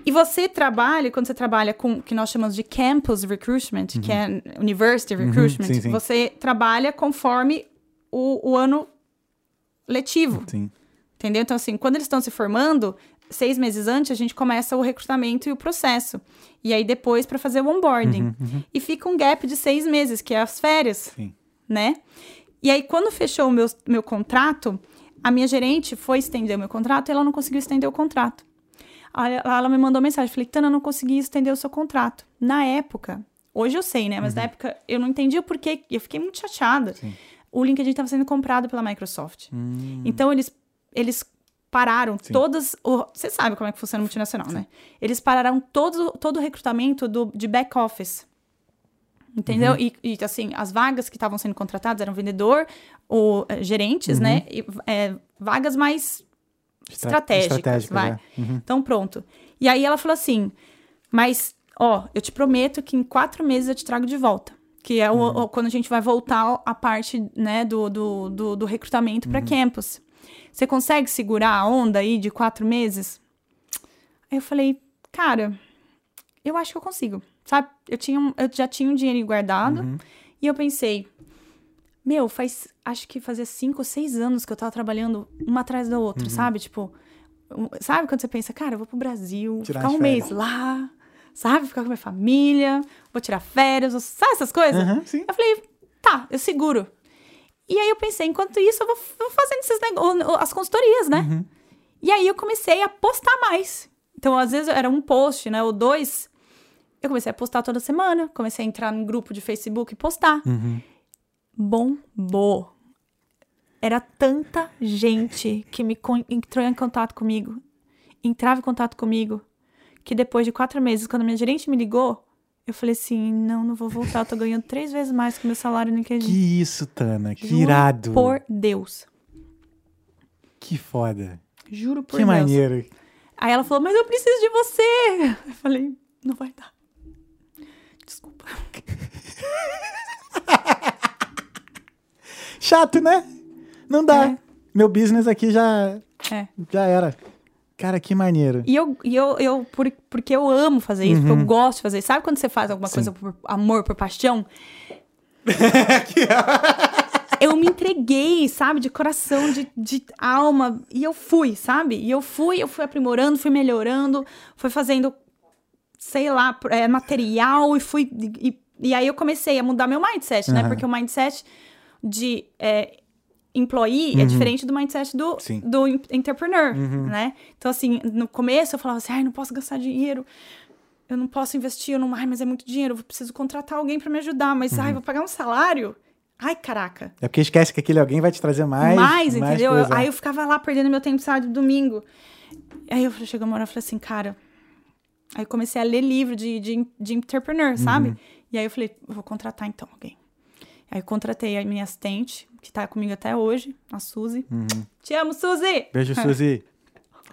E você trabalha, quando você trabalha com o que nós chamamos de campus recruitment, que é university recruitment, sim, sim. você trabalha conforme o, o ano letivo, Sim. entendeu? Então, assim, quando eles estão se formando, seis meses antes, a gente começa o recrutamento e o processo. E aí, depois, para fazer o onboarding. E fica um gap de seis meses, que é as férias, Sim. né? E aí, quando fechou o meu, meu contrato, a minha gerente foi estender o meu contrato e ela não conseguiu estender o contrato. Aí ela me mandou mensagem, falei, Tana, eu não consegui estender o seu contrato. Na época, hoje eu sei, né? Mas na época eu não entendi o porquê, eu fiquei muito chateada. Sim. o LinkedIn estava sendo comprado pela Microsoft. Hum. Então, eles, eles pararam Sim. todas. Você sabe como é que funciona multinacional, né? Eles pararam todo, todo o recrutamento do, de back office. Entendeu? Uhum. E, e, assim, as vagas que estavam sendo contratadas eram vendedor ou eh, gerentes, Uhum. né? E, eh, vagas mais Estra- estratégicas, estratégicas, vai. é. Uhum. Então, pronto. E aí ela falou assim: Mas, ó, eu te prometo que em quatro meses eu te trago de volta. Que é o, Uhum. o- quando a gente vai voltar a parte, né, do, do, do, do recrutamento Uhum. para campus. Você consegue segurar a onda aí de quatro meses? Aí eu falei, cara, eu acho que eu consigo. Sabe? Eu, tinha, um- eu já tinha um dinheiro guardado. Uhum. E eu pensei, meu, faz. Acho que fazia cinco ou seis anos que eu tava trabalhando uma atrás da Uhum. outra, sabe? Tipo, sabe quando você pensa, cara, eu vou pro Brasil, Tirar ficar um mês lá, sabe? Ficar com minha família, vou tirar férias, vou- sabe essas coisas? Uhum. Eu falei, tá, eu seguro. E aí eu pensei, enquanto isso, eu vou, vou fazendo esses negócios, as consultorias, né? Uhum. E aí eu comecei a postar mais. Então, às vezes, era um post, né? Ou dois. Eu comecei a postar toda semana. Comecei a entrar num grupo de Facebook e postar. Uhum. Bombou. Era tanta gente que me entrou em contato comigo. Entrava em contato comigo. Que depois de quatro meses, quando a minha gerente me ligou, eu falei assim: não, não vou voltar. Eu tô ganhando três vezes mais que o meu salário no LinkedIn. Que isso, Tana. Que Juro irado. Por Deus. Que foda. Juro por que Deus. maneiro. Aí ela falou, mas eu preciso de você. Eu falei, não vai dar. Desculpa. Chato, né? Não dá. É. Meu business aqui já, É. já era. Cara, que maneiro. E eu, e eu, eu por, porque eu amo fazer isso, porque eu gosto de fazer. isso. Sabe quando você faz alguma Sim. coisa por amor, por paixão? eu me entreguei, sabe, de coração, de, de alma, e eu fui, sabe? E eu fui, eu fui aprimorando, fui melhorando, fui fazendo, sei lá, é, material, e fui. E, e aí eu comecei a mudar meu mindset, né? Aham. Porque o mindset de é, employee é diferente do mindset do, Sim. do entrepreneur, né? Então, assim, no começo eu falava assim, ai, não posso gastar dinheiro. Eu não posso investir, eu não, ai, mas é muito dinheiro, eu preciso contratar alguém pra me ajudar, mas ai, vou pagar um salário. Ai, caraca. É porque esquece que aquele alguém vai te trazer mais. Mais, entendeu? Eu- coisa. aí eu ficava lá perdendo meu tempo sábado e domingo. Aí eu chegou uma hora e falei assim, cara. Aí eu comecei a ler livro de, de, de entrepreneur, sabe? Uhum. E aí eu falei, vou contratar então alguém. Aí eu contratei a minha assistente, que tá comigo até hoje, a Suzy. Uhum. Te amo, Suzy! Beijo, Suzy.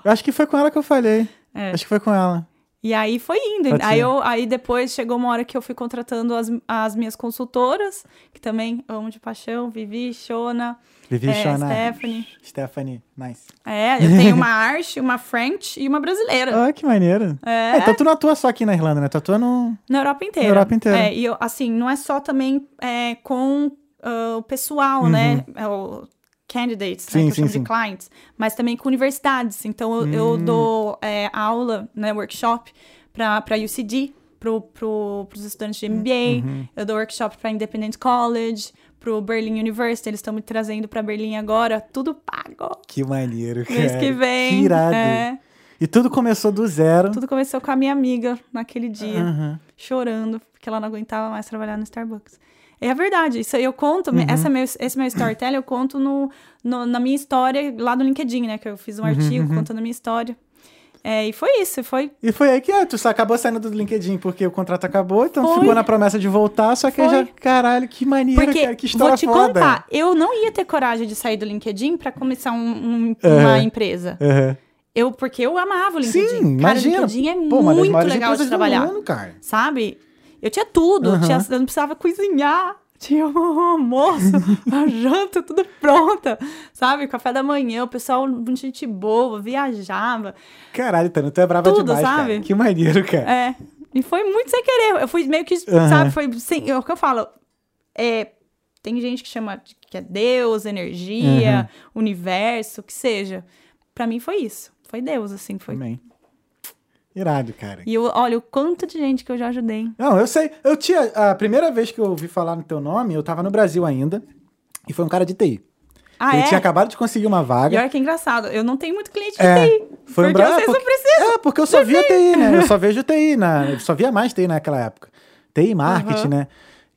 Eu acho que foi com ela que eu falei. É. Acho que foi com ela. E aí foi indo. Pode Aí, ser. eu, aí depois chegou uma hora que eu fui contratando as, as minhas consultoras, que também amo de paixão, Vivi, Shona, Vivi, é, Shona. Stephanie. Stephanie, nice. É, eu tenho uma arte, uma French e uma brasileira. Ah, que maneiro. É. então tu não atua só aqui na Irlanda, né? Tu atua no... Na Europa inteira. Na Europa inteira. É, e eu, assim, não é só também é, com ah, o pessoal, né? É o candidates, Uhum. Sim, né? Que sim, eu chamo sim. de clients. Mas também com universidades. Então, eu, eu Hum. dou é, aula, né? Workshop para UCD, pro, pro, pros estudantes de MBA. Uhum. Eu dou workshop para Independent College, pro Berlin University. Eles estão me trazendo para Berlim agora. Tudo pago. Que maneiro, cara. Mês que vem. Que irado. É, E tudo começou do zero. tudo começou com a minha amiga naquele dia. Aham. chorando, porque ela não aguentava mais trabalhar no Starbucks. É a verdade, isso aí eu conto, Uhum. essa meu, esse meu storytelling eu conto no, no- na minha história lá no LinkedIn, né? Que eu fiz um Uhum, artigo contando a minha história. É, e foi isso, foi. E foi aí que ah, tu só acabou saindo do LinkedIn porque o contrato acabou, então Foi. ficou na promessa de voltar, só que aí já, Foi. caralho, que maneiro, Porque, cara, que história vou te foda. contar, eu não ia ter coragem de sair do LinkedIn pra começar um- um- Aham. uma empresa. Aham. Eu, porque eu amava o LinkedIn. Sim, Cara, imagina. o LinkedIn é Pô, muito legal de trabalhar. mundo, cara. sabe? Eu tinha tudo, Aham. tinha- eu não precisava cozinhar. Tinha um almoço, a janta, tudo pronta, sabe? Café da manhã, o pessoal, gente boa, viajava. Caralho, Tano, tu é brava Tudo, demais, sabe? cara. Que maneiro, cara. É, e foi muito sem querer. Eu fui meio que, Aham. sabe? Foi sem, é o que eu falo. É, tem gente que chama que é Deus, energia, universo, o que seja. Pra mim foi isso. Foi Deus, assim, foi. Também. Irado, cara. E eu, olha o quanto de gente que eu já ajudei. Não, eu sei. Eu tinha. A primeira vez que eu ouvi falar no teu nome, eu tava no Brasil ainda. E foi um cara de TI. Ah, Ele é? tinha acabado de conseguir uma E vaga. olha que engraçado, eu não tenho muito cliente de É, TI. foi um porque bra- vocês porque- não precisam. É, porque eu só via TI, né? Eu só vejo TI, na, eu só via mais TI naquela época. TI marketing, Aham. né?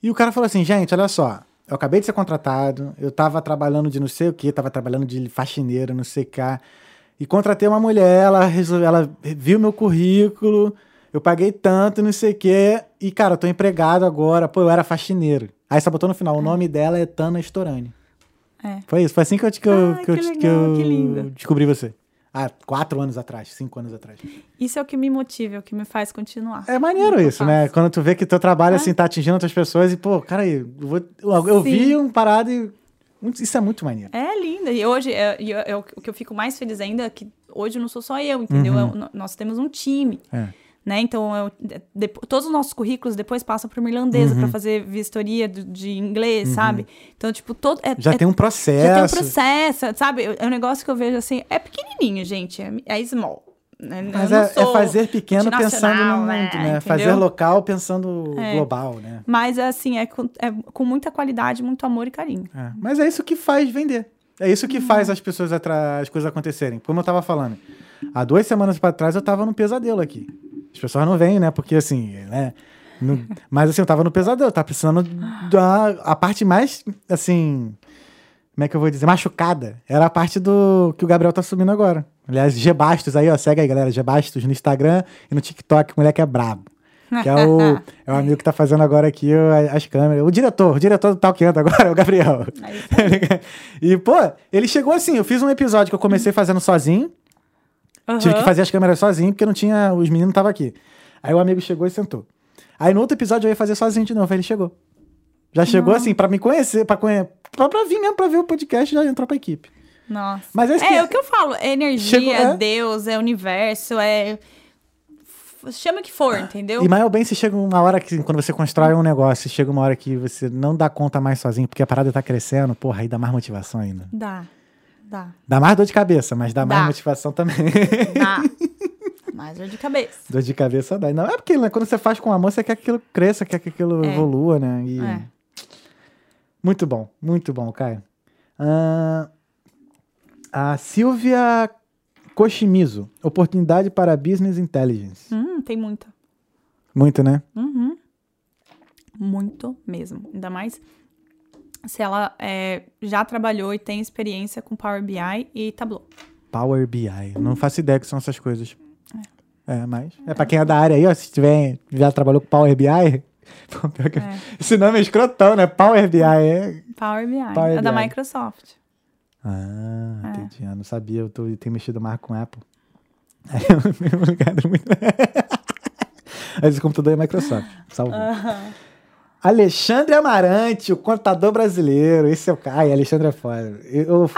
E o cara falou assim, gente, olha só. eu acabei de ser contratado, eu tava trabalhando de não sei o que, tava trabalhando de faxineiro, não sei o que. E contratei uma mulher, ela, ela viu meu currículo, eu paguei tanto, não sei o que. E, cara, eu tô empregado agora. Pô, eu era faxineiro. Aí só botou no final, o nome dela é Tana Storani. É. Foi isso, foi assim que eu, que eu, Ai, que legal, que eu descobri você. Ah, quatro anos atrás, cinco anos atrás. Isso é o que me motiva, é o que me faz continuar. É maneiro isso, né? Quando tu vê que teu trabalho, É. assim, tá atingindo outras pessoas e, pô, cara, eu, vou, eu, eu vi um parado e. Isso é muito maneiro. É linda. E hoje, é, eu- eu- o que eu fico mais feliz ainda é que hoje não sou só eu, entendeu? Uhum. É, nós temos um time. É. Né? Então, eu- depo- todos os nossos currículos depois passam para uma irlandesa Uhum. para fazer vistoria de, de inglês, sabe? Então, tipo, todo. É, Já é- tem um já tem um processo. processo, sabe? É um negócio que eu vejo assim, é pequenininho, gente, é, é small. Né? Mas é, é fazer pequeno pensando no mundo, né? né? Fazer local pensando É. global, né? Mas, assim, é com, é com muita qualidade, muito amor e carinho. É. Mas é isso que faz vender. É isso que Uhum. faz as pessoas as coisas acontecerem. Como eu tava falando, há duas semanas pra trás eu tava num pesadelo aqui. As pessoas não vêm, né? Porque assim, né? no- Mas assim, eu tava no pesadelo, tava precisando da a parte mais, assim, como é que eu vou dizer, machucada. Era a parte do que o Gabriel tá subindo agora. Aliás, Gebastos aí, ó, segue aí, galera, Gebastos no Instagram e no TikTok, moleque é brabo. Que é o, é o amigo que tá fazendo agora aqui as câmeras. O diretor, o diretor do Talkando agora, é o Gabriel. Aí, e, pô, ele chegou assim, eu fiz um episódio que eu comecei fazendo sozinho, tive que fazer as câmeras sozinho, porque não tinha, os meninos não estavam aqui. Aí o amigo chegou e sentou. Aí no outro episódio eu ia fazer sozinho de novo, aí ele chegou. Já chegou assim, pra me conhecer, pra, conhe... pra, pra vir mesmo, pra ver o podcast, já entrou pra equipe. Nossa. Mas é que- é o que eu falo, é energia, Chegou- é. Deus, é universo, é. Chama o que for, entendeu? E mais ou bem se chega uma hora que, quando você constrói um negócio, chega uma hora que você não dá conta mais sozinho, porque a parada tá crescendo, porra, aí dá mais motivação ainda. Dá. Dá. Dá mais dor de cabeça, mas dá, mais Dá. motivação também. Dá. Mais dor de cabeça. dor de cabeça dá. Não, é porque né, quando você faz com amor, você quer que aquilo cresça, quer que aquilo É. evolua, né? E... É. Muito bom, muito bom, Caio. Ah, a Silvia Koshimizu, oportunidade para Business Intelligence. Hum, tem muita. Muito, né? Uhum. Muito mesmo. Ainda mais se ela é, já trabalhou e tem experiência com Power BI e Tableau. Power BI. Não faço ideia que são essas coisas. É, mas. É pra quem é da área aí, ó. Se tiver, já trabalhou com Power BI. É. Esse nome é escrotão, né? Power BI. É... Power BI. Power é da BI. Microsoft. Ah, É. entendi. Eu não sabia. Eu, tô, eu tenho mexido mais com Apple. Aí eu fico ligado muito. Mas esse computador é Microsoft. Salve. Alexandre Amarante, o contador brasileiro. Esse é o cara. Ai, Alexandre é foda. Eu, eu,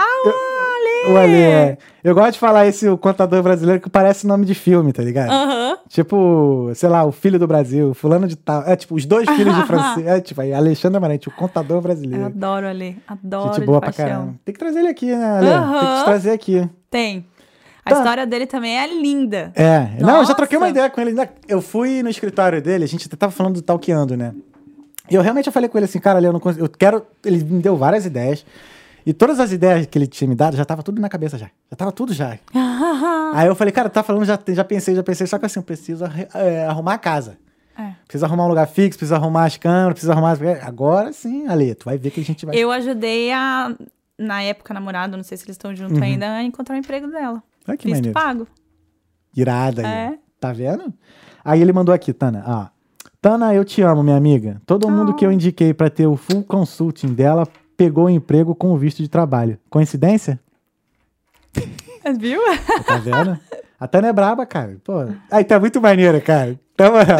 o Ale. é. Eu gosto de falar esse o contador brasileiro que parece nome de filme, tá ligado? Tipo, sei lá, o filho do Brasil, fulano de tal. É tipo, os dois filhos de francês. É tipo, aí, Alexandre Amarante, o contador Eu brasileiro. adoro ele. Adoro Gente de boa pra paixão. caramba. Tem que trazer ele aqui, né, Ale? Tem que te trazer aqui. Tem. A Tá. história dele também é linda. É, não, eu já troquei uma Nossa. ideia com ele. Eu fui no escritório dele, a gente tava falando do Talkeando, né? E eu realmente falei com ele assim, cara, eu não consigo, eu quero. Ele me deu várias ideias. E todas as ideias que ele tinha me dado já tava tudo na cabeça já. Já tava tudo já. Aí eu falei, cara, tá falando, já, já pensei, já pensei, só que assim, eu preciso é, arrumar a casa. É. Preciso arrumar um lugar fixo, preciso arrumar as câmeras, preciso arrumar. as- Agora sim, Ale, tu vai ver que a gente vai. Eu ajudei a, na época, namorado, não sei se eles estão juntos ainda, a encontrar o emprego dela. Olha Uhum. que Visto maneiro. pago. Irada aí. É. Tá vendo? Aí ele mandou aqui, Tana, ó. Tana, eu te amo, minha amiga. Todo mundo Ah. que eu indiquei pra ter o full consulting dela pegou o emprego com o visto de trabalho. Coincidência? Viu? Tá vendo? A Tana é braba, cara. Pô. Aí tá muito maneira, cara. Na moral.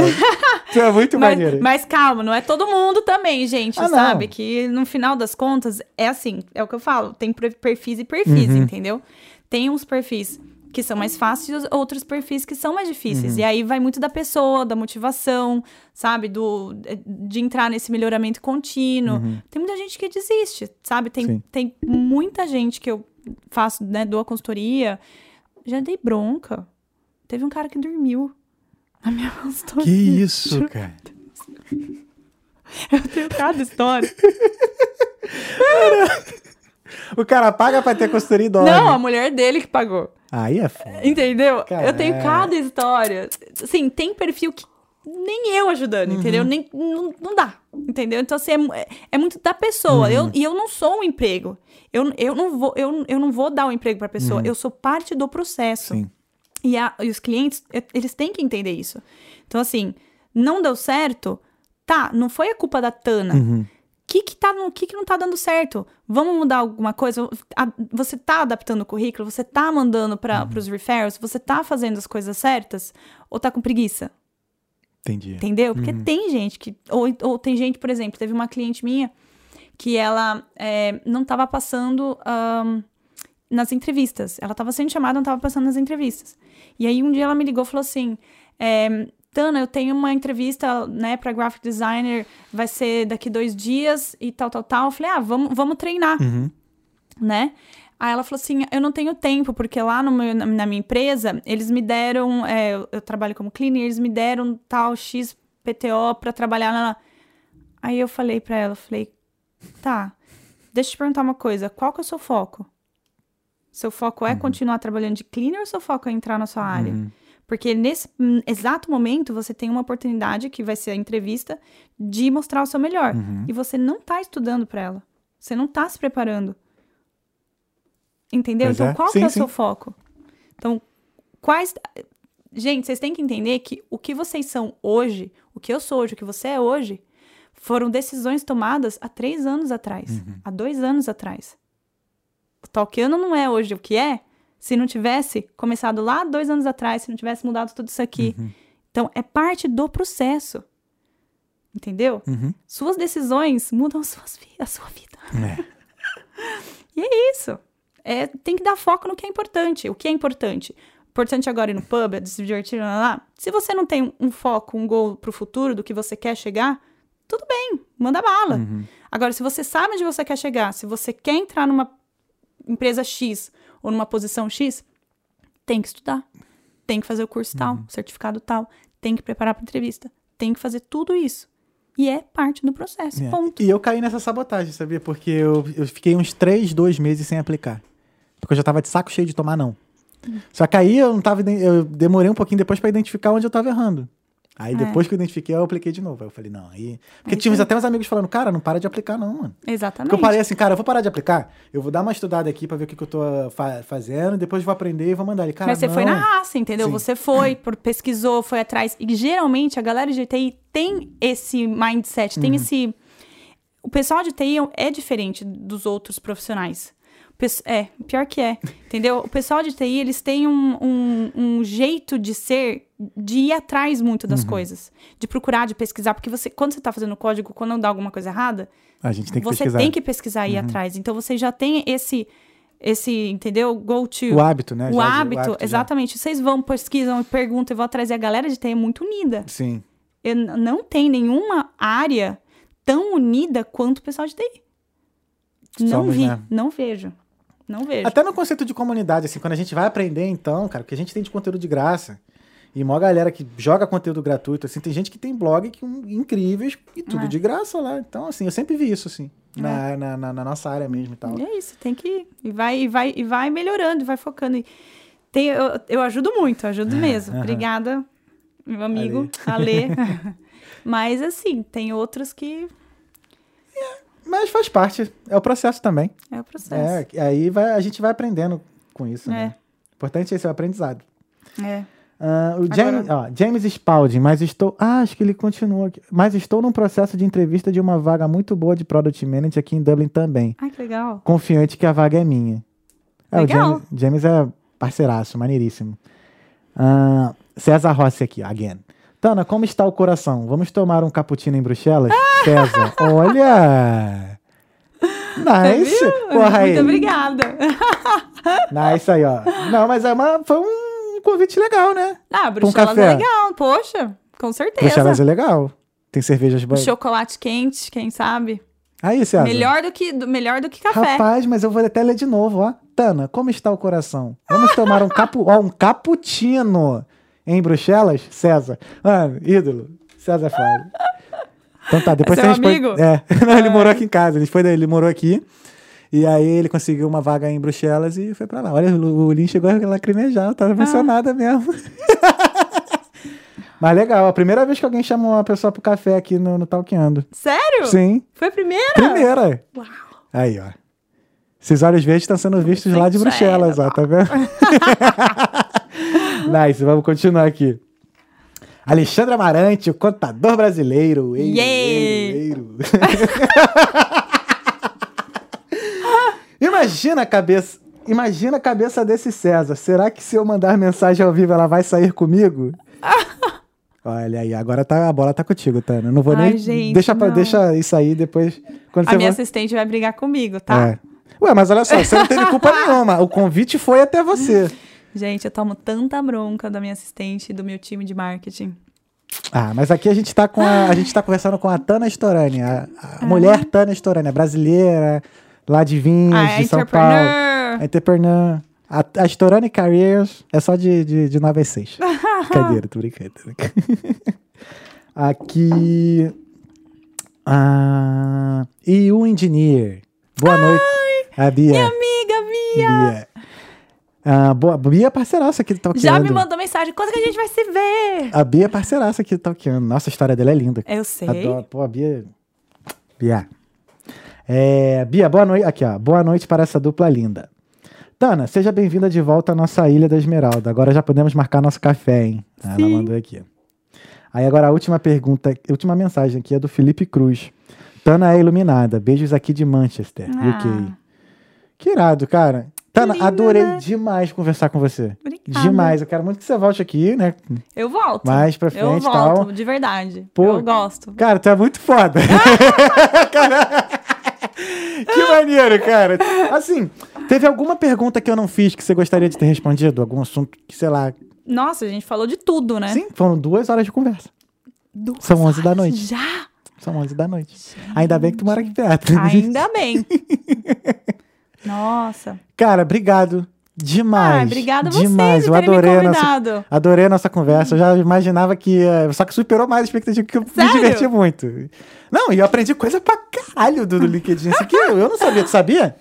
Tu é muito maneira. Mas, mas calma, não é todo mundo também, gente, Ah, não. sabe? Que no final das contas, é assim, é o que eu falo, tem per- perfis e perfis, Uhum. entendeu? Tem uns perfis que são mais fáceis e outros perfis que são mais Uhum. difíceis. E aí vai muito da pessoa, da motivação, sabe? Do, de entrar nesse melhoramento contínuo. Tem muita gente que desiste, sabe? Uhum. Sim. Tem, tem muita gente que eu faço, né, dou a consultoria, já dei bronca. Teve um cara que dormiu na minha consultoria. Que isso, cara. Eu tenho cada história. O cara paga pra ter consultoria e dorme. Não, a mulher dele que pagou. Aí é foda. Entendeu? Caraca. Eu tenho cada história. Assim, tem perfil que nem eu ajudando, Uhum. entendeu? Nem, não, não dá. Entendeu? Então, assim, é, é- é muito da pessoa. Uhum. Eu, e eu não sou um emprego. Eu, eu, não, vou, eu, eu não vou dar o emprego pra pessoa. Eu sou parte do processo. Uhum. Sim. E, a- e os clientes, eles têm que entender isso. Então, assim, não deu certo, tá, não foi a culpa da Tana. Uhum. O que que, tá, no- que que não tá dando certo? Vamos mudar alguma coisa? Você tá adaptando o currículo? Você tá mandando para Uhum. os referrals? Você tá fazendo as coisas certas? Ou tá com preguiça? Entendi. Entendeu? Porque Uhum. tem gente que. Ou, ou tem gente, por exemplo, teve uma cliente minha que ela é, não estava passando ahn, nas entrevistas. Ela estava sendo chamada, não estava passando nas entrevistas. E aí um dia ela me ligou e falou assim: é, Tana, eu tenho uma entrevista né, para graphic designer, vai ser daqui dois dias e tal, tal, tal. Eu falei: ah, vamos, vamos treinar Uhum. né? Aí ela falou assim: eu não tenho tempo, porque lá no meu- na, minha empresa, eles me deram, é, eu, eu trabalho como cleaner, eles me deram tal X PTO pra trabalhar na. Aí eu falei pra ela, falei, tá, deixa eu te perguntar uma coisa, qual que é o seu foco? Seu foco é continuar trabalhando de cleaner ou seu foco é entrar na sua área? Uhum. Porque nesse hum, exato momento você tem uma oportunidade, que vai ser a entrevista, de mostrar o seu melhor. Uhum. E você não tá estudando para ela. Você não tá se preparando. Entendeu? Então, é. qual Sim, que é o seu foco? Então, quais. Gente, vocês têm que entender que o que vocês são hoje, o que eu sou hoje, o que você é hoje, foram decisões tomadas há três anos atrás, Uhum. há dois anos atrás. O Talkiano não é hoje o que é se não tivesse começado lá dois anos atrás, se não tivesse mudado tudo isso aqui. Uhum. Então, é parte do processo. Entendeu? Uhum. Suas decisões mudam as suas vi- a sua vida. É. E é isso. É, tem que dar foco no que é importante. O que é importante? Importante agora ir no pub, é se divertir, lá, lá, lá. Se você não tem um foco, um gol pro futuro, do que você quer chegar, tudo bem, manda bala. Uhum. Agora, se você sabe onde você quer chegar, se você quer entrar numa empresa X ou numa posição X, tem que estudar. Tem que fazer o curso tal, Uhum. certificado tal, tem que preparar para entrevista, tem que fazer tudo isso. E é parte do processo. É. Ponto. E eu caí nessa sabotagem, sabia? Porque eu, eu fiquei uns três, dois meses sem aplicar. Porque eu já tava de saco cheio de tomar não. Só que aí eu não tava. Eu demorei um pouquinho depois pra identificar onde eu tava errando. Aí É. depois que eu identifiquei, eu apliquei de novo. Aí eu falei, não, aí. Porque Aí uns- foi. até uns amigos falando, cara, não para de aplicar, não, mano. Exatamente. Porque eu parei assim, cara, eu vou parar de aplicar, eu vou dar uma estudada aqui pra ver o que, que eu tô fa- fazendo, depois vou aprender e vou mandar ele. Cara, Mas você foi não. na raça, entendeu? Sim. Você foi, pesquisou, foi atrás. E geralmente a galera de TI tem esse mindset, Uhum. tem esse. O pessoal de TI é diferente dos outros profissionais. O É, pior que é, entendeu? O pessoal de TI, eles têm um, um, um jeito de ser, de ir atrás muito Uhum. das coisas. De procurar, de pesquisar. Porque você, quando você tá fazendo código, quando dá alguma coisa errada, A gente tem que você pesquisar. tem que pesquisar e ir atrás. Então você já tem esse, esse entendeu? Go to. O hábito, né? O Já- hábito, já. exatamente. Vocês vão, pesquisam e perguntam e vão atrás. E a galera de TI é muito unida. Sim. Eu não tem nenhuma área tão unida quanto o pessoal de TI. Não Somos, vi, né? não vejo. Não vejo. Até no conceito de comunidade, assim, quando a gente vai aprender, então, cara, porque a gente tem de conteúdo de graça. E maior galera que joga conteúdo gratuito, assim, tem gente que tem blog que, um, incríveis e tudo É. de graça lá. Então, assim, eu sempre vi isso, assim, na, na, na- na nossa área mesmo e tal. E é isso, tem que ir. E vai, e vai, e vai melhorando, e vai focando. E tem, eu, eu ajudo muito, ajudo mesmo. aham. Obrigada, meu amigo, Ale. Mas assim, tem outros que Mas faz parte, é o processo também. é o processo. É, aí vai, a gente vai aprendendo com isso, É. né? O importante é esse é o aprendizado. É. Ah, o James, ó, James Spalding, mas estou. Ah, acho que ele continua aqui. Mas estou num processo de entrevista de uma vaga muito boa de Product Manager aqui em Dublin também. Ai, que legal. Confiante que a vaga é minha. É, o Legal. James, James é parceiraço, maneiríssimo. Ah, César Rossi aqui, again. Tana, como está o coração? Vamos tomar um cappuccino em Bruxelas? César, olha! Nice! Porra aí. Muito obrigada. Nice aí, ó. Não, mas é uma, foi um convite legal, né? Ah, um Bruxelas café. é legal, poxa, com certeza. Bruxelas é legal. Tem cervejas Um boas. chocolate quente, quem sabe? Aí, César. Melhor do que, do- melhor do que café. Rapaz, mas eu vou até ler de novo, ó. Tana, como está o coração? Vamos tomar um, capu... ó, um cappuccino em Bruxelas? César. Mano, ídolo. César é foda. Então tá, depois É você responde. amigo? É. Não, ele morou aqui em casa. Ele, foi daí, ele morou aqui. E aí ele conseguiu uma vaga em Bruxelas e foi pra lá. Olha, o, Lin chegou a lacrimejar, tava Ah. emocionada mesmo. Mas legal, a primeira vez que alguém chamou uma pessoa pro café aqui no, no Talkando. Sério? Sim, Foi a primeira? primeira. Uau. Aí, ó. Esses olhos verdes estão sendo vistos lá de Bruxelas, ó, tá vendo? nice, vamos continuar aqui. Alexandre Amarante, o contador brasileiro. Eiro, eiro. Imagina a cabeça. Imagina a cabeça desse César. Será que se eu mandar mensagem ao vivo ela vai sair comigo? Olha aí, agora tá, a bola tá contigo, Tana. Não vou Ai, nem. gente, deixa, pra- deixa isso aí depois. Quando A minha vai- assistente vai brigar comigo, tá? é. Ué, mas olha só, você não teve culpa nenhuma. O convite foi até você. Gente, eu tomo tanta bronca da minha assistente e do meu time de marketing. Ah, mas aqui a gente tá com a, a gente tá conversando com a Tana Storani, a, a mulher Tana Storani, a brasileira, lá de Vinhos, Ah, de São Paulo. A entrepreneur. A, a Storani Careers é só de, de, de 9 às 6. Brincadeira, tô brincando. Aqui. Ah, e o engineer. Boa noite. A Bia. Minha amiga, Bia! Bia. Ah, boa, Bia é parceiraça aqui do Talkando. Já me mandou mensagem. Quando que a gente vai se ver? A Bia é parceiraça aqui do Talkando. Nossa, a história dela é linda. Eu sei. Adoro. Pô, a Bia. Bia. É, Bia, boa noite. Aqui, ó. Boa noite para essa dupla linda. Tana, seja bem-vinda de volta à nossa Ilha da Esmeralda. Agora já podemos marcar nosso café, hein? Ela Sim. mandou aqui. Aí agora a última pergunta, a última mensagem aqui é do Felipe Cruz. Tana é iluminada. Beijos aqui de Manchester, UK. Ah, Que irado, cara. Tana, adorei né? demais conversar com você. obrigada. Demais. Eu quero muito que você volte aqui, né? Eu volto. Mais pra Eu frente e volto, tal. de verdade. Pô. Eu gosto. Cara, tu é muito foda. Que maneiro, cara. Assim, teve alguma pergunta que eu não fiz que você gostaria de ter respondido? Algum assunto que, sei lá. Nossa, a gente falou de tudo, né? Sim, foram duas horas de conversa. Duas São 11 da noite. Já? São 11 da noite. Ainda bem que tu mora aqui perto. Ainda bem. Nossa. Cara, obrigado. Demais. Ah, obrigada a vocês Demais. Eu adorei a nossa, adorei a nossa conversa. Eu já imaginava que. ia- Só que superou mais a expectativa, que eu Sério? me diverti muito. Não, e eu aprendi coisa pra caralho do, do LinkedIn. Isso aqui eu, eu não sabia. Tu sabia?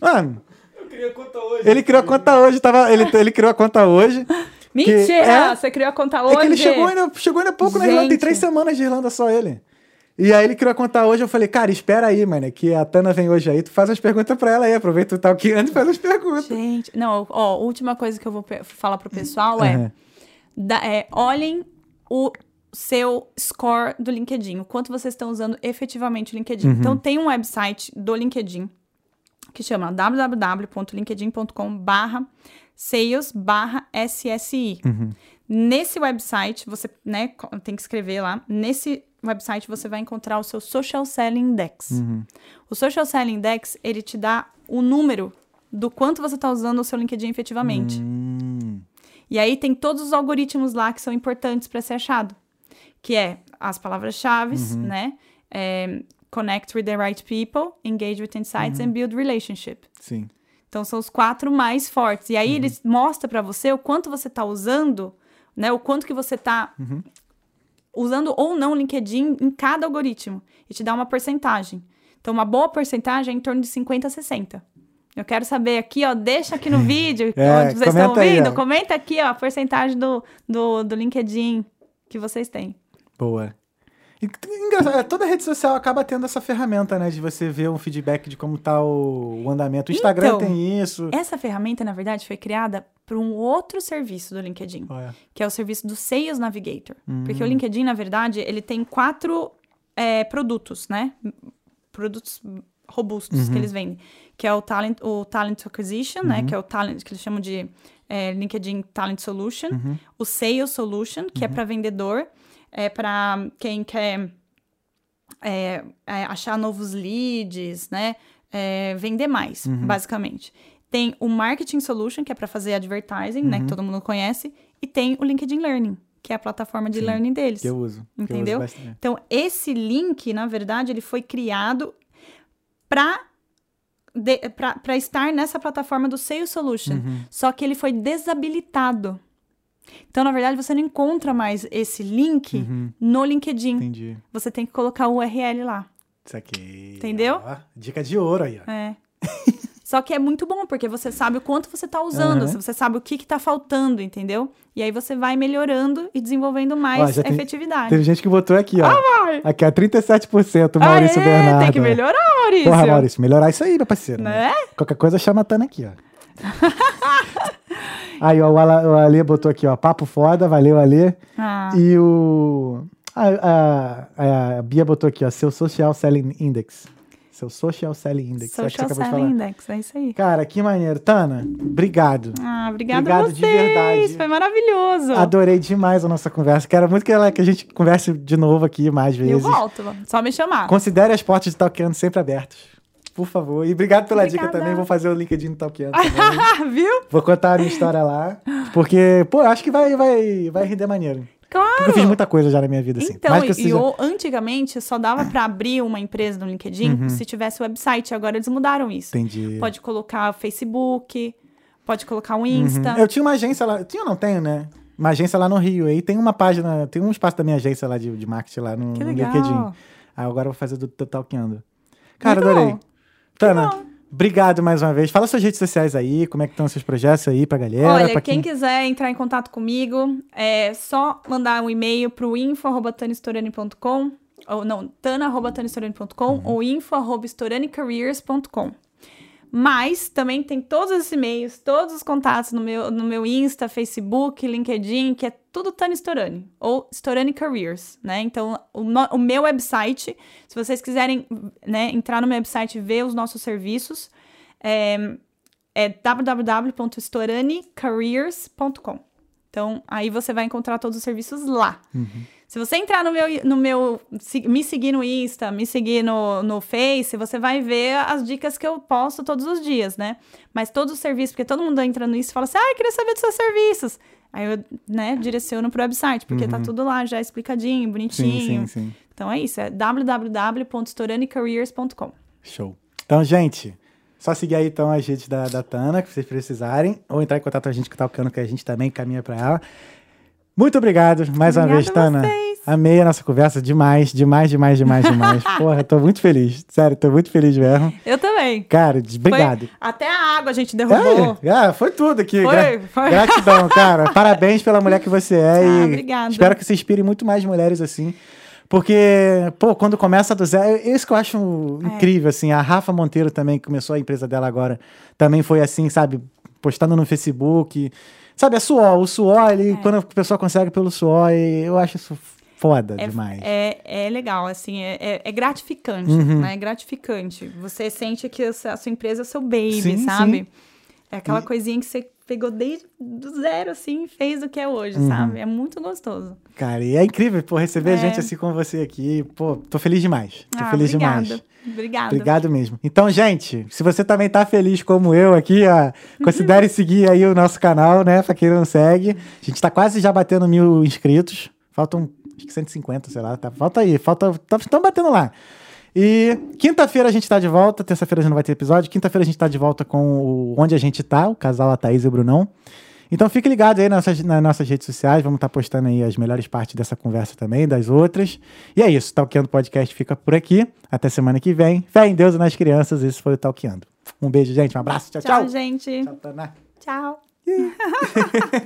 Mano, Eu queria contar hoje. ele criou a conta hoje. Tava, ele, ele criou a conta hoje. Mentira! é- Você criou a conta É hoje? que ele chegou ainda, chegou ainda pouco na Irlanda. Tem Gente. três semanas de Irlanda só ele. E aí ele criou a conta hoje. Eu falei, cara, espera aí, mano. Que a Tana vem hoje aí. Tu faz as perguntas pra ela aí. Aproveita o tal que anda e faz as perguntas. Gente, não, ó, a última coisa que eu vou falar pro pessoal é, da- é, olhem o seu score do LinkedIn, o quanto vocês estão usando efetivamente o LinkedIn. Uhum. Então, tem um website do LinkedIn que chama www.linkedin.com barra sales barra SSI. Uhum. Nesse website, você né, tem que escrever lá. Nesse website, você vai encontrar o seu Social Selling Index. Uhum. O Social Selling Index, ele te dá o número do quanto você está usando o seu LinkedIn efetivamente. Hum, E aí tem todos os algoritmos lá que são importantes para ser achado. Que é as palavras-chave, Uhum. né? É, connect with the right people, engage with insights Uhum. and build relationship. sim. Então são os quatro mais fortes. E aí Uhum. eles mostram para você o quanto você está usando, né? O quanto que você está Uhum. Usando ou não o LinkedIn em cada algoritmo. E te dá uma porcentagem. Então, uma boa porcentagem é em torno de 50 a 60. Eu quero saber aqui, ó, deixa aqui no vídeo É, onde vocês estão aí, ouvindo. ó. comenta aqui, ó, a porcentagem do, do, do LinkedIn que vocês têm. Boa. Engraçado, é, toda rede social acaba tendo essa ferramenta, né? De você ver um feedback de como tá o, o andamento. O Instagram Então, tem isso. Essa ferramenta, na verdade, foi criada para um outro serviço do LinkedIn. Olha. que é o serviço do Sales Navigator. Hum. Porque o LinkedIn, na verdade, ele tem quatro é, produtos, né? Produtos robustos Uhum. que eles vendem. Que é o Talent, o talent Acquisition, né? Que é o Talent, que eles chamam de é, LinkedIn Talent Solution. Uhum. O Sales Solution, que é para vendedor. É para quem quer é, é, achar novos leads, né? É, vender mais, Uhum. basicamente. Tem o Marketing Solution, que é para fazer advertising, né? Que Uhum. todo mundo conhece. E tem o LinkedIn Learning, que é a plataforma de Sim, learning deles. Que eu uso. que eu uso Entendeu? Então, esse link, na verdade, ele foi criado para para estar nessa plataforma do Sales Solution. Uhum. Só que ele foi desabilitado. Então, na verdade, você não encontra mais esse link Uhum. no LinkedIn. Entendi. Você tem que colocar o URL lá. Isso aqui. Entendeu? ó. dica de ouro aí, ó. É. Só que é muito bom, porque você sabe o quanto você tá usando, Aham. você sabe o que que tá faltando, entendeu? E aí você vai melhorando e desenvolvendo Ó, mais já tem- efetividade. Teve gente que botou aqui, ó. vai! Aqui, ó, 37%, Maurício Aê, Bernardo. Tem que melhorar, Maurício. Porra, Maurício, melhorar isso aí, meu parceiro. Né? Qualquer coisa chama a Tana aqui, ó. aí, ó, o, Ala, o Ale botou aqui, ó. Papo foda, valeu, Ale. Ah, E o. A, a, a Bia botou aqui, ó. Seu Social Selling Index. Seu Social Selling Index. é Social de Selling. Index, é isso aí. Cara, que maneiro. Tana, obrigado. Ah, obrigada Obrigado a de vocês. verdade. Foi maravilhoso. Adorei demais a nossa conversa. Quero muito que, ela, que a gente converse de novo aqui mais Eu vezes. volto, só me chamar. Considere as portas de Talkando sempre abertas. Por favor. E obrigado pela dica Obrigada. também. Vou fazer o LinkedIn do Talkando também. Viu? Vou contar a minha história lá. Porque, pô, acho que vai, vai, vai render maneiro. Claro. Porque eu fiz muita coisa já na minha vida, assim. Então, Mais que eu antigamente só dava pra abrir uma empresa no LinkedIn se tivesse website. Agora eles mudaram isso. Uhum. Entendi. Pode colocar Facebook, pode colocar o Insta. Uhum. Eu tinha uma agência lá. Tinha ou não tenho, né? Uma agência lá no Rio. Aí tem uma página, tem um espaço da minha agência lá de, de marketing lá no, Que no. LinkedIn. Aí agora eu vou fazer do, do Talkando. Cara, adorei. Tana, bom. obrigado mais uma vez. Fala suas redes sociais aí, como é que estão os seus projetos aí pra galera. Olha, pra quem... quiser entrar em contato comigo, é só mandar um e-mail pro info.tanistorani.com ou não, tana.tanistorani.com Uhum. ou info.storanicareers.com. Mas também tem todos esses e-mails, todos os contatos no meu, no meu Insta, Facebook, LinkedIn, que é tudo Tani Storani, ou Storani Careers, né? Então, o, o meu website, se vocês quiserem né, entrar no meu website e ver os nossos serviços, é, é www.storanicareers.com. Então, aí você vai encontrar todos os serviços lá. Se você entrar no meu, no meu me seguir no Insta, me seguir no, no Face, você vai ver as dicas que eu posto todos os dias, né? Mas todos os serviços, porque todo mundo entra no Insta e fala assim, ah, eu queria saber dos seus serviços. Aí eu, né, direciono pro website, porque tá tudo lá já explicadinho, bonitinho. Uhum. Sim, sim, sim. Então é isso, é www.storanicareers.com. Show. Então, gente, só seguir aí então as redes da, da Tana, que vocês precisarem, ou entrar em contato com a gente que tá o Cano, que a gente também caminha pra ela. Muito obrigado mais uma Obrigada vez, a Tana. vocês. Amei a nossa conversa demais, demais, demais, demais, demais. Porra, tô muito feliz. Sério, tô muito feliz mesmo. Eu também. Cara, obrigado. Foi- até a água a gente derrubou. É, é, foi tudo aqui. Foi, Gra- foi. Gratidão, cara. Parabéns pela mulher que você é. Ah, e obrigada. Espero que você inspire muito mais mulheres assim. Porque, pô, quando começa do zero, é isso que eu acho É. incrível, assim. A Rafa Monteiro também, que começou a empresa dela agora, também foi assim, sabe? Postando no Facebook. Sabe, é suor. O suor ali, quando a pessoa consegue pelo suor, eu acho isso foda demais. É, é legal, assim, é, é- é gratificante, Uhum. né? É gratificante. Você sente que a sua a sua empresa é seu baby, Sim, sabe? sim. É aquela E- coisinha que você pegou desde do zero, assim, e fez o que é hoje, Uhum. sabe? É muito gostoso. Cara, e é incrível, pô, receber É. gente assim como você aqui. Pô, tô feliz demais. Tô ah, feliz obrigada. demais. Obrigada. Obrigado mesmo. Então, gente, se você também tá feliz como eu aqui, ó, considere seguir aí o nosso canal, né? Pra quem não segue. A gente tá quase já batendo mil inscritos. Faltam, acho que 150, sei lá. Tá, falta aí, falta. Estão batendo lá. E quinta-feira a gente tá de volta. Terça-feira já não vai ter episódio. Quinta-feira a gente tá de volta com o Onde a Gente Tá, o casal a Thaís e o Brunão. Então fique ligado aí nas nossas, nas nossas redes sociais. Vamos estar postando aí as melhores partes dessa conversa também, das outras. E é isso. Talkeando Podcast fica por aqui. Até semana que vem. Fé em Deus e nas crianças. Esse foi o Talkeando. Um beijo, gente. Um abraço. Tchau, Tchau, tchau. gente. Tchau, Tana. Tchau.